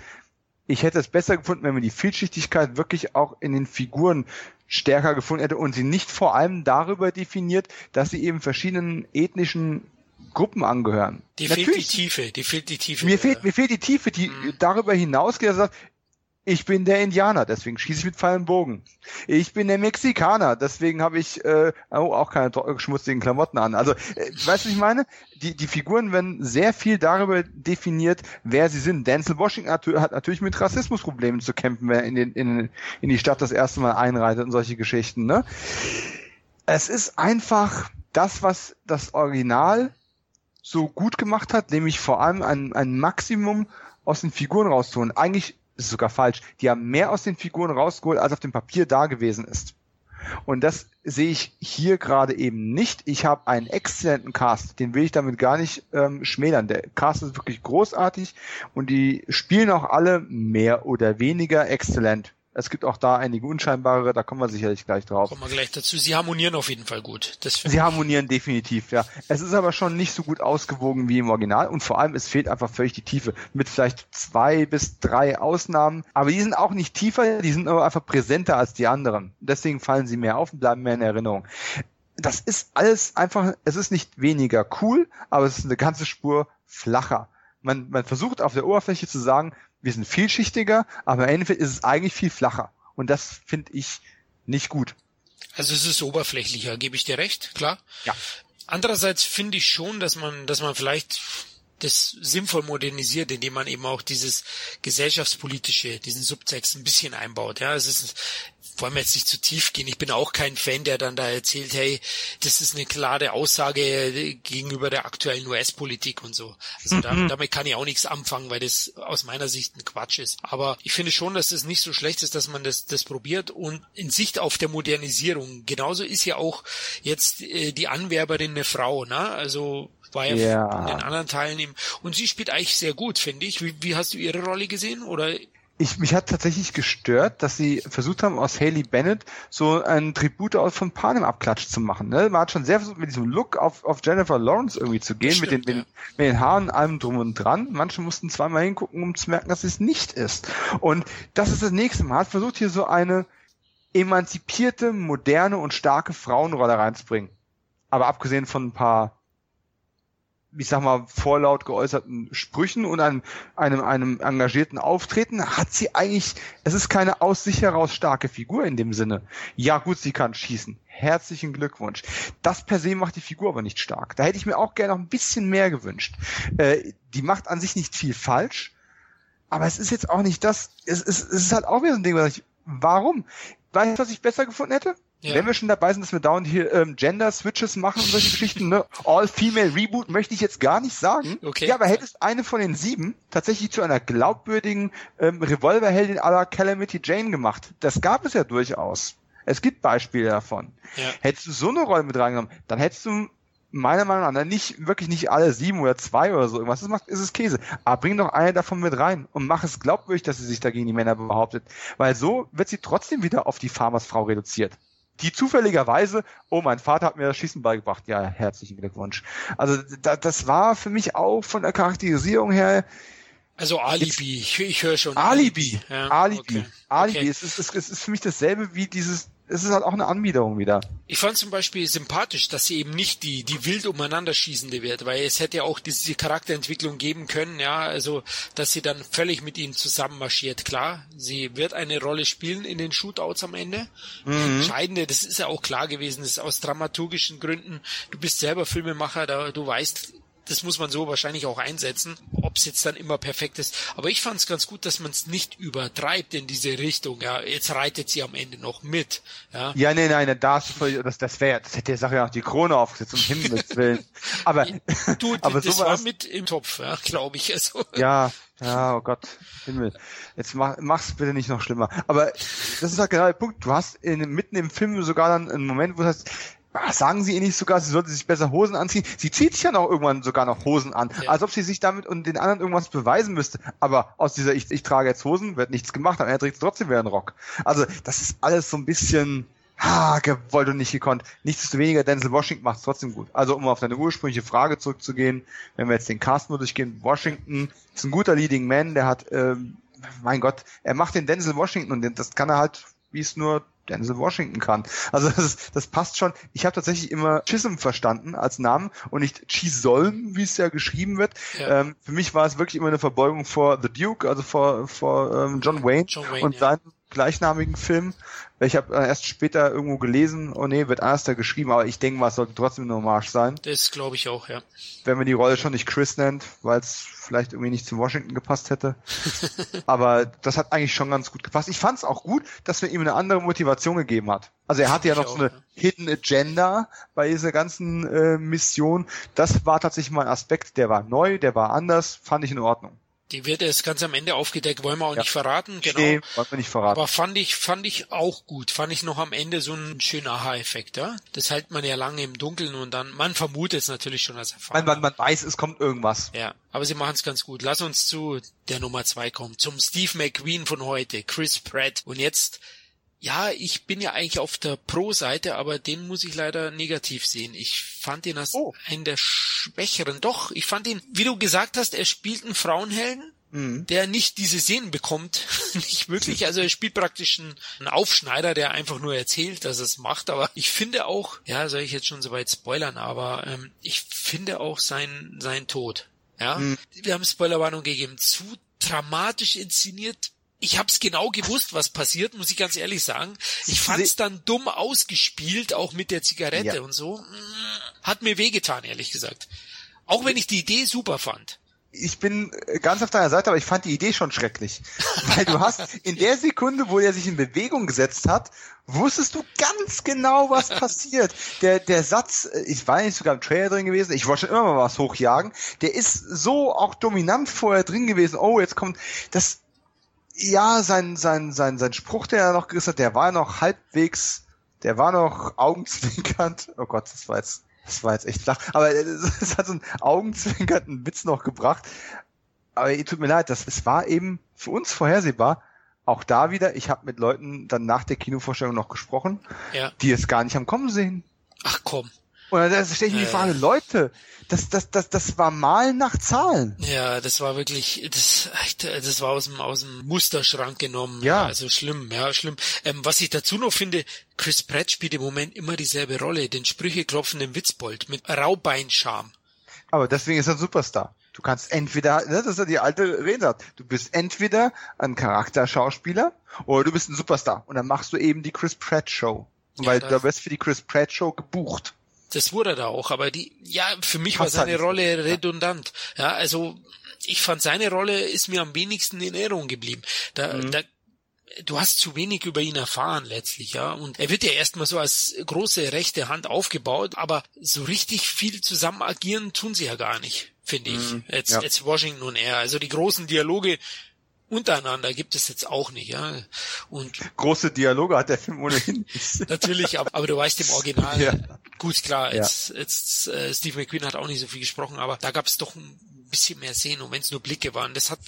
ich hätte es besser gefunden, wenn man die Vielschichtigkeit wirklich auch in den Figuren stärker gefunden hätte und sie nicht vor allem darüber definiert, dass sie eben verschiedenen ethnischen Gruppen angehören. Die Natürlich, fehlt die Tiefe, die fehlt die Tiefe. Mir fehlt, mir fehlt die Tiefe, die mhm. darüber hinausgeht, dass sagt, Ich bin der Indianer, deswegen schieße ich mit Pfeil und Bogen. Ich bin der Mexikaner, deswegen habe ich äh, oh, auch keine schmutzigen Klamotten an. Also, äh, weißt du, was ich meine? Die, die Figuren werden sehr viel darüber definiert, wer sie sind. Denzel Washington hat, hat natürlich mit Rassismusproblemen zu kämpfen, wenn er in, den, in, in die Stadt das erste Mal einreitet und solche Geschichten. Ne? Es ist einfach das, was das Original so gut gemacht hat, nämlich vor allem ein, ein Maximum aus den Figuren rauszuholen. Eigentlich ist sogar falsch. Die haben mehr aus den Figuren rausgeholt, als auf dem Papier da gewesen ist. Und das sehe ich hier gerade eben nicht. Ich habe einen exzellenten Cast, den will ich damit gar nicht ähm, schmälern. Der Cast ist wirklich großartig und die spielen auch alle mehr oder weniger exzellent. Es gibt auch da einige unscheinbare, da kommen wir sicherlich gleich drauf. Kommen wir gleich dazu. Sie harmonieren auf jeden Fall gut. Sie harmonieren definitiv, ja. Es ist aber schon nicht so gut ausgewogen wie im Original und vor allem es fehlt einfach völlig die Tiefe. Mit vielleicht zwei bis drei Ausnahmen. Aber die sind auch nicht tiefer, die sind aber einfach präsenter als die anderen. Deswegen fallen sie mehr auf und bleiben mehr in Erinnerung das ist alles einfach, es ist nicht weniger cool, aber es ist eine ganze Spur flacher. Man, man versucht auf der Oberfläche zu sagen, wir sind vielschichtiger, aber im Endeffekt ist es eigentlich viel flacher. Und das finde ich nicht gut. Also es ist oberflächlicher, gebe ich dir recht, klar. Ja. Andererseits finde ich schon, dass man, dass man vielleicht das sinnvoll modernisiert, indem man eben auch dieses gesellschaftspolitische, diesen Subtext ein bisschen einbaut. Ja, es ist wollen wir jetzt nicht zu tief gehen. Ich bin auch kein Fan, der dann da erzählt, hey, das ist eine klare Aussage gegenüber der aktuellen US-Politik und so. Also da, mhm. damit kann ich auch nichts anfangen, weil das aus meiner Sicht ein Quatsch ist. Aber ich finde schon, dass es das nicht so schlecht ist, dass man das, das probiert und in Sicht auf der Modernisierung. Genauso ist ja auch jetzt äh, die Anwerberin eine Frau, ne? Also war ja, ja. in den anderen Teilen eben. Und sie spielt eigentlich sehr gut, finde ich. Wie, wie hast du ihre Rolle gesehen? Oder ich, mich hat tatsächlich gestört, dass sie versucht haben, aus Haley Bennett so ein Tribut aus von Panem Abklatsch zu machen. Ne? Man hat schon sehr versucht, mit diesem Look auf, auf Jennifer Lawrence irgendwie zu gehen, stimmt, mit, den, ja. mit, den Haaren allem drum und dran. Manche mussten zweimal hingucken, um zu merken, dass es nicht ist. Und das ist das nächste Mal. Man hat versucht, hier so eine emanzipierte, moderne und starke Frauenrolle reinzubringen. Aber abgesehen von ein paar ich sag mal, vorlaut geäußerten Sprüchen und einem, einem, einem engagierten Auftreten hat sie eigentlich, es ist keine aus sich heraus starke Figur in dem Sinne. Ja gut, sie kann schießen. Herzlichen Glückwunsch. Das per se macht die Figur aber nicht stark. Da hätte ich mir auch gerne noch ein bisschen mehr gewünscht. Äh, die macht an sich nicht viel falsch, aber es ist jetzt auch nicht das, es, es, es ist halt auch wieder so ein Ding, was ich, warum? Weißt du, was ich besser gefunden hätte? Ja. Wenn wir schon dabei sind, dass wir dauernd hier ähm, Gender-Switches machen und solche Geschichten, ne? All-Female-Reboot möchte ich jetzt gar nicht sagen. Okay. Ja, aber hättest eine von den sieben tatsächlich zu einer glaubwürdigen ähm, Revolverheldin à la Calamity Jane gemacht. Das gab es ja durchaus. Es gibt Beispiele davon. Ja. Hättest du so eine Rolle mit reingenommen, dann hättest du meiner Meinung nach nicht wirklich nicht alle sieben oder zwei oder so irgendwas. Das macht, ist es Käse. Aber bring doch eine davon mit rein und mach es glaubwürdig, dass sie sich dagegen die Männer behauptet. Weil so wird sie trotzdem wieder auf die Farmersfrau reduziert die zufälligerweise, oh, mein Vater hat mir das Schießen beigebracht. Ja, herzlichen Glückwunsch. Also da, das war für mich auch von der Charakterisierung her. Also Alibi, ich, ich höre schon. Alibi, Alibi, ja, Alibi. Okay. Alibi. Okay. Es, ist, es ist für mich dasselbe wie dieses es ist halt auch eine Anbiederung wieder. Ich fand zum Beispiel sympathisch, dass sie eben nicht die, die wild umeinander schießende wird, weil es hätte ja auch diese Charakterentwicklung geben können, ja, also, dass sie dann völlig mit ihnen zusammen marschiert. Klar, sie wird eine Rolle spielen in den Shootouts am Ende. Mhm. Entscheidende, das ist ja auch klar gewesen, das ist aus dramaturgischen Gründen. Du bist selber Filmemacher, da, du weißt, das muss man so wahrscheinlich auch einsetzen, ob es jetzt dann immer perfekt ist. Aber ich fand es ganz gut, dass man es nicht übertreibt in diese Richtung. Ja, jetzt reitet sie am Ende noch mit. Ja, ja nee, nein, da hast du voll, das, das wäre, das hätte der Sache ja auch die Krone aufgesetzt, um Himmels Willen. Aber, du, aber das war mit im Topf, ja, glaube ich. Also. Ja, ja, oh Gott, Himmel. Jetzt mach, mach's bitte nicht noch schlimmer. Aber das ist halt genau der Punkt. Du hast in, mitten im Film sogar dann einen Moment, wo du sagst, Ah, sagen sie ihr nicht sogar, sie sollte sich besser Hosen anziehen? Sie zieht sich ja noch irgendwann sogar noch Hosen an, ja. als ob sie sich damit und den anderen irgendwas beweisen müsste. Aber aus dieser ich, ich trage jetzt Hosen wird nichts gemacht, aber er trägt trotzdem wieder einen Rock. Also das ist alles so ein bisschen ha, gewollt und nicht gekonnt. Nichtsdestoweniger, Denzel Washington macht es trotzdem gut. Also um auf deine ursprüngliche Frage zurückzugehen, wenn wir jetzt den Cast nur durchgehen, Washington ist ein guter Leading Man, der hat, ähm, mein Gott, er macht den Denzel Washington und das kann er halt wie es nur Denzel Washington kann. Also das, das passt schon. Ich habe tatsächlich immer Chisholm verstanden als Namen und nicht Chisholm, wie es ja geschrieben wird. Ja. Ähm, für mich war es wirklich immer eine Verbeugung vor The Duke, also vor, vor ähm, John Wayne, John Wayne und ja. Gleichnamigen Film. Ich habe äh, erst später irgendwo gelesen, oh nee, wird Aster geschrieben, aber ich denke mal, es sollte trotzdem eine Hommage sein. Das glaube ich auch, ja. Wenn man die Rolle schon nicht Chris nennt, weil es vielleicht irgendwie nicht zu Washington gepasst hätte. aber das hat eigentlich schon ganz gut gepasst. Ich fand es auch gut, dass man ihm eine andere Motivation gegeben hat. Also er hatte ja noch auch, so eine ja. Hidden Agenda bei dieser ganzen äh, Mission. Das war tatsächlich mal ein Aspekt, der war neu, der war anders, fand ich in Ordnung. Die wird erst ganz am Ende aufgedeckt, wollen wir auch ja. nicht verraten, genau. Nee, wollen wir nicht verraten. Aber fand ich, fand ich auch gut. Fand ich noch am Ende so ein schöner Aha-Effekt, ja. Das hält man ja lange im Dunkeln und dann, man vermutet es natürlich schon als Erfahrung. Man, man, man weiß, es kommt irgendwas. Ja, aber sie machen es ganz gut. Lass uns zu der Nummer zwei kommen, zum Steve McQueen von heute, Chris Pratt. Und jetzt, ja, ich bin ja eigentlich auf der Pro-Seite, aber den muss ich leider negativ sehen. Ich fand ihn als oh. einen der schwächeren. Doch, ich fand ihn, wie du gesagt hast, er spielt einen Frauenhelden mhm. der nicht diese Szenen bekommt. nicht wirklich. Also er spielt praktisch einen, Aufschneider, der einfach nur erzählt, dass er es macht. Aber ich finde auch, ja, soll ich jetzt schon soweit spoilern, aber ähm, ich finde auch sein, sein Tod. Ja, mhm. wir haben Spoilerwarnung gegeben. Zu dramatisch inszeniert ich hab's genau gewusst, was passiert, muss ich ganz ehrlich sagen. Ich fand's dann dumm ausgespielt, auch mit der Zigarette ja. und so. Hat mir wehgetan, ehrlich gesagt. Auch wenn ich die Idee super fand ich bin ganz auf deiner Seite, aber ich fand die Idee schon schrecklich. Weil du hast in der Sekunde, wo er sich in Bewegung gesetzt hat, wusstest du ganz genau, was passiert. Der, der Satz, ich war nicht sogar im Trailer drin gewesen, ich wollte schon immer mal was hochjagen, der ist so auch dominant vorher drin gewesen. Oh, jetzt kommt das, ja, sein, sein, sein, sein Spruch, der er noch gerissen hat, der war noch halbwegs, der war noch augenzwinkernd. Oh Gott, das war jetzt das war jetzt echt flach. Aber es hat so einen augenzwinkernden Witz noch gebracht. Aber tut mir leid, das, es war eben für uns vorhersehbar. Auch da wieder, ich habe mit Leuten dann nach der Kinovorstellung noch gesprochen, ja. die es gar nicht am Kommen sehen. Ach komm. Und da stelle ich mir die Frage, Leute, das, das, das, das war Malen nach Zahlen. Ja, das war wirklich, das, das war aus dem, aus dem Musterschrank genommen. Ja. Also schlimm, ja, schlimm. Ähm, was ich dazu noch finde, Chris Pratt spielt im Moment immer dieselbe Rolle, den Sprüche klopfenden Witzbold mit Raubeinscham. Aber deswegen ist er ein Superstar. Du kannst entweder, ne, das ist ja die alte Redensart, du bist entweder ein Charakterschauspieler oder du bist ein Superstar. Und dann machst du eben die Chris Pratt Show. Weil ja, du wirst für die Chris Pratt Show gebucht das wurde er da auch, aber die, ja, für mich war seine Rolle redundant. Ja, also ich fand seine Rolle ist mir am wenigsten in Erinnerung geblieben. Da, mhm. da du hast zu wenig über ihn erfahren letztlich, ja. Und er wird ja erstmal so als große rechte Hand aufgebaut, aber so richtig viel zusammen agieren tun sie ja gar nicht, finde ich. Mhm, jetzt, ja. jetzt Washington und er. Also die großen Dialoge untereinander gibt es jetzt auch nicht, ja. Und große Dialoge hat der Film ohnehin. natürlich, aber, aber du weißt im Original, ja. gut klar, jetzt, ja. jetzt äh, Steve McQueen hat auch nicht so viel gesprochen, aber da gab es doch ein bisschen mehr Szenen und wenn es nur Blicke waren, das hat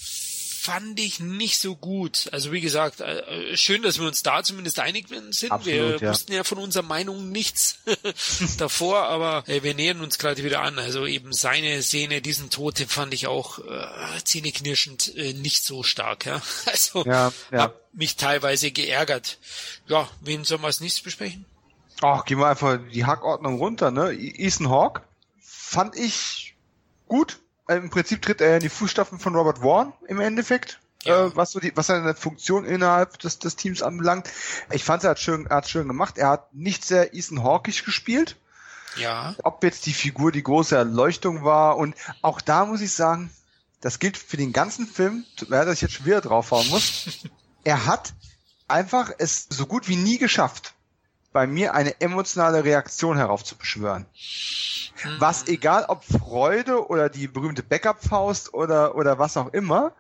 fand ich nicht so gut. Also wie gesagt, äh, schön, dass wir uns da zumindest einig sind. Absolut, wir ja. wussten ja von unserer Meinung nichts davor, aber äh, wir nähern uns gerade wieder an. Also eben seine Szene, diesen Tod, den fand ich auch äh, zähneknirschend äh, nicht so stark. Ja? Also ja, ja. hab mich teilweise geärgert. Ja, wen sollen wir als nächstes besprechen? Ach, gehen wir einfach die Hackordnung runter. Ne? Ethan Hawke fand ich gut äh, im Prinzip tritt er in die Fußstapfen von Robert Warren im Endeffekt. Ja. Äh, was so die, was seine Funktion innerhalb des, des Teams anbelangt. Ich fand er hat schön, er hat schön gemacht. Er hat nicht sehr Ethan Hawkisch gespielt. Ja. Ob jetzt die Figur die große Erleuchtung war und auch da muss ich sagen, das gilt für den ganzen Film, dass ich jetzt schon wieder draufhauen muss. er hat einfach es so gut wie nie geschafft, bei mir eine emotionale Reaktion heraufzubeschwören. Was egal ob Freude oder die berühmte Backup-Faust oder, oder was auch immer,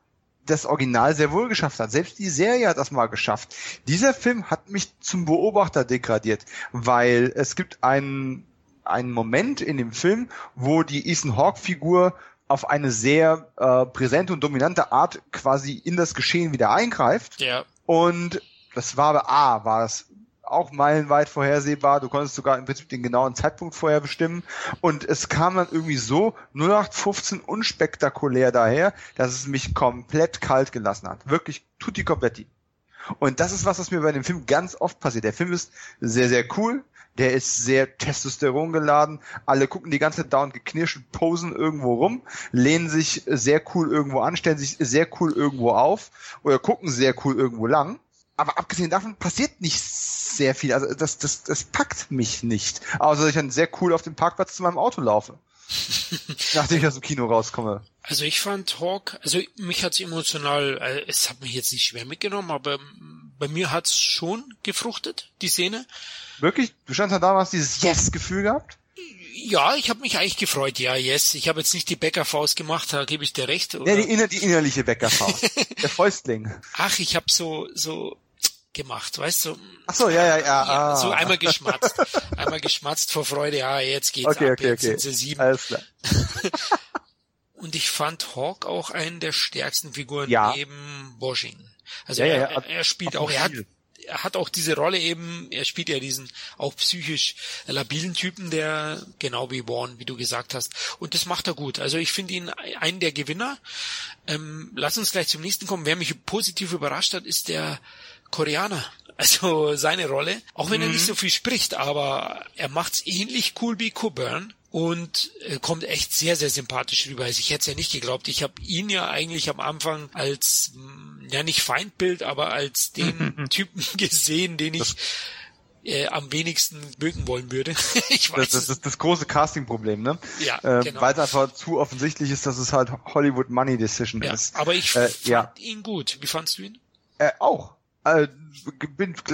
das Original sehr wohl geschafft hat. Selbst die Serie hat das mal geschafft. Dieser Film hat mich zum Beobachter degradiert, weil es gibt einen, einen Moment in dem Film, wo die Ethan Hawke-Figur auf eine sehr äh, präsente und dominante Art quasi in das Geschehen wieder eingreift. Ja. Und das war aber A, war das auch meilenweit vorhersehbar. Du konntest sogar im Prinzip den genauen Zeitpunkt vorher bestimmen. Und es kam dann irgendwie so 0815 unspektakulär daher, dass es mich komplett kalt gelassen hat. Wirklich tutti kompletti. Und das ist was, was mir bei dem Film ganz oft passiert. Der Film ist sehr, sehr cool. Der ist sehr Testosteron geladen. Alle gucken die ganze Zeit dauernd geknirscht und posen irgendwo rum, lehnen sich sehr cool irgendwo an, stellen sich sehr cool irgendwo auf oder gucken sehr cool irgendwo lang. Aber abgesehen davon passiert nicht sehr viel. Also das, das, das packt mich nicht. Außer dass ich dann sehr cool auf dem Parkplatz zu meinem Auto laufe. nachdem ich aus dem Kino rauskomme. Also ich fand Hawk, also mich hat's emotional, äh, es hat mich jetzt nicht schwer mitgenommen, aber bei mir hat's schon gefruchtet, die Szene. Wirklich? Du standst da damals dieses Yes-Gefühl gehabt? Ja, ich habe mich eigentlich gefreut, ja, yes. Ich habe jetzt nicht die Bäckerfaust gemacht, da gebe ich dir recht. Oder? Ja, die, inner, die innerliche Bäckerfaust. der Fäustling. Ach, ich habe so, so gemacht, weißt du? Ach so, ja, ja, ja. ja ah. So einmal geschmatzt. einmal geschmatzt vor Freude, ja, jetzt geht's okay, ab, okay, jetzt okay. sind sie sieben. Alles klar. Und ich fand Hawk auch einen der stärksten Figuren Ja. neben Washington. Also Ja, ja, er, er spielt auch, er hat, er hat auch diese Rolle eben, er spielt ja diesen auch psychisch labilen Typen, der genau wie Vaughn, wie du gesagt hast. Und das macht er gut. Also ich finde ihn einen der Gewinner. Ähm, lass uns gleich zum nächsten kommen. Wer mich positiv überrascht hat, ist der Koreaner. Also seine Rolle, auch wenn er Mhm. nicht so viel spricht, aber er macht's ähnlich cool wie Coburn und äh, kommt echt sehr, sehr sympathisch rüber. Also ich hätte es ja nicht geglaubt. Ich habe ihn ja eigentlich am Anfang als, mh, ja nicht Feindbild, aber als den Typen gesehen, den ich äh, am wenigsten mögen wollen würde. ich weiß Das, das ist das große Casting-Problem, ne? Ja, äh, genau. Weil es einfach zu offensichtlich ist, dass es halt Hollywood Money Decision Ja, ist. aber ich Äh, fand ja. ihn gut. Wie fandst du ihn? Äh, auch. Äh,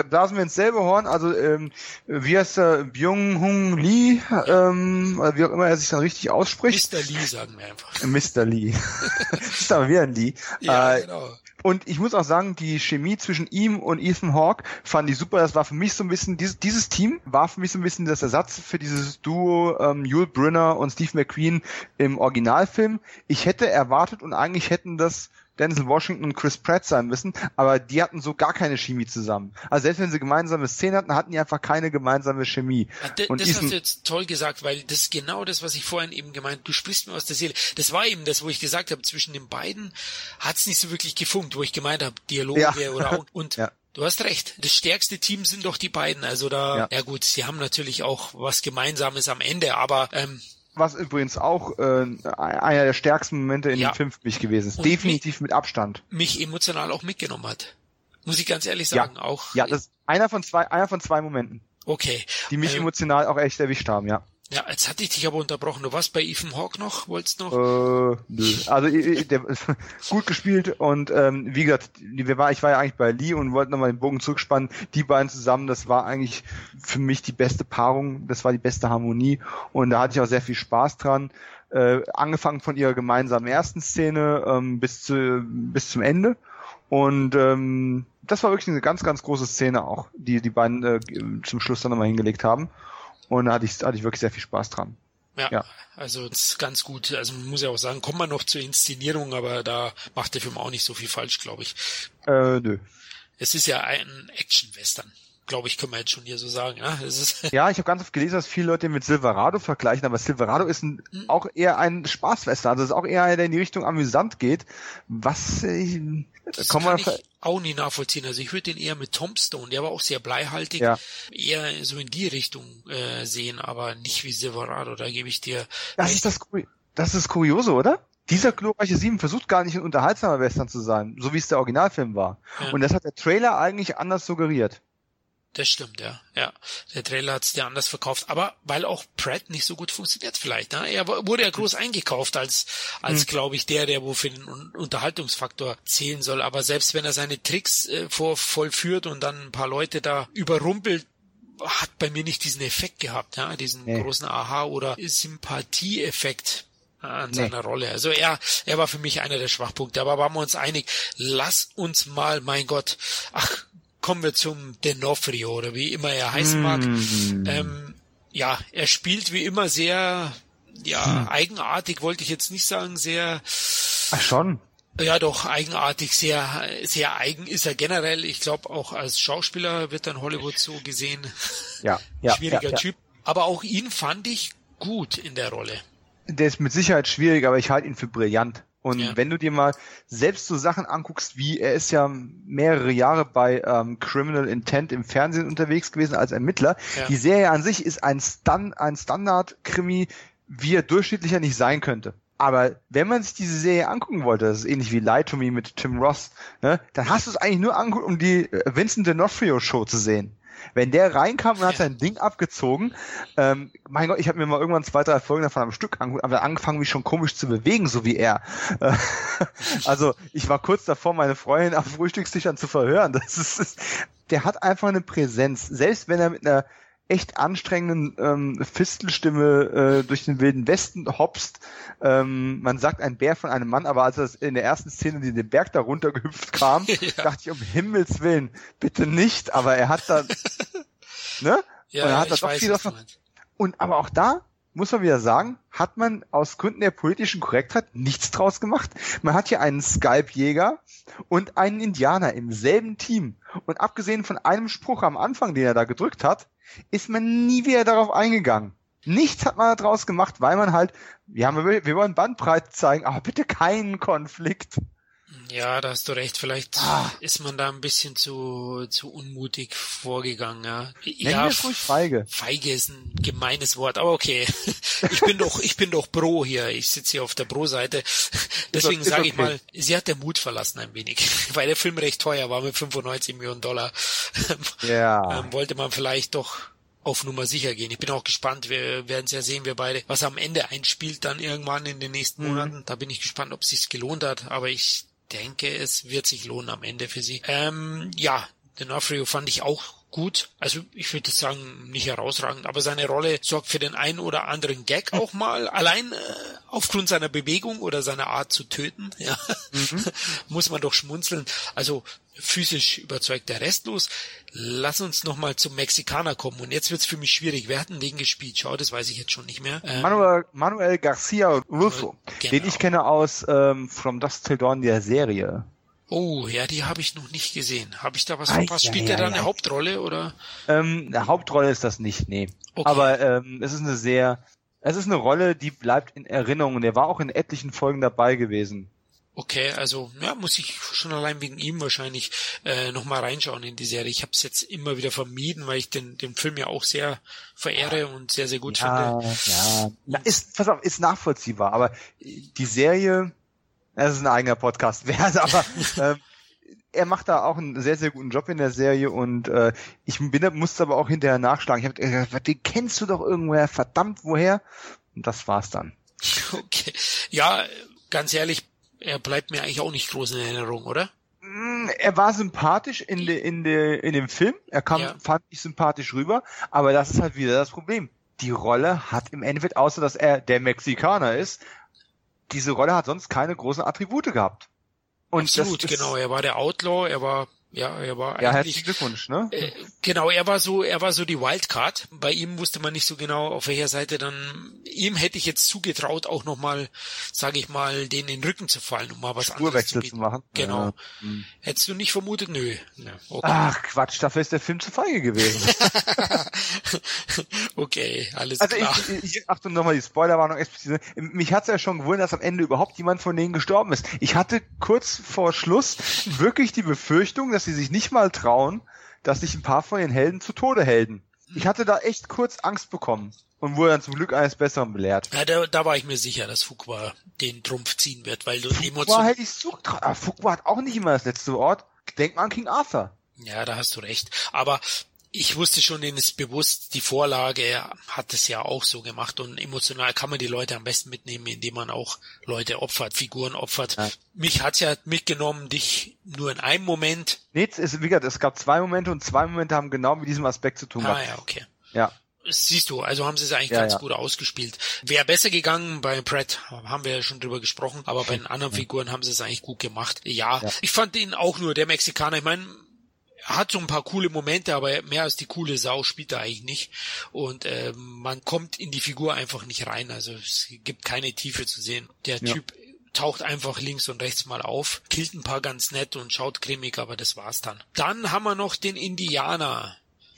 blasen wir ins selbe Horn, also ähm, wie heißt er, Byung-Hung Lee, ähm, wie auch immer er sich dann richtig ausspricht. Mr. Lee, sagen wir einfach. Mr. Lee. das ist aber wieder ein Lee. Ja, äh, genau. Und ich muss auch sagen, die Chemie zwischen ihm und Ethan Hawke fand ich super. Das war für mich so ein bisschen, dieses, dieses Team war für mich so ein bisschen das Ersatz für dieses Duo ähm, Yul Brynner und Steve McQueen im Originalfilm. Ich hätte erwartet und eigentlich hätten das Denzel Washington und Chris Pratt sein müssen, aber die hatten so gar keine Chemie zusammen. Also selbst wenn sie gemeinsame Szenen hatten, hatten die einfach keine gemeinsame Chemie. Ja, d- und das hast du jetzt toll gesagt, weil das ist genau das, was ich vorhin eben gemeint, du sprichst mir aus der Seele. Das war eben das, wo ich gesagt habe, zwischen den beiden hat's nicht so wirklich gefunkt, wo ich gemeint habe, Dialoge Ja. oder auch, und Ja. du hast recht, das stärkste Team sind doch die beiden. Also da, ja, Ja. gut, sie haben natürlich auch was Gemeinsames am Ende, aber ähm, Was übrigens auch äh, einer der stärksten Momente in Ja. dem Film für mich gewesen ist. Und Definitiv mit Abstand. mich emotional auch mitgenommen hat. Muss ich ganz ehrlich sagen, auch. Ja, das ist einer von zwei, einer von zwei Momenten, okay. die mich Ähm, emotional auch echt erwischt haben, ja. Ja, jetzt hatte ich dich aber unterbrochen. Du warst bei Ethan Hawke noch, wolltest noch? Äh, nö. Also der, gut gespielt und ähm, wie gesagt, wir war, ich war ja eigentlich bei Lee und wollte nochmal den Bogen zurückspannen. Die beiden zusammen, das war eigentlich für mich die beste Paarung, das war die beste Harmonie und da hatte ich auch sehr viel Spaß dran. Äh, angefangen von ihrer gemeinsamen ersten Szene ähm, bis, zu, bis zum Ende. Und ähm, das war wirklich eine ganz, ganz große Szene auch, die die beiden äh, zum Schluss dann nochmal hingelegt haben. Und da hatte ich, hatte ich wirklich sehr viel Spaß dran. Ja, Ja. also das ist ganz gut. Also man muss ja auch sagen, kommt man noch zur Inszenierung, aber da macht der Film auch nicht so viel falsch, glaube ich. Äh, nö. Es ist ja ein Action-Western, glaube ich, können wir jetzt schon hier so sagen. Ja, es ist Ja, ich habe ganz oft gelesen, dass viele Leute ihn mit Silverado vergleichen, aber Silverado ist ein, Mhm. auch eher ein Spaßwestern. Also es ist auch eher einer, der in die Richtung amüsant geht. Was äh, das kommen kann wir ich auch nie nachvollziehen. Also ich würde den eher mit Tom Stone, der war auch sehr bleihaltig, Ja. eher so in die Richtung äh, sehen, aber nicht wie Silverado. Da gebe ich dir Das recht. ist das, das ist Kuriose, oder? Dieser glorreiche Sieben versucht gar nicht ein unterhaltsamer Western zu sein, so wie es der Originalfilm war. Ja. Und das hat der Trailer eigentlich anders suggeriert. Das stimmt, ja. Ja, der Trailer hat's dir anders verkauft, aber weil auch Pratt nicht so gut funktioniert vielleicht. Ne? Er wurde ja groß eingekauft als, als Hm. glaube ich, der, der wo für den Un- Unterhaltungsfaktor zählen soll. Aber selbst wenn er seine Tricks äh, vor, vollführt und dann ein paar Leute da überrumpelt, hat bei mir nicht diesen Effekt gehabt, ja, diesen Nee. großen Aha- oder Sympathieeffekt äh, an Nee. seiner Rolle. Also er, er war für mich einer der Schwachpunkte. Aber waren wir uns einig, lass uns mal, mein Gott, ach, kommen wir zum Denofrio oder wie immer er heißen mag. Hm. Ähm, ja, er spielt wie immer sehr, ja, Hm. eigenartig wollte ich jetzt nicht sagen, sehr, Ach schon. ja doch, eigenartig, sehr, sehr eigen ist er generell. Ich glaube auch als Schauspieler wird dann Hollywood so gesehen. Ja, ja. Schwieriger ja, ja. Typ. Aber auch ihn fand ich gut in der Rolle. Der ist mit Sicherheit schwierig, aber ich halte ihn für brillant. Und ja. wenn du dir mal selbst so Sachen anguckst, wie er ist ja mehrere Jahre bei ähm, Criminal Intent im Fernsehen unterwegs gewesen als Ermittler. Ja. Die Serie an sich ist ein, Stan ein Standard-Krimi, wie er durchschnittlicher nicht sein könnte. Aber wenn man sich diese Serie angucken wollte, das ist ähnlich wie Lie to Me mit Tim Ross, ne, dann hast du es eigentlich nur angeguckt, um die äh, Vincent D'Onofrio Show zu sehen. Wenn der reinkam und hat sein Ding abgezogen, ähm, mein Gott, ich habe mir mal irgendwann zwei, drei Folgen davon am Stück angeguckt, aber angefangen, mich schon komisch zu bewegen, so wie er. also ich war kurz davor, meine Freundin am Frühstückstisch zu verhören. Das ist, der hat einfach eine Präsenz. Selbst wenn er mit einer echt anstrengenden ähm, Fistelstimme äh, durch den wilden Westen hopst. Ähm, man sagt ein Bär von einem Mann, aber als er in der ersten Szene die den Berg da runtergehüpft kam, ja. dachte ich um Himmels Willen, bitte nicht, aber er hat da, ne? Ja, und er hat da doch viel davon. Und aber auch da muss man wieder sagen, hat man aus Gründen der politischen Korrektheit nichts draus gemacht. Man hat hier einen Skype-Jäger und einen Indianer im selben Team. Und abgesehen von einem Spruch am Anfang, den er da gedrückt hat, ist man nie wieder darauf eingegangen. Nichts hat man daraus gemacht, weil man halt, wir haben, wir wollen Bandbreite zeigen, aber bitte keinen Konflikt. Ja, da hast du recht. Vielleicht ah. ist man da ein bisschen zu, zu unmutig vorgegangen. Ja, ja feige. Feige ist ein gemeines Wort, aber okay. Ich bin doch, ich bin doch Pro hier. Ich sitze hier auf der Pro-Seite. Deswegen sage okay. ich mal, sie hat der Mut verlassen ein wenig, weil der Film recht teuer war mit 95 Millionen Dollar. Ja. Ähm, wollte man vielleicht doch auf Nummer sicher gehen. Ich bin auch gespannt. Wir werden es ja sehen, wir beide, was am Ende einspielt dann irgendwann in den nächsten mhm. Monaten. Da bin ich gespannt, ob es sich gelohnt hat. Aber ich denke, es wird sich lohnen am Ende für sie. Ähm, ja, den Afrio fand ich auch gut. Also ich würde sagen, nicht herausragend, aber seine Rolle sorgt für den einen oder anderen Gag auch mal. Allein äh, aufgrund seiner Bewegung oder seiner Art zu töten, ja, mhm. muss man doch schmunzeln. Also physisch überzeugt der restlos. Lass uns nochmal zum Mexikaner kommen. Und jetzt wird's für mich schwierig. Wer hat denn den gespielt? Schau, das weiß ich jetzt schon nicht mehr. Ähm, Manuel, Manuel Garcia Russo, genau. den ich kenne aus ähm, From Dust Till Dawn der Serie. Oh, ja, die habe ich noch nicht gesehen. Habe ich da was verpasst? Ja, Spielt ja, er da eine Hauptrolle oder? Ähm, eine Hauptrolle ist das nicht, nee. Okay. Aber ähm, es ist eine sehr, es ist eine Rolle, die bleibt in Erinnerung. Und er war auch in etlichen Folgen dabei gewesen. Okay, also ja, muss ich schon allein wegen ihm wahrscheinlich äh, nochmal reinschauen in die Serie. Ich habe es jetzt immer wieder vermieden, weil ich den, den Film ja auch sehr verehre und sehr, sehr gut ja, finde. Ja, Na, ist, pass auf, ist nachvollziehbar, aber die Serie, das ist ein eigener Podcast wert, aber äh, er macht da auch einen sehr, sehr guten Job in der Serie und äh, ich bin, musste aber auch hinterher nachschlagen. Ich habe gesagt, den kennst du doch irgendwoher, verdammt, woher? Und das war's dann. Okay. Ja, ganz ehrlich, er bleibt mir eigentlich auch nicht groß in Erinnerung, oder? Mm, er war sympathisch in, de, in, de, in dem Film. Er kam, ja. fand ich sympathisch rüber. Aber das ist halt wieder das Problem. Die Rolle hat im Endeffekt, außer dass er der Mexikaner ist, diese Rolle hat sonst keine großen Attribute gehabt. Und Absolut, genau. Er war der Outlaw, er war ja, er war ja, eigentlich. Glückwunsch, ne? Äh, genau, er war so, er war so die Wildcard. Bei ihm wusste man nicht so genau, auf welcher Seite dann. Ihm hätte ich jetzt zugetraut, auch nochmal, sage ich mal, den in den Rücken zu fallen, um mal was Spurwechsel anderes zu, zu machen. Genau. Ja. Hm. Hättest du nicht vermutet? Nö. Ja, okay. Ach Quatsch, dafür ist der Film zu feige gewesen. okay, alles also klar. Ich, ich, Achtung nochmal die Spoilerwarnung explizit. Mich hat's ja schon gewundert, dass am Ende überhaupt jemand von denen gestorben ist. Ich hatte kurz vor Schluss wirklich die Befürchtung, dass sie sich nicht mal trauen, dass sich ein paar von den Helden zu Tode helden. Ich hatte da echt kurz Angst bekommen und wurde dann zum Glück eines Besseren belehrt. Ja, da, da war ich mir sicher, dass Fuqua den Trumpf ziehen wird, weil du Fuqua hätte ich so aber Fuqua hat auch nicht immer das letzte Wort. Denk mal an King Arthur. Ja, da hast du recht. Aber ich wusste schon, denen ist bewusst, die Vorlage hat es ja auch so gemacht und emotional kann man die Leute am besten mitnehmen, indem man auch Leute opfert, Figuren opfert. Ja. Mich hat's ja mitgenommen, dich nur in einem Moment. Nee, es, wie gesagt, es gab zwei Momente und zwei Momente haben genau mit diesem Aspekt zu tun. Ah, gehabt. ja, okay. Ja. Siehst du, also haben sie es eigentlich ja, ganz ja. gut ausgespielt. Wäre besser gegangen bei Pratt, haben wir ja schon drüber gesprochen, aber bei den anderen Figuren haben sie es eigentlich gut gemacht. Ja, ja. ich fand ihn auch nur, der Mexikaner, ich meine, er hat so ein paar coole Momente, aber mehr als die coole Sau spielt er eigentlich nicht. Und äh, man kommt in die Figur einfach nicht rein. Also es gibt keine Tiefe zu sehen. Der ja. Typ taucht einfach links und rechts mal auf, killt ein paar ganz nett und schaut grimmig, aber das war's dann. Dann haben wir noch den Indianer.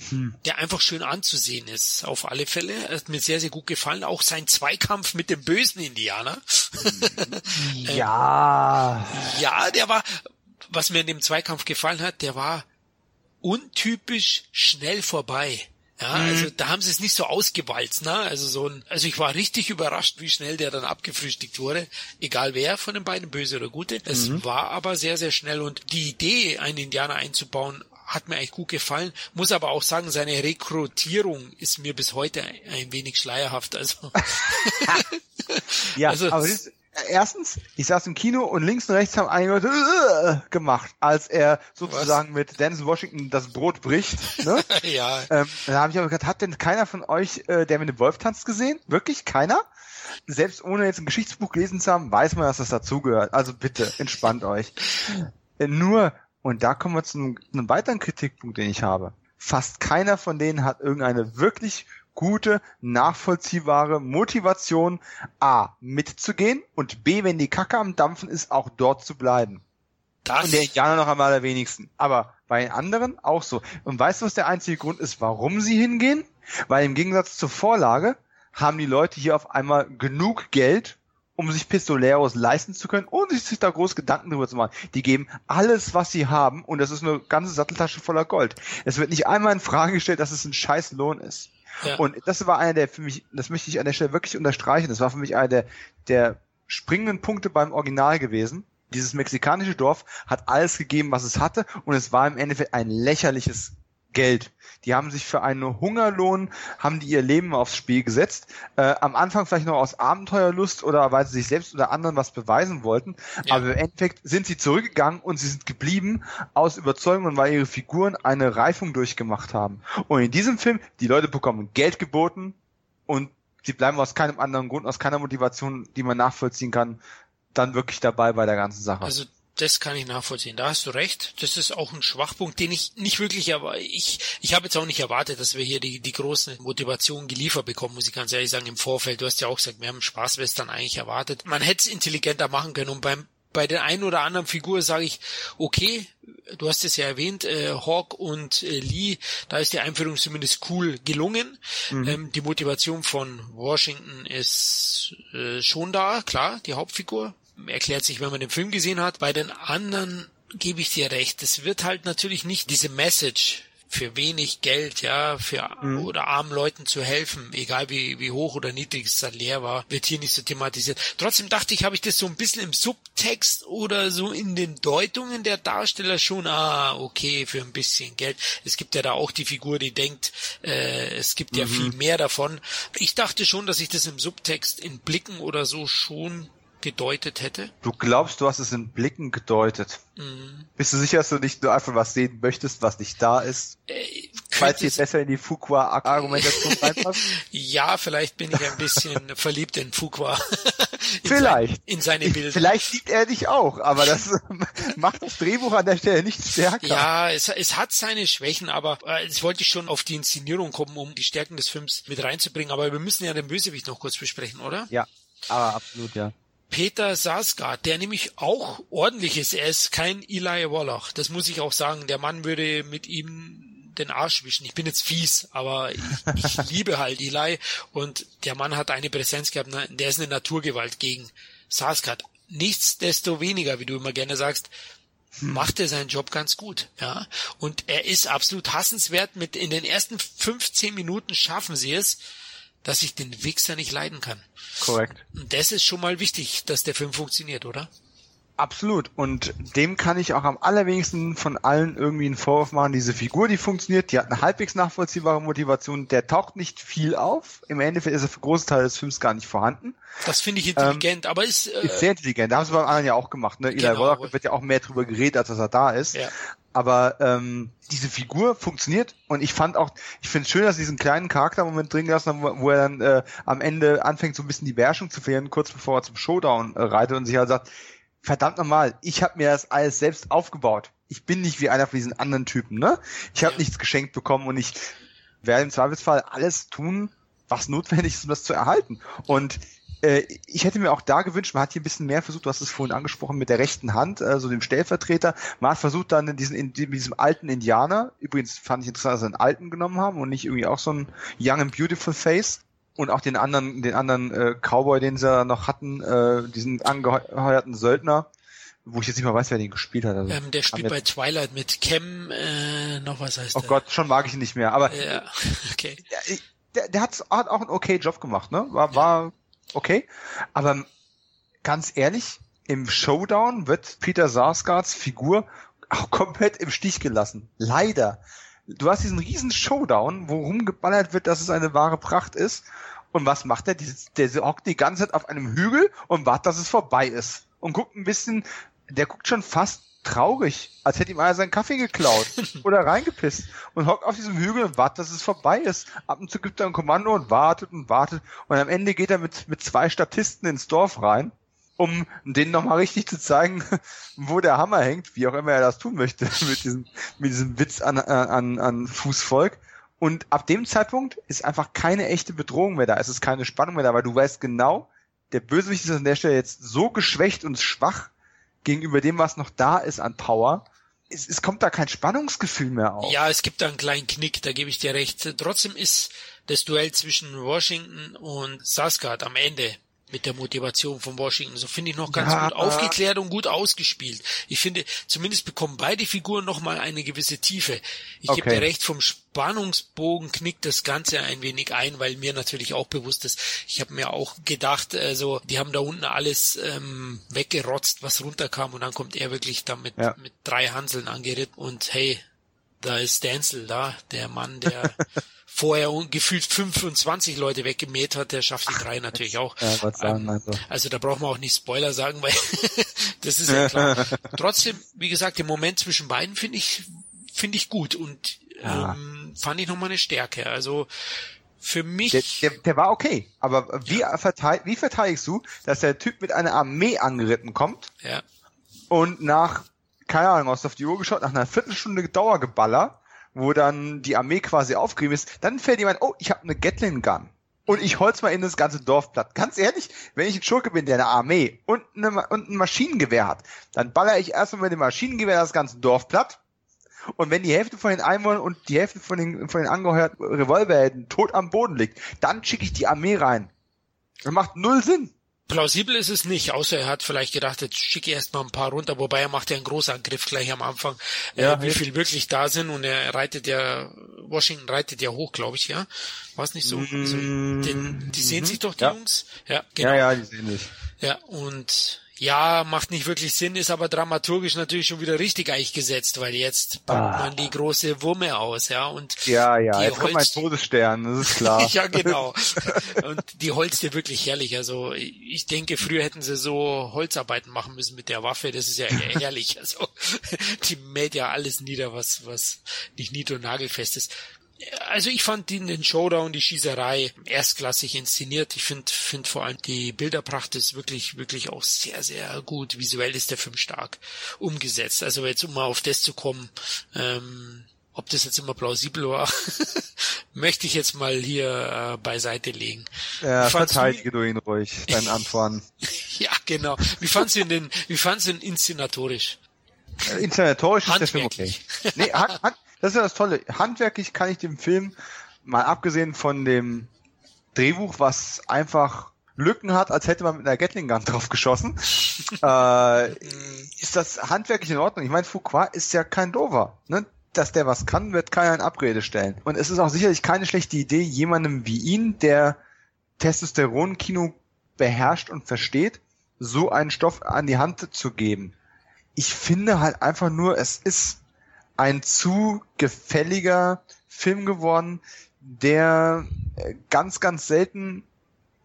Hm. der einfach schön anzusehen ist, auf alle Fälle. Er hat mir sehr, sehr gut gefallen. Auch sein Zweikampf mit dem bösen Indianer. ja. ja, der war, was mir in dem Zweikampf gefallen hat, der war untypisch schnell vorbei. Ja, mhm. also da haben sie es nicht so ausgewalzt, ne? Also so ein, also ich war richtig überrascht, wie schnell der dann abgefrühstückt wurde. Egal wer von den beiden, böse oder gute. Es mhm. war aber sehr, sehr schnell und die Idee, einen Indianer einzubauen, hat mir eigentlich gut gefallen. Muss aber auch sagen, seine Rekrutierung ist mir bis heute ein wenig schleierhaft. Also ja, also, aber das, erstens, ich saß im Kino und links und rechts haben einige Leute uh, gemacht, als er sozusagen Was? mit Denzel Washington das Brot bricht. Ne? ja. Ähm, da habe ich aber gesagt, hat denn keiner von euch, äh, der mit dem Wolf tanzt, gesehen? Wirklich keiner? Selbst ohne jetzt ein Geschichtsbuch gelesen zu haben, weiß man, dass das dazugehört. Also bitte, entspannt euch. Äh, nur, und da kommen wir zu einem, einem weiteren Kritikpunkt, den ich habe. Fast keiner von denen hat irgendeine wirklich gute, nachvollziehbare Motivation, A, mitzugehen und B, wenn die Kacke am Dampfen ist, auch dort zu bleiben. Das und der Indianer noch einmal der wenigsten. Aber bei den anderen auch so. Und weißt du, was der einzige Grund ist, warum sie hingehen? Weil im Gegensatz zur Vorlage haben die Leute hier auf einmal genug Geld, um sich Pistoleros leisten zu können, ohne sich da groß Gedanken drüber zu machen. Die geben alles, was sie haben, und das ist eine ganze Satteltasche voller Gold. Es wird nicht einmal in Frage gestellt, dass es ein scheiß Lohn ist. Und das war einer der für mich, das möchte ich an der Stelle wirklich unterstreichen, das war für mich einer der, der springenden Punkte beim Original gewesen. Dieses mexikanische Dorf hat alles gegeben, was es hatte, und es war im Endeffekt ein lächerliches Geld. Die haben sich für einen Hungerlohn, haben die ihr Leben aufs Spiel gesetzt. Äh, am Anfang vielleicht noch aus Abenteuerlust oder weil sie sich selbst oder anderen was beweisen wollten. Ja. Aber im Endeffekt sind sie zurückgegangen und sie sind geblieben aus Überzeugung und weil ihre Figuren eine Reifung durchgemacht haben. Und in diesem Film, die Leute bekommen Geld geboten und sie bleiben aus keinem anderen Grund, aus keiner Motivation, die man nachvollziehen kann, dann wirklich dabei bei der ganzen Sache. Also das kann ich nachvollziehen. Da hast du recht. Das ist auch ein Schwachpunkt, den ich nicht wirklich, aber ich, ich habe jetzt auch nicht erwartet, dass wir hier die, die große Motivation geliefert bekommen, muss ich ganz ehrlich sagen, im Vorfeld. Du hast ja auch gesagt, wir haben Spaßwestern eigentlich erwartet. Man hätte es intelligenter machen können und beim, bei der einen oder anderen Figur sage ich, okay, du hast es ja erwähnt, äh, Hawk und äh, Lee, da ist die Einführung zumindest cool gelungen. Mhm. Ähm, die Motivation von Washington ist äh, schon da, klar, die Hauptfigur, erklärt sich, wenn man den Film gesehen hat. Bei den anderen gebe ich dir recht. Es wird halt natürlich nicht diese Message für wenig Geld, ja, für mhm. oder armen Leuten zu helfen, egal wie, wie hoch oder niedrig es dann leer war, wird hier nicht so thematisiert. Trotzdem dachte ich, habe ich das so ein bisschen im Subtext oder so in den Deutungen der Darsteller schon, ah, okay, für ein bisschen Geld. Es gibt ja da auch die Figur, die denkt, äh, es gibt ja mhm. viel mehr davon. Ich dachte schon, dass ich das im Subtext in Blicken oder so schon gedeutet hätte? Du glaubst, du hast es in Blicken gedeutet. Mhm. Bist du sicher, dass du nicht nur einfach was sehen möchtest, was nicht da ist? Äh, Falls sie besser in die Fuqua-Argumentation reinpasst? ja, vielleicht bin ich ein bisschen verliebt in Fuqua. vielleicht. Sein, in seine Bilder. Vielleicht liebt er dich auch, aber das macht das Drehbuch an der Stelle nicht stärker. Ja, es, es hat seine Schwächen, aber äh, jetzt wollte ich schon auf die Inszenierung kommen, um die Stärken des Films mit reinzubringen. Aber wir müssen ja den Bösewicht noch kurz besprechen, oder? Ja, aber absolut, ja. Peter Sarsgaard, der nämlich auch ordentlich ist. Er ist kein Eli Wallach. Das muss ich auch sagen. Der Mann würde mit ihm den Arsch wischen. Ich bin jetzt fies, aber ich, ich liebe halt Eli und der Mann hat eine Präsenz gehabt. Der ist eine Naturgewalt gegen Sarsgaard. Nichtsdestoweniger, wie du immer gerne sagst, macht er seinen Job ganz gut, ja. Und er ist absolut hassenswert. Mit in den ersten 15 Minuten schaffen sie es, dass ich den Wichser nicht leiden kann. Korrekt. Und das ist schon mal wichtig, dass der Film funktioniert, oder? Absolut. Und dem kann ich auch am allerwenigsten von allen irgendwie einen Vorwurf machen. Diese Figur, die funktioniert, die hat eine halbwegs nachvollziehbare Motivation. Der taucht nicht viel auf. Im Endeffekt ist er für große Teil des Films gar nicht vorhanden. Das finde ich intelligent, ähm, aber ist, äh, ist sehr intelligent. Da haben sie beim anderen ja auch gemacht. Ne? Genau, Eli Wallach wird ja auch mehr drüber geredet, als dass er da ist. Ja. Aber ähm, diese Figur funktioniert und ich fand auch, ich finde es schön, dass sie diesen kleinen Charaktermoment drin gelassen haben, wo, wo er dann äh, am Ende anfängt, so ein bisschen die Beherrschung zu verlieren, kurz bevor er zum Showdown äh, reitet und sich halt sagt, verdammt nochmal, ich habe mir das alles selbst aufgebaut. Ich bin nicht wie einer von diesen anderen Typen, ne? Ich habe nichts geschenkt bekommen und ich werde im Zweifelsfall alles tun, was notwendig ist, um das zu erhalten. Und äh, ich hätte mir auch da gewünscht, man hat hier ein bisschen mehr versucht, du hast es vorhin angesprochen, mit der rechten Hand, also dem Stellvertreter. Man hat versucht dann in, diesen, in diesem alten Indianer, übrigens fand ich interessant, dass sie einen alten genommen haben und nicht irgendwie auch so einen young and beautiful face. Und auch den anderen, den anderen äh, Cowboy, den sie noch hatten, äh, diesen angeheuerten Söldner, wo ich jetzt nicht mal weiß, wer den gespielt hat. Also, ähm, der spielt bei Twilight mit Cam, äh, noch was heißt Oh der? Gott, schon mag ich ihn nicht mehr, aber Ja, okay. der, der, der hat, hat auch einen okay Job gemacht, ne? War, war okay. Aber ganz ehrlich, im Showdown wird Peter Sarsgaards Figur auch komplett im Stich gelassen. Leider. Du hast diesen riesen Showdown, wo rumgeballert wird, dass es eine wahre Pracht ist. Und was macht er? Der, der hockt die ganze Zeit auf einem Hügel und wartet, dass es vorbei ist. Und guckt ein bisschen, der guckt schon fast traurig, als hätte ihm einer seinen Kaffee geklaut oder reingepisst und hockt auf diesem Hügel und wartet, dass es vorbei ist. Ab und zu gibt er ein Kommando und wartet und wartet und am Ende geht er mit, mit zwei Statisten ins Dorf rein, um denen nochmal richtig zu zeigen, wo der Hammer hängt, wie auch immer er das tun möchte mit diesem, mit diesem Witz an, an, an Fußvolk. Und ab dem Zeitpunkt ist einfach keine echte Bedrohung mehr da. Es ist keine Spannung mehr da, weil du weißt genau, der Bösewicht ist an der Stelle jetzt so geschwächt und schwach, gegenüber dem, was noch da ist an Power. Es, es kommt da kein Spannungsgefühl mehr auf. Ja, es gibt da einen kleinen Knick, da gebe ich dir recht. Trotzdem ist das Duell zwischen Washington und Saskat am Ende mit der Motivation von Washington. So finde ich noch ganz Ja. gut aufgeklärt und gut ausgespielt. Ich finde, zumindest bekommen beide Figuren nochmal eine gewisse Tiefe. Ich gebe Okay. dir recht, vom Spannungsbogen knickt das Ganze ein wenig ein, weil mir natürlich auch bewusst ist, ich habe mir auch gedacht, also die haben da unten alles ähm, weggerotzt, was runterkam und dann kommt er wirklich damit Ja. mit drei Hanseln angeritten und hey, da ist Denzel da, der Mann, der vorher gefühlt 25 Leute weggemäht hat, der schafft die drei natürlich auch. Ja, sagen, Ähm, also. also da braucht man auch nicht Spoiler sagen, weil das ist ja klar. Trotzdem, wie gesagt, den Moment zwischen beiden finde ich finde ich gut und Ja. ähm, fand ich nochmal eine Stärke. Also für mich Der, der, der war okay. Aber wie, verteid, wie verteidigst du, dass der Typ mit einer Armee angeritten kommt ja, und nach, keine Ahnung, hast du auf die Uhr geschaut, nach einer Viertelstunde Dauergeballer, wo dann die Armee quasi aufgerieben ist, dann fällt jemand, oh, ich habe eine Gatling Gun. Und ich holz mal in das ganze Dorf platt. Ganz ehrlich, wenn ich ein Schurke bin, der eine Armee und, eine, und ein Maschinengewehr hat, dann baller ich erstmal mit dem Maschinengewehr das ganze Dorf platt. Und wenn die Hälfte von den Einwohnern und die Hälfte von den, von den angeheuerten Revolverhelden tot am Boden liegt, dann schicke ich die Armee rein. Das macht null Sinn. Plausibel ist es nicht, außer er hat vielleicht gedacht, jetzt schicke ich erst mal ein paar runter, wobei er macht ja einen Großangriff gleich am Anfang, Ja, äh, wie viel wirklich da sind und er reitet ja, Washington reitet ja hoch, glaube ich, ja. War es nicht so? Also, den, die sehen sich doch, die Ja. Jungs? Ja, genau. Ja, ja, die sehen nicht. Ja, und ja, macht nicht wirklich Sinn, ist aber dramaturgisch natürlich schon wieder richtig eigentlich gesetzt, weil jetzt packt Ah. man die große Wumme aus, ja, und Ja, ja, die jetzt kommt mein Holz- Todesstern, das ist klar. ja, genau. Und die holzt dir wirklich herrlich. Also ich denke, früher hätten sie so Holzarbeiten machen müssen mit der Waffe. Das ist ja herrlich. Also die mäht ja alles nieder, was was nicht nied- und nagelfest ist. Also ich fand den, den Showdown, die Schießerei erstklassig inszeniert. Ich finde find vor allem die Bilderpracht ist wirklich, wirklich auch sehr, sehr gut. Visuell ist der Film stark umgesetzt. Also jetzt um mal auf das zu kommen, ähm, ob das jetzt immer plausibel war, möchte ich jetzt mal hier äh, beiseite legen. Ja, verteidige du ihn ruhig, dein Antoine. Ja, genau. Wie fandst du ihn denn, wie fandst du ihn inszenatorisch? Äh, Inszenatorisch ist der Film okay. Nee, hand, hand, das ist ja das Tolle. Handwerklich kann ich dem Film, mal abgesehen von dem Drehbuch, was einfach Lücken hat, als hätte man mit einer Gatling Gun drauf geschossen, äh, ist das handwerklich in Ordnung. Ich meine, Fuqua ist ja kein Dover. Ne? Dass der was kann, wird keiner in Abrede stellen. Und es ist auch sicherlich keine schlechte Idee, jemandem wie ihn, der Testosteron-Kino beherrscht und versteht, so einen Stoff an die Hand zu geben. Ich finde halt einfach nur, es ist ein zu gefälliger Film geworden, der äh, ganz, ganz selten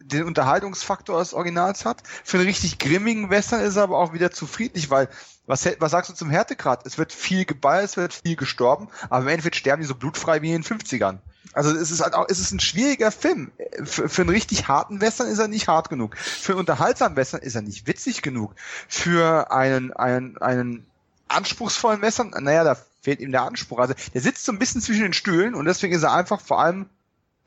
den Unterhaltungsfaktor des Originals hat. Für einen richtig grimmigen Western ist er aber auch wieder zu friedlich, weil was, was sagst du zum Härtegrad? Es wird viel geballert, es wird viel gestorben, aber im Endeffekt sterben die so blutfrei wie in den 50ern. Also es ist halt auch, es ist ein schwieriger Film. Für, für einen richtig harten Western ist er nicht hart genug. Für einen unterhaltsamen Western ist er nicht witzig genug. Für einen, einen, einen anspruchsvollen Western, naja, da fehlt ihm der Anspruch. Also der sitzt so ein bisschen zwischen den Stühlen und deswegen ist er einfach vor allem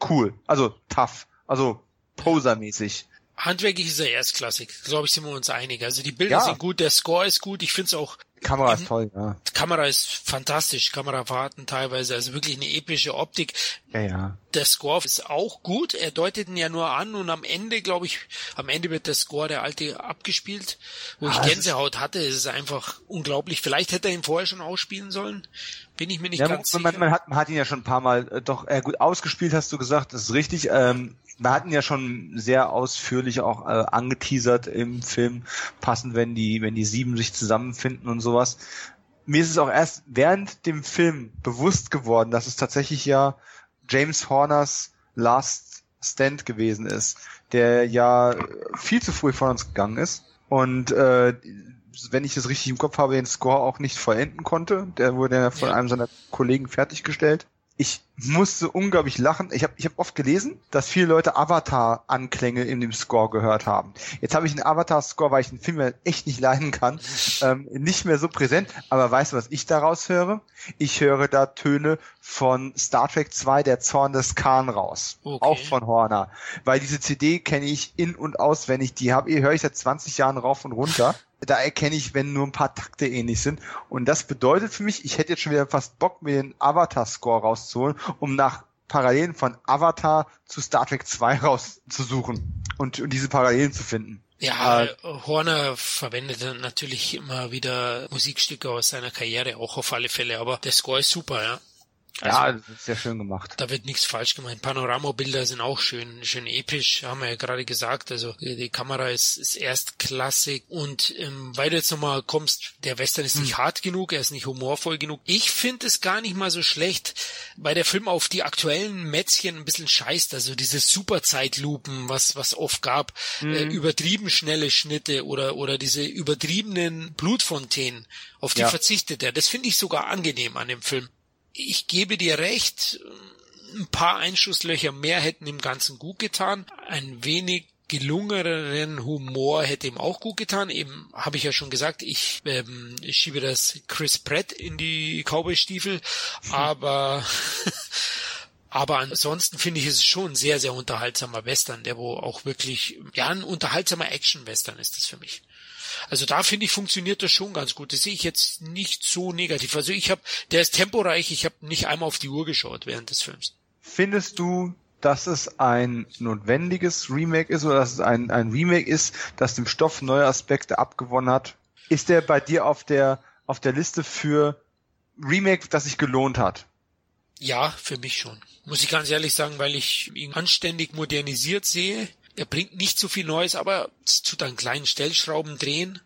cool. Also tough. Also posermäßig. Handwerklich ist er erstklassig. Glaube ich, sind wir uns einig. Also die Bilder Ja. sind gut, der Score ist gut. Ich finde es auch, Kamera ist toll, ja. die Kamera ist fantastisch. Kamerafahrten teilweise, also wirklich eine epische Optik. Ja, ja. Der Score ist auch gut. Er deutet ihn ja nur an und am Ende, glaube ich, am Ende wird der Score der alte abgespielt, wo ich ah, Gänsehaut hatte. Es ist einfach unglaublich. Vielleicht hätte er ihn vorher schon ausspielen sollen. Bin ich mir nicht ja, ganz man, sicher. Man, hat, man hat ihn ja schon ein paar Mal äh, doch äh, gut ausgespielt, hast du gesagt. Das ist richtig. Ähm, wir hatten ja schon sehr ausführlich auch äh, angeteasert im Film, passend, wenn die, wenn die sieben sich zusammenfinden und sowas. Mir ist es auch erst während dem Film bewusst geworden, dass es tatsächlich ja James Horners Last Stand gewesen ist, der ja viel zu früh von uns gegangen ist. Und äh, wenn ich das richtig im Kopf habe, den Score auch nicht vollenden konnte. Der wurde ja von einem seiner Kollegen fertiggestellt ich musste unglaublich lachen. Ich habe ich hab oft gelesen, dass viele Leute Avatar-Anklänge in dem Score gehört haben. Jetzt habe ich einen Avatar-Score, weil ich den Film ja echt nicht leiden kann, ähm, nicht mehr so präsent. Aber weißt du, was ich daraus höre? Ich höre da Töne von Star Trek 2, der Zorn des Khan raus. Okay. Auch von Horner. Weil diese CD kenne ich in- und auswendig. Die habe höre ich seit 20 Jahren rauf und runter da erkenne ich, wenn nur ein paar Takte ähnlich sind. Und das bedeutet für mich, ich hätte jetzt schon wieder fast Bock, mir den Avatar-Score rauszuholen, um nach Parallelen von Avatar zu Star Trek 2 rauszusuchen und, und diese Parallelen zu finden. Ja, äh, Horner verwendet natürlich immer wieder Musikstücke aus seiner Karriere, auch auf alle Fälle, aber der Score ist super, ja. Also, ja, das ist sehr schön gemacht. Da wird nichts falsch gemacht. Panoramabilder sind auch schön, schön episch, haben wir ja gerade gesagt. Also die Kamera ist, ist erstklassig und ähm, weil du jetzt nochmal kommst, der Western ist nicht hm. hart genug, er ist nicht humorvoll genug. Ich finde es gar nicht mal so schlecht, weil der Film auf die aktuellen Mätzchen ein bisschen scheißt. Also diese Superzeitlupen, was was oft gab, hm. äh, übertrieben schnelle Schnitte oder oder diese übertriebenen Blutfontänen, auf die ja. verzichtet er. Das finde ich sogar angenehm an dem Film ich gebe dir recht, ein paar Einschusslöcher mehr hätten dem Ganzen gut getan. Ein wenig gelungeneren Humor hätte ihm auch gut getan. Eben habe ich ja schon gesagt, ich, ähm, ich schiebe das Chris Pratt in die Cowboy-Stiefel, aber aber ansonsten finde ich es schon sehr, sehr unterhaltsamer Western, der wo auch wirklich, ja, ein unterhaltsamer Action-Western ist das für mich. Also da finde ich, funktioniert das schon ganz gut. Das sehe ich jetzt nicht so negativ. Also ich habe, der ist temporeich, ich habe nicht einmal auf die Uhr geschaut während des Films. Findest du, dass es ein notwendiges Remake ist oder dass es ein, ein Remake ist, das dem Stoff neue Aspekte abgewonnen hat? Ist der bei dir auf der, auf der Liste für Remake, das sich gelohnt hat? Ja, für mich schon. Muss ich ganz ehrlich sagen, weil ich ihn anständig modernisiert sehe er bringt nicht so viel Neues, aber tut an kleinen Stellschrauben drehen,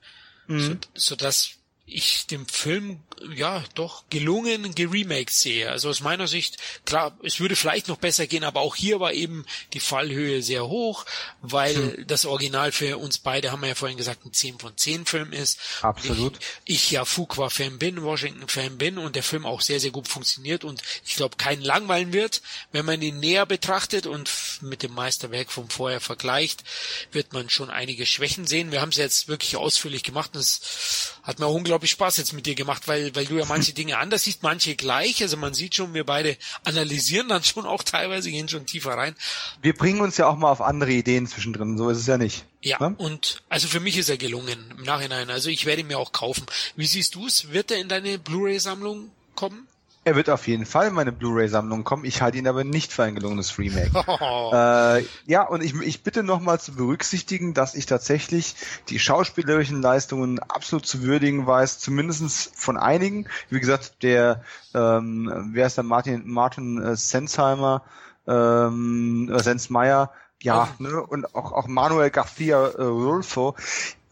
mhm. so dass ich dem Film ja doch gelungen geremaked sehe. Also aus meiner Sicht, klar, es würde vielleicht noch besser gehen, aber auch hier war eben die Fallhöhe sehr hoch, weil hm. das Original für uns beide, haben wir ja vorhin gesagt, ein 10 von 10 Film ist. Absolut. Ich, ich ja Fuqua-Fan bin, Washington-Fan bin und der Film auch sehr, sehr gut funktioniert und ich glaube keinen langweilen wird. Wenn man ihn näher betrachtet und mit dem Meisterwerk vom Vorher vergleicht, wird man schon einige Schwächen sehen. Wir haben es jetzt wirklich ausführlich gemacht und es hat mir auch unglaublich Spaß jetzt mit dir gemacht, weil, weil du ja manche Dinge anders siehst, manche gleich. Also man sieht schon, wir beide analysieren dann schon auch teilweise, gehen schon tiefer rein. Wir bringen uns ja auch mal auf andere Ideen zwischendrin, so ist es ja nicht. Ja, ne? und also für mich ist er gelungen im Nachhinein. Also ich werde ihn mir auch kaufen. Wie siehst du es? Wird er in deine Blu-ray-Sammlung kommen? Er wird auf jeden Fall in meine Blu-ray-Sammlung kommen. Ich halte ihn aber nicht für ein gelungenes Remake. Oh. Äh, ja, und ich, ich bitte nochmal zu berücksichtigen, dass ich tatsächlich die schauspielerischen Leistungen absolut zu würdigen weiß, zumindestens von einigen. Wie gesagt, der, ähm, wer ist der Martin, Martin äh, Sensheimer, ähm, äh, Sensmeier, ja, oh. ne, und auch, auch Manuel Garcia äh, Rulfo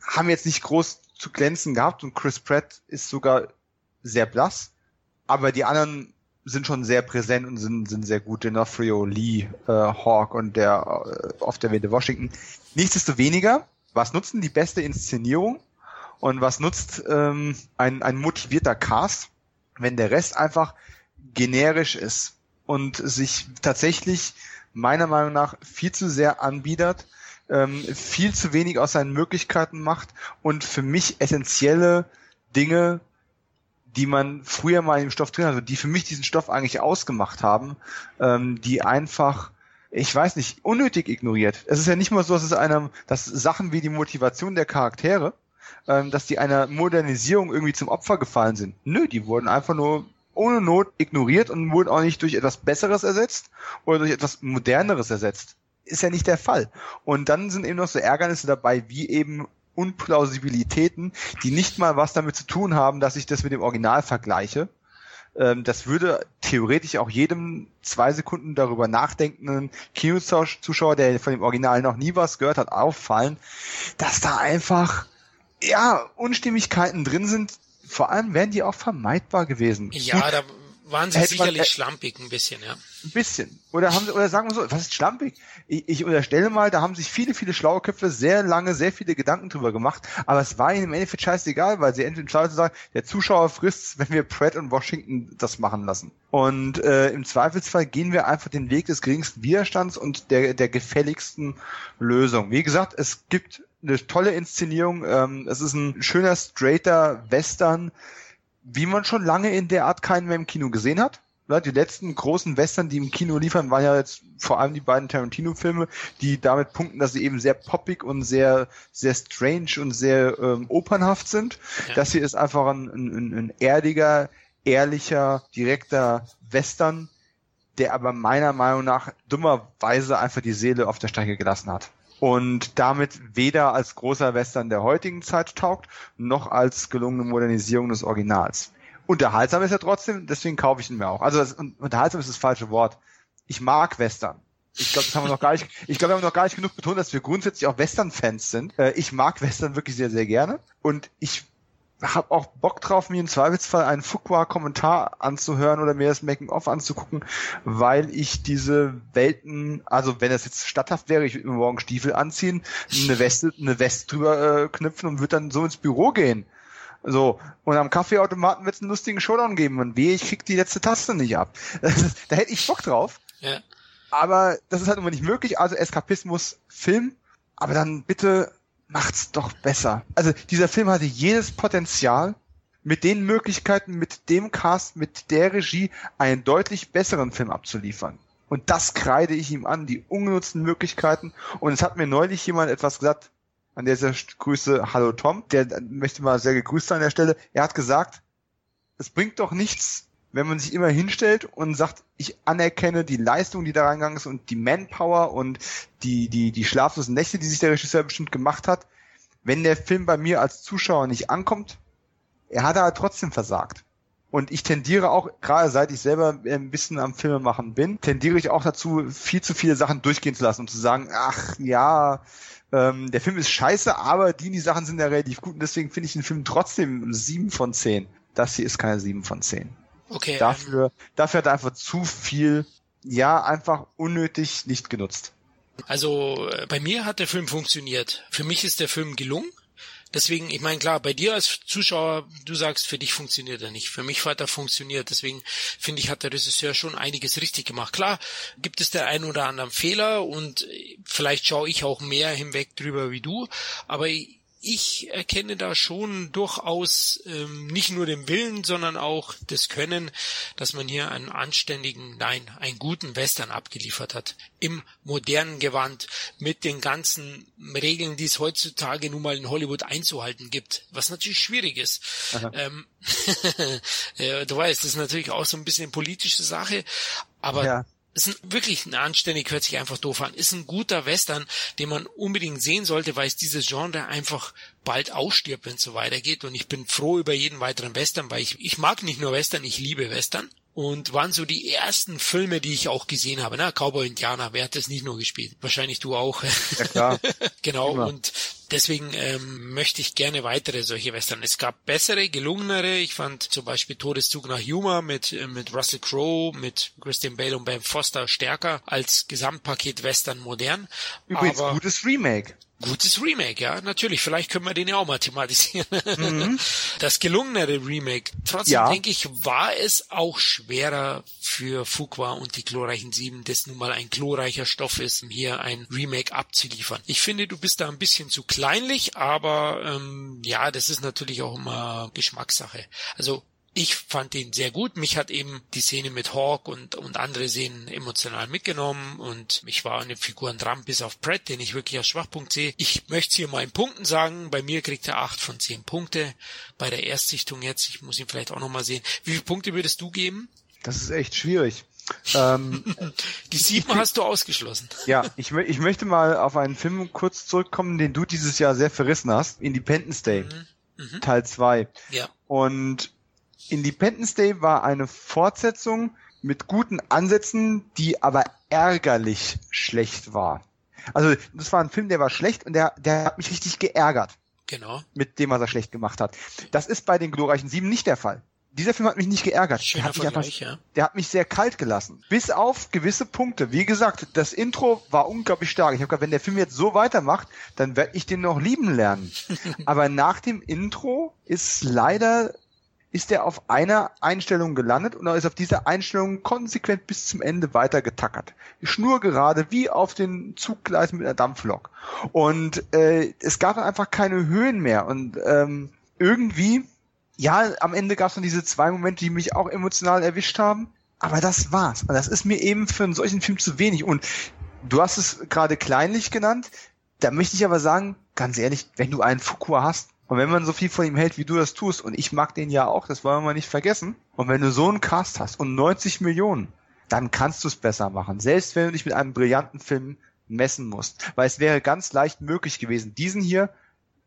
haben jetzt nicht groß zu glänzen gehabt und Chris Pratt ist sogar sehr blass aber die anderen sind schon sehr präsent und sind, sind sehr gut. D'Onofrio, Lee, äh, Hawk und der äh, oft erwähnte Washington. Nichtsdestoweniger, was nutzen die beste Inszenierung und was nutzt ähm, ein, ein motivierter Cast, wenn der Rest einfach generisch ist und sich tatsächlich meiner Meinung nach viel zu sehr anbietet, ähm, viel zu wenig aus seinen Möglichkeiten macht und für mich essentielle Dinge die man früher mal im Stoff drin hatte, die für mich diesen Stoff eigentlich ausgemacht haben, ähm, die einfach ich weiß nicht, unnötig ignoriert. Es ist ja nicht mal so, dass es einem, dass Sachen wie die Motivation der Charaktere, ähm, dass die einer Modernisierung irgendwie zum Opfer gefallen sind. Nö, die wurden einfach nur ohne Not ignoriert und wurden auch nicht durch etwas Besseres ersetzt oder durch etwas Moderneres ersetzt. Ist ja nicht der Fall. Und dann sind eben noch so Ärgernisse dabei, wie eben Unplausibilitäten, die nicht mal was damit zu tun haben, dass ich das mit dem Original vergleiche. Ähm, das würde theoretisch auch jedem zwei Sekunden darüber nachdenkenden Kinozuschauer, der von dem Original noch nie was gehört hat, auffallen, dass da einfach ja Unstimmigkeiten drin sind. Vor allem wären die auch vermeidbar gewesen. Ja, Gut, da waren sie sicherlich man, äh, schlampig ein bisschen, ja. Ein bisschen. Oder haben sie, oder sagen wir so, was ist schlampig? Ich, ich unterstelle mal, da haben sich viele, viele schlaue Köpfe sehr lange, sehr viele Gedanken drüber gemacht, aber es war ihnen im Endeffekt scheißegal, weil sie entweder im sagen, der Zuschauer frisst, wenn wir Pratt und Washington das machen lassen. Und äh, im Zweifelsfall gehen wir einfach den Weg des geringsten Widerstands und der, der gefälligsten Lösung. Wie gesagt, es gibt eine tolle Inszenierung, ähm, es ist ein schöner, straighter Western, wie man schon lange in der Art keinen mehr im Kino gesehen hat. Die letzten großen Western, die im Kino liefern, waren ja jetzt vor allem die beiden Tarantino-Filme, die damit punkten, dass sie eben sehr poppig und sehr, sehr strange und sehr ähm, opernhaft sind. Ja. Das hier ist einfach ein, ein, ein erdiger, ehrlicher, direkter Western, der aber meiner Meinung nach dummerweise einfach die Seele auf der Strecke gelassen hat und damit weder als großer Western der heutigen Zeit taugt, noch als gelungene Modernisierung des Originals. Unterhaltsam ist er trotzdem, deswegen kaufe ich ihn mir auch. Also das, unterhaltsam ist das falsche Wort. Ich mag Western. Ich glaube, das haben wir noch gar nicht, ich glaube, wir haben noch gar nicht genug betont, dass wir grundsätzlich auch Western-Fans sind. Äh, ich mag Western wirklich sehr, sehr gerne. Und ich habe auch Bock drauf, mir im Zweifelsfall einen Fuqua-Kommentar anzuhören oder mir das Making-of anzugucken, weil ich diese Welten, also wenn das jetzt statthaft wäre, ich würde mir morgen Stiefel anziehen, eine Weste, eine Weste drüber äh, knüpfen und würde dann so ins Büro gehen. So, und am Kaffeeautomaten wird es einen lustigen Showdown geben und wehe, ich krieg die letzte Taste nicht ab. da hätte ich Bock drauf. Ja. Aber das ist halt immer nicht möglich, also Eskapismus, Film, aber dann bitte macht's doch besser. Also dieser Film hatte jedes Potenzial, mit den Möglichkeiten, mit dem Cast, mit der Regie einen deutlich besseren Film abzuliefern. Und das kreide ich ihm an, die ungenutzten Möglichkeiten. Und es hat mir neulich jemand etwas gesagt, an dieser Grüße, hallo Tom, der möchte mal sehr gegrüßt sein an der Stelle. Er hat gesagt, es bringt doch nichts, wenn man sich immer hinstellt und sagt, ich anerkenne die Leistung, die da reingegangen ist und die Manpower und die, die, die schlaflosen Nächte, die sich der Regisseur bestimmt gemacht hat, wenn der Film bei mir als Zuschauer nicht ankommt, er hat aber trotzdem versagt. Und ich tendiere auch, gerade seit ich selber ein bisschen am Filmemachen bin, tendiere ich auch dazu, viel zu viele Sachen durchgehen zu lassen und zu sagen, ach ja, ähm, der Film ist scheiße, aber die, die Sachen sind ja relativ gut und deswegen finde ich den Film trotzdem sieben von zehn. Das hier ist keine sieben von zehn. Okay. Dafür, ähm, dafür hat er einfach zu viel, ja, einfach unnötig nicht genutzt. Also äh, bei mir hat der Film funktioniert. Für mich ist der Film gelungen. Deswegen, ich meine, klar, bei dir als Zuschauer, du sagst, für dich funktioniert er nicht. Für mich hat er funktioniert. Deswegen finde ich, hat der Regisseur schon einiges richtig gemacht. Klar, gibt es der ein oder anderen Fehler und äh, vielleicht schaue ich auch mehr hinweg drüber wie du. Aber ich erkenne da schon durchaus ähm, nicht nur den Willen, sondern auch das Können, dass man hier einen anständigen, nein, einen guten Western abgeliefert hat. Im modernen Gewand mit den ganzen Regeln, die es heutzutage nun mal in Hollywood einzuhalten gibt, was natürlich schwierig ist. Ähm, du weißt, das ist natürlich auch so ein bisschen eine politische Sache, aber ja ist ein, wirklich ein anständig, hört sich einfach doof an, ist ein guter Western, den man unbedingt sehen sollte, weil es dieses Genre einfach bald ausstirbt, wenn es so weitergeht. Und ich bin froh über jeden weiteren Western, weil ich, ich mag nicht nur Western, ich liebe Western und waren so die ersten Filme, die ich auch gesehen habe. Ne? Cowboy Indianer, wer hat das nicht nur gespielt? Wahrscheinlich du auch. Ja klar. genau. Immer. Und deswegen ähm, möchte ich gerne weitere solche Western. Es gab bessere, gelungenere. Ich fand zum Beispiel Todeszug nach Humor mit äh, mit Russell Crowe, mit Christian Bale und Ben Foster stärker als Gesamtpaket Western modern. Übrigens Aber gutes Remake. Gutes Remake, ja, natürlich. Vielleicht können wir den ja auch mal thematisieren. Mhm. Das gelungenere Remake. Trotzdem ja. denke ich, war es auch schwerer für Fuqua und die chlorreichen Sieben, das nun mal ein chlorreicher Stoff ist, um hier ein Remake abzuliefern. Ich finde, du bist da ein bisschen zu kleinlich, aber ähm, ja, das ist natürlich auch immer Geschmackssache. Also Ich fand ihn sehr gut. Mich hat eben die Szene mit Hawk und, und andere Szenen emotional mitgenommen und ich war an den Figuren dran, bis auf Pratt, den ich wirklich als Schwachpunkt sehe. Ich möchte hier mal in Punkten sagen, bei mir kriegt er acht von zehn Punkte. Bei der Erstsichtung jetzt, ich muss ihn vielleicht auch nochmal sehen. Wie viele Punkte würdest du geben? Das ist echt schwierig. ähm, die sieben hast du ausgeschlossen. Ja, ich, ich möchte mal auf einen Film kurz zurückkommen, den du dieses Jahr sehr verrissen hast. Independence Day. Mhm. Mhm. Teil 2. Ja. Und Independence Day war eine Fortsetzung mit guten Ansätzen, die aber ärgerlich schlecht war. Also das war ein Film, der war schlecht und der, der hat mich richtig geärgert. Genau. Mit dem, was er schlecht gemacht hat. Das ist bei den glorreichen Sieben nicht der Fall. Dieser Film hat mich nicht geärgert. Schöner der hat, mich einfach, ja. der hat mich sehr kalt gelassen. Bis auf gewisse Punkte. Wie gesagt, das Intro war unglaublich stark. Ich habe gesagt, wenn der Film jetzt so weitermacht, dann werde ich den noch lieben lernen. Aber nach dem Intro ist leider ist er auf einer Einstellung gelandet und er ist auf dieser Einstellung konsequent bis zum Ende weiter getackert. Schnurgerade wie auf den Zuggleisen mit einer Dampflok. Und äh, es gab einfach keine Höhen mehr. Und ähm, irgendwie, ja, am Ende gab es noch diese zwei Momente, die mich auch emotional erwischt haben. Aber das war's. Und das ist mir eben für einen solchen Film zu wenig. Und du hast es gerade kleinlich genannt. Da möchte ich aber sagen, ganz ehrlich, wenn du einen Fuqua hast, und wenn man so viel von ihm hält, wie du das tust, und ich mag den ja auch, das wollen wir mal nicht vergessen. Und wenn du so einen Cast hast und 90 Millionen, dann kannst du es besser machen. Selbst wenn du dich mit einem brillanten Film messen musst. Weil es wäre ganz leicht möglich gewesen, diesen hier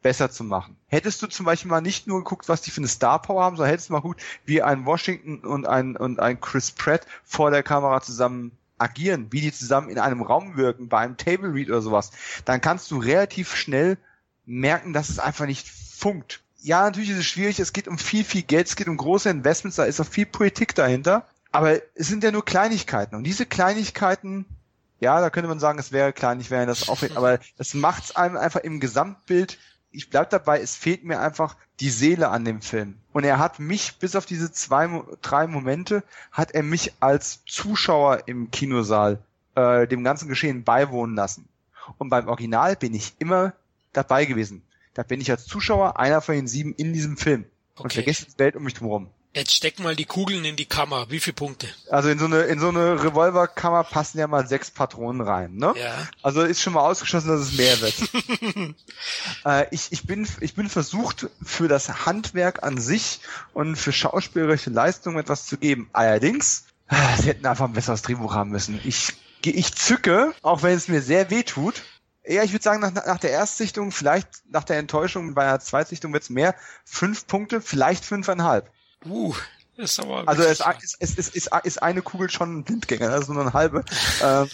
besser zu machen. Hättest du zum Beispiel mal nicht nur geguckt, was die für eine Star Power haben, sondern hättest du mal geguckt, wie ein Washington und ein, und ein Chris Pratt vor der Kamera zusammen agieren, wie die zusammen in einem Raum wirken, bei einem Table Read oder sowas, dann kannst du relativ schnell merken, dass es einfach nicht funkt. Ja, natürlich ist es schwierig, es geht um viel, viel Geld, es geht um große Investments, da ist auch viel Politik dahinter. Aber es sind ja nur Kleinigkeiten. Und diese Kleinigkeiten, ja, da könnte man sagen, es wäre klein, ich wäre das aufregt, aber es macht es einem einfach im Gesamtbild. Ich bleib dabei, es fehlt mir einfach die Seele an dem Film. Und er hat mich, bis auf diese zwei, drei Momente, hat er mich als Zuschauer im Kinosaal äh, dem ganzen Geschehen beiwohnen lassen. Und beim Original bin ich immer dabei gewesen. Da bin ich als Zuschauer einer von den sieben in diesem Film okay. und vergesse die Welt um mich drumherum. Jetzt steck mal die Kugeln in die Kammer. Wie viele Punkte? Also in so eine in so eine Revolverkammer passen ja mal sechs Patronen rein, ne? Ja. Also ist schon mal ausgeschlossen, dass es mehr wird. äh, ich, ich bin ich bin versucht für das Handwerk an sich und für schauspielerische Leistungen etwas zu geben. Allerdings, äh, sie hätten einfach ein besseres Drehbuch haben müssen. Ich ich zücke, auch wenn es mir sehr weh tut, ja, ich würde sagen, nach, nach der Erstsichtung, vielleicht nach der Enttäuschung bei der Zweitsichtung wird's mehr. Fünf Punkte, vielleicht fünfeinhalb. Uh, ist aber also es, es, es, es ist, ist eine Kugel schon ein Blindgänger, das ist nur eine halbe. ähm,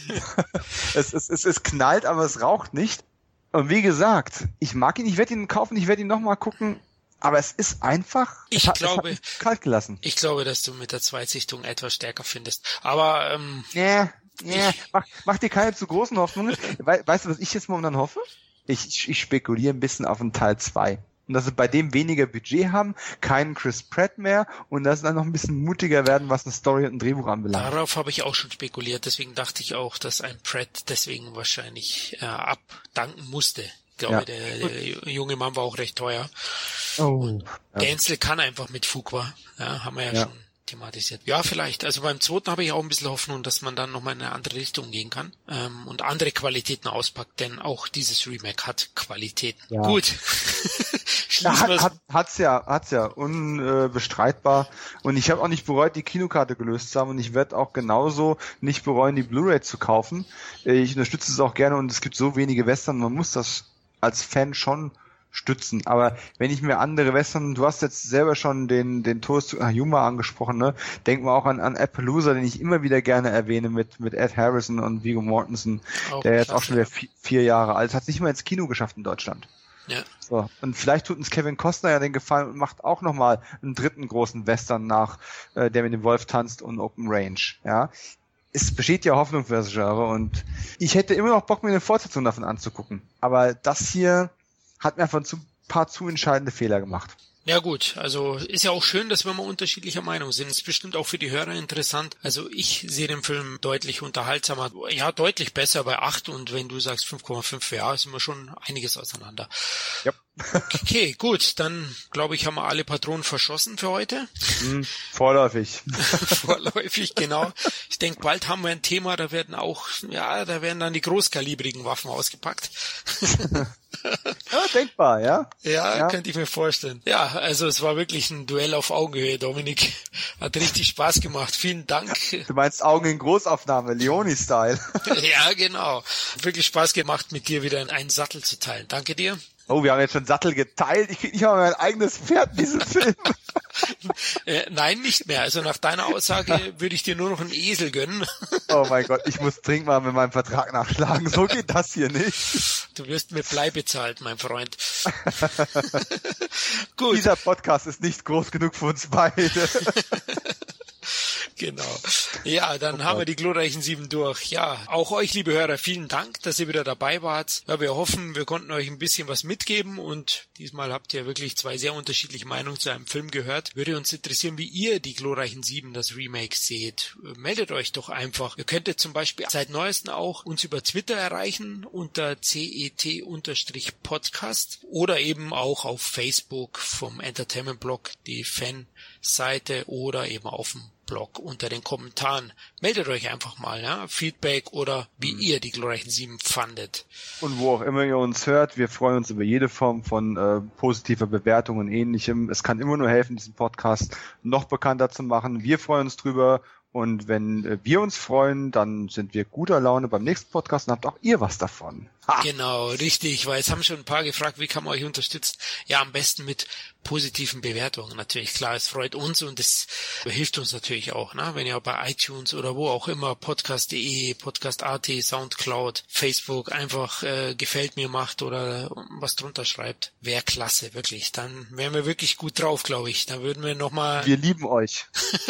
es, es, es, es knallt, aber es raucht nicht. Und wie gesagt, ich mag ihn, ich werde ihn kaufen, ich werde ihn nochmal gucken, aber es ist einfach. Ich hat, glaube, kalt gelassen. Ich glaube, dass du mit der Zweitsichtung etwas stärker findest. Aber ähm, ja, ja, mach, mach dir keine zu großen Hoffnungen. We weißt du, was ich jetzt momentan hoffe? Ich, ich spekuliere ein bisschen auf einen Teil 2. Und dass sie bei dem weniger Budget haben, keinen Chris Pratt mehr und dass sie dann noch ein bisschen mutiger werden, was eine Story und ein Drehbuch anbelangt. Darauf habe ich auch schon spekuliert, deswegen dachte ich auch, dass ein Pratt deswegen wahrscheinlich äh, abdanken musste. Ich glaube, ja. der, der junge Mann war auch recht teuer. Oh. Ja. Denzel kann einfach mit Fugwa, ja, haben wir ja, ja. schon thematisiert. Ja, vielleicht. Also beim zweiten habe ich auch ein bisschen Hoffnung, dass man dann nochmal in eine andere Richtung gehen kann ähm, und andere Qualitäten auspackt, denn auch dieses Remake hat Qualitäten. Ja. Gut. ja, hat, hat, hat's ja, hat's ja, unbestreitbar. Und ich habe auch nicht bereut, die Kinokarte gelöst zu haben und ich werde auch genauso nicht bereuen, die Blu-ray zu kaufen. Ich unterstütze es auch gerne und es gibt so wenige Western, man muss das als Fan schon stützen. Aber wenn ich mir andere Western, du hast jetzt selber schon den, den Toast nach Yuma angesprochen, ne? Denk mal auch an, an Appaloosa, den ich immer wieder gerne erwähne mit, mit Ed Harrison und Vigo Mortensen, auch der jetzt auch schon wieder vier, vier Jahre alt ist, hat nicht mal ins Kino geschafft in Deutschland. Ja. So. Und vielleicht tut uns Kevin Costner ja den Gefallen und macht auch nochmal einen dritten großen Western nach, äh, der mit dem Wolf tanzt und Open Range. Ja. Es besteht ja Hoffnung für das Genre und ich hätte immer noch Bock, mir eine Fortsetzung davon anzugucken. Aber das hier, hat mir einfach ein paar zu entscheidende Fehler gemacht. Ja gut, also ist ja auch schön, dass wir mal unterschiedlicher Meinung sind. Ist bestimmt auch für die Hörer interessant. Also ich sehe den Film deutlich unterhaltsamer, ja deutlich besser bei 8 und wenn du sagst 5,5, ja, sind wir schon einiges auseinander. Ja. Okay, gut, dann glaube ich, haben wir alle Patronen verschossen für heute. Hm, vorläufig. vorläufig, genau. Ich denke, bald haben wir ein Thema, da werden auch, ja, da werden dann die großkalibrigen Waffen ausgepackt. ja, denkbar, ja? ja? Ja, könnte ich mir vorstellen. Ja, also es war wirklich ein Duell auf Augenhöhe, Dominik. Hat richtig Spaß gemacht. Vielen Dank. Du meinst Augen in Großaufnahme, Leoni-Style. ja, genau. Wirklich Spaß gemacht, mit dir wieder in einen Sattel zu teilen. Danke dir. Oh, wir haben jetzt schon Sattel geteilt. Ich krieg nicht mal mein eigenes Pferd in diesem Film. äh, nein, nicht mehr. Also nach deiner Aussage würde ich dir nur noch einen Esel gönnen. oh mein Gott, ich muss dringend mal mit meinem Vertrag nachschlagen. So geht das hier nicht. Du wirst mit Blei bezahlt, mein Freund. Gut. Dieser Podcast ist nicht groß genug für uns beide. Genau. Ja, dann okay. haben wir die glorreichen sieben durch. Ja, auch euch, liebe Hörer, vielen Dank, dass ihr wieder dabei wart. Ja, wir hoffen, wir konnten euch ein bisschen was mitgeben und diesmal habt ihr wirklich zwei sehr unterschiedliche Meinungen zu einem Film gehört. Würde uns interessieren, wie ihr die glorreichen sieben, das Remake seht. Meldet euch doch einfach. Ihr könntet zum Beispiel seit neuesten auch uns über Twitter erreichen unter cet-podcast oder eben auch auf Facebook vom Entertainment Blog, die Fanseite oder eben auf dem Blog unter den Kommentaren. Meldet euch einfach mal, ja, Feedback oder wie mhm. ihr die glorreichen sieben fandet. Und wo auch immer ihr uns hört, wir freuen uns über jede Form von äh, positiver Bewertung und ähnlichem. Es kann immer nur helfen, diesen Podcast noch bekannter zu machen. Wir freuen uns drüber. Und wenn äh, wir uns freuen, dann sind wir guter Laune beim nächsten Podcast und habt auch ihr was davon. Genau, richtig, weil es haben schon ein paar gefragt, wie kann man euch unterstützen? Ja, am besten mit positiven Bewertungen natürlich. Klar, es freut uns und es hilft uns natürlich auch, ne? wenn ihr bei iTunes oder wo auch immer podcast.de, podcast.at, Soundcloud, Facebook einfach äh, gefällt mir macht oder was drunter schreibt. Wäre klasse, wirklich. Dann wären wir wirklich gut drauf, glaube ich. Dann würden wir nochmal... Wir lieben euch.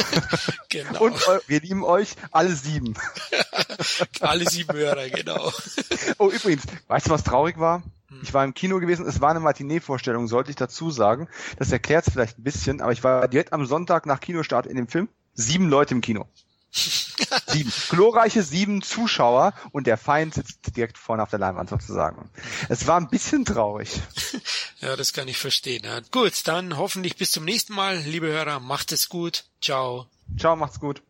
genau. Und wir lieben euch alle sieben. alle sieben Hörer, genau. oh, übrigens, weißt du, was traurig war? Hm. Ich war im Kino gewesen, es war eine Matinee-Vorstellung, sollte ich dazu sagen. Das erklärt es vielleicht ein bisschen, aber ich war direkt am Sonntag nach Kinostart in dem Film. Sieben Leute im Kino. sieben. Glorreiche sieben Zuschauer und der Feind sitzt direkt vorne auf der Leinwand sozusagen. Es war ein bisschen traurig. Ja, das kann ich verstehen. Ja. Gut, dann hoffentlich bis zum nächsten Mal, liebe Hörer. Macht es gut. Ciao. Ciao, macht's gut.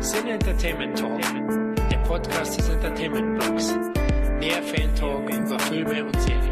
Sin Entertainment Talk, der Podcast des Entertainment Blogs. Mehr Fan Talk über Filme und Serien.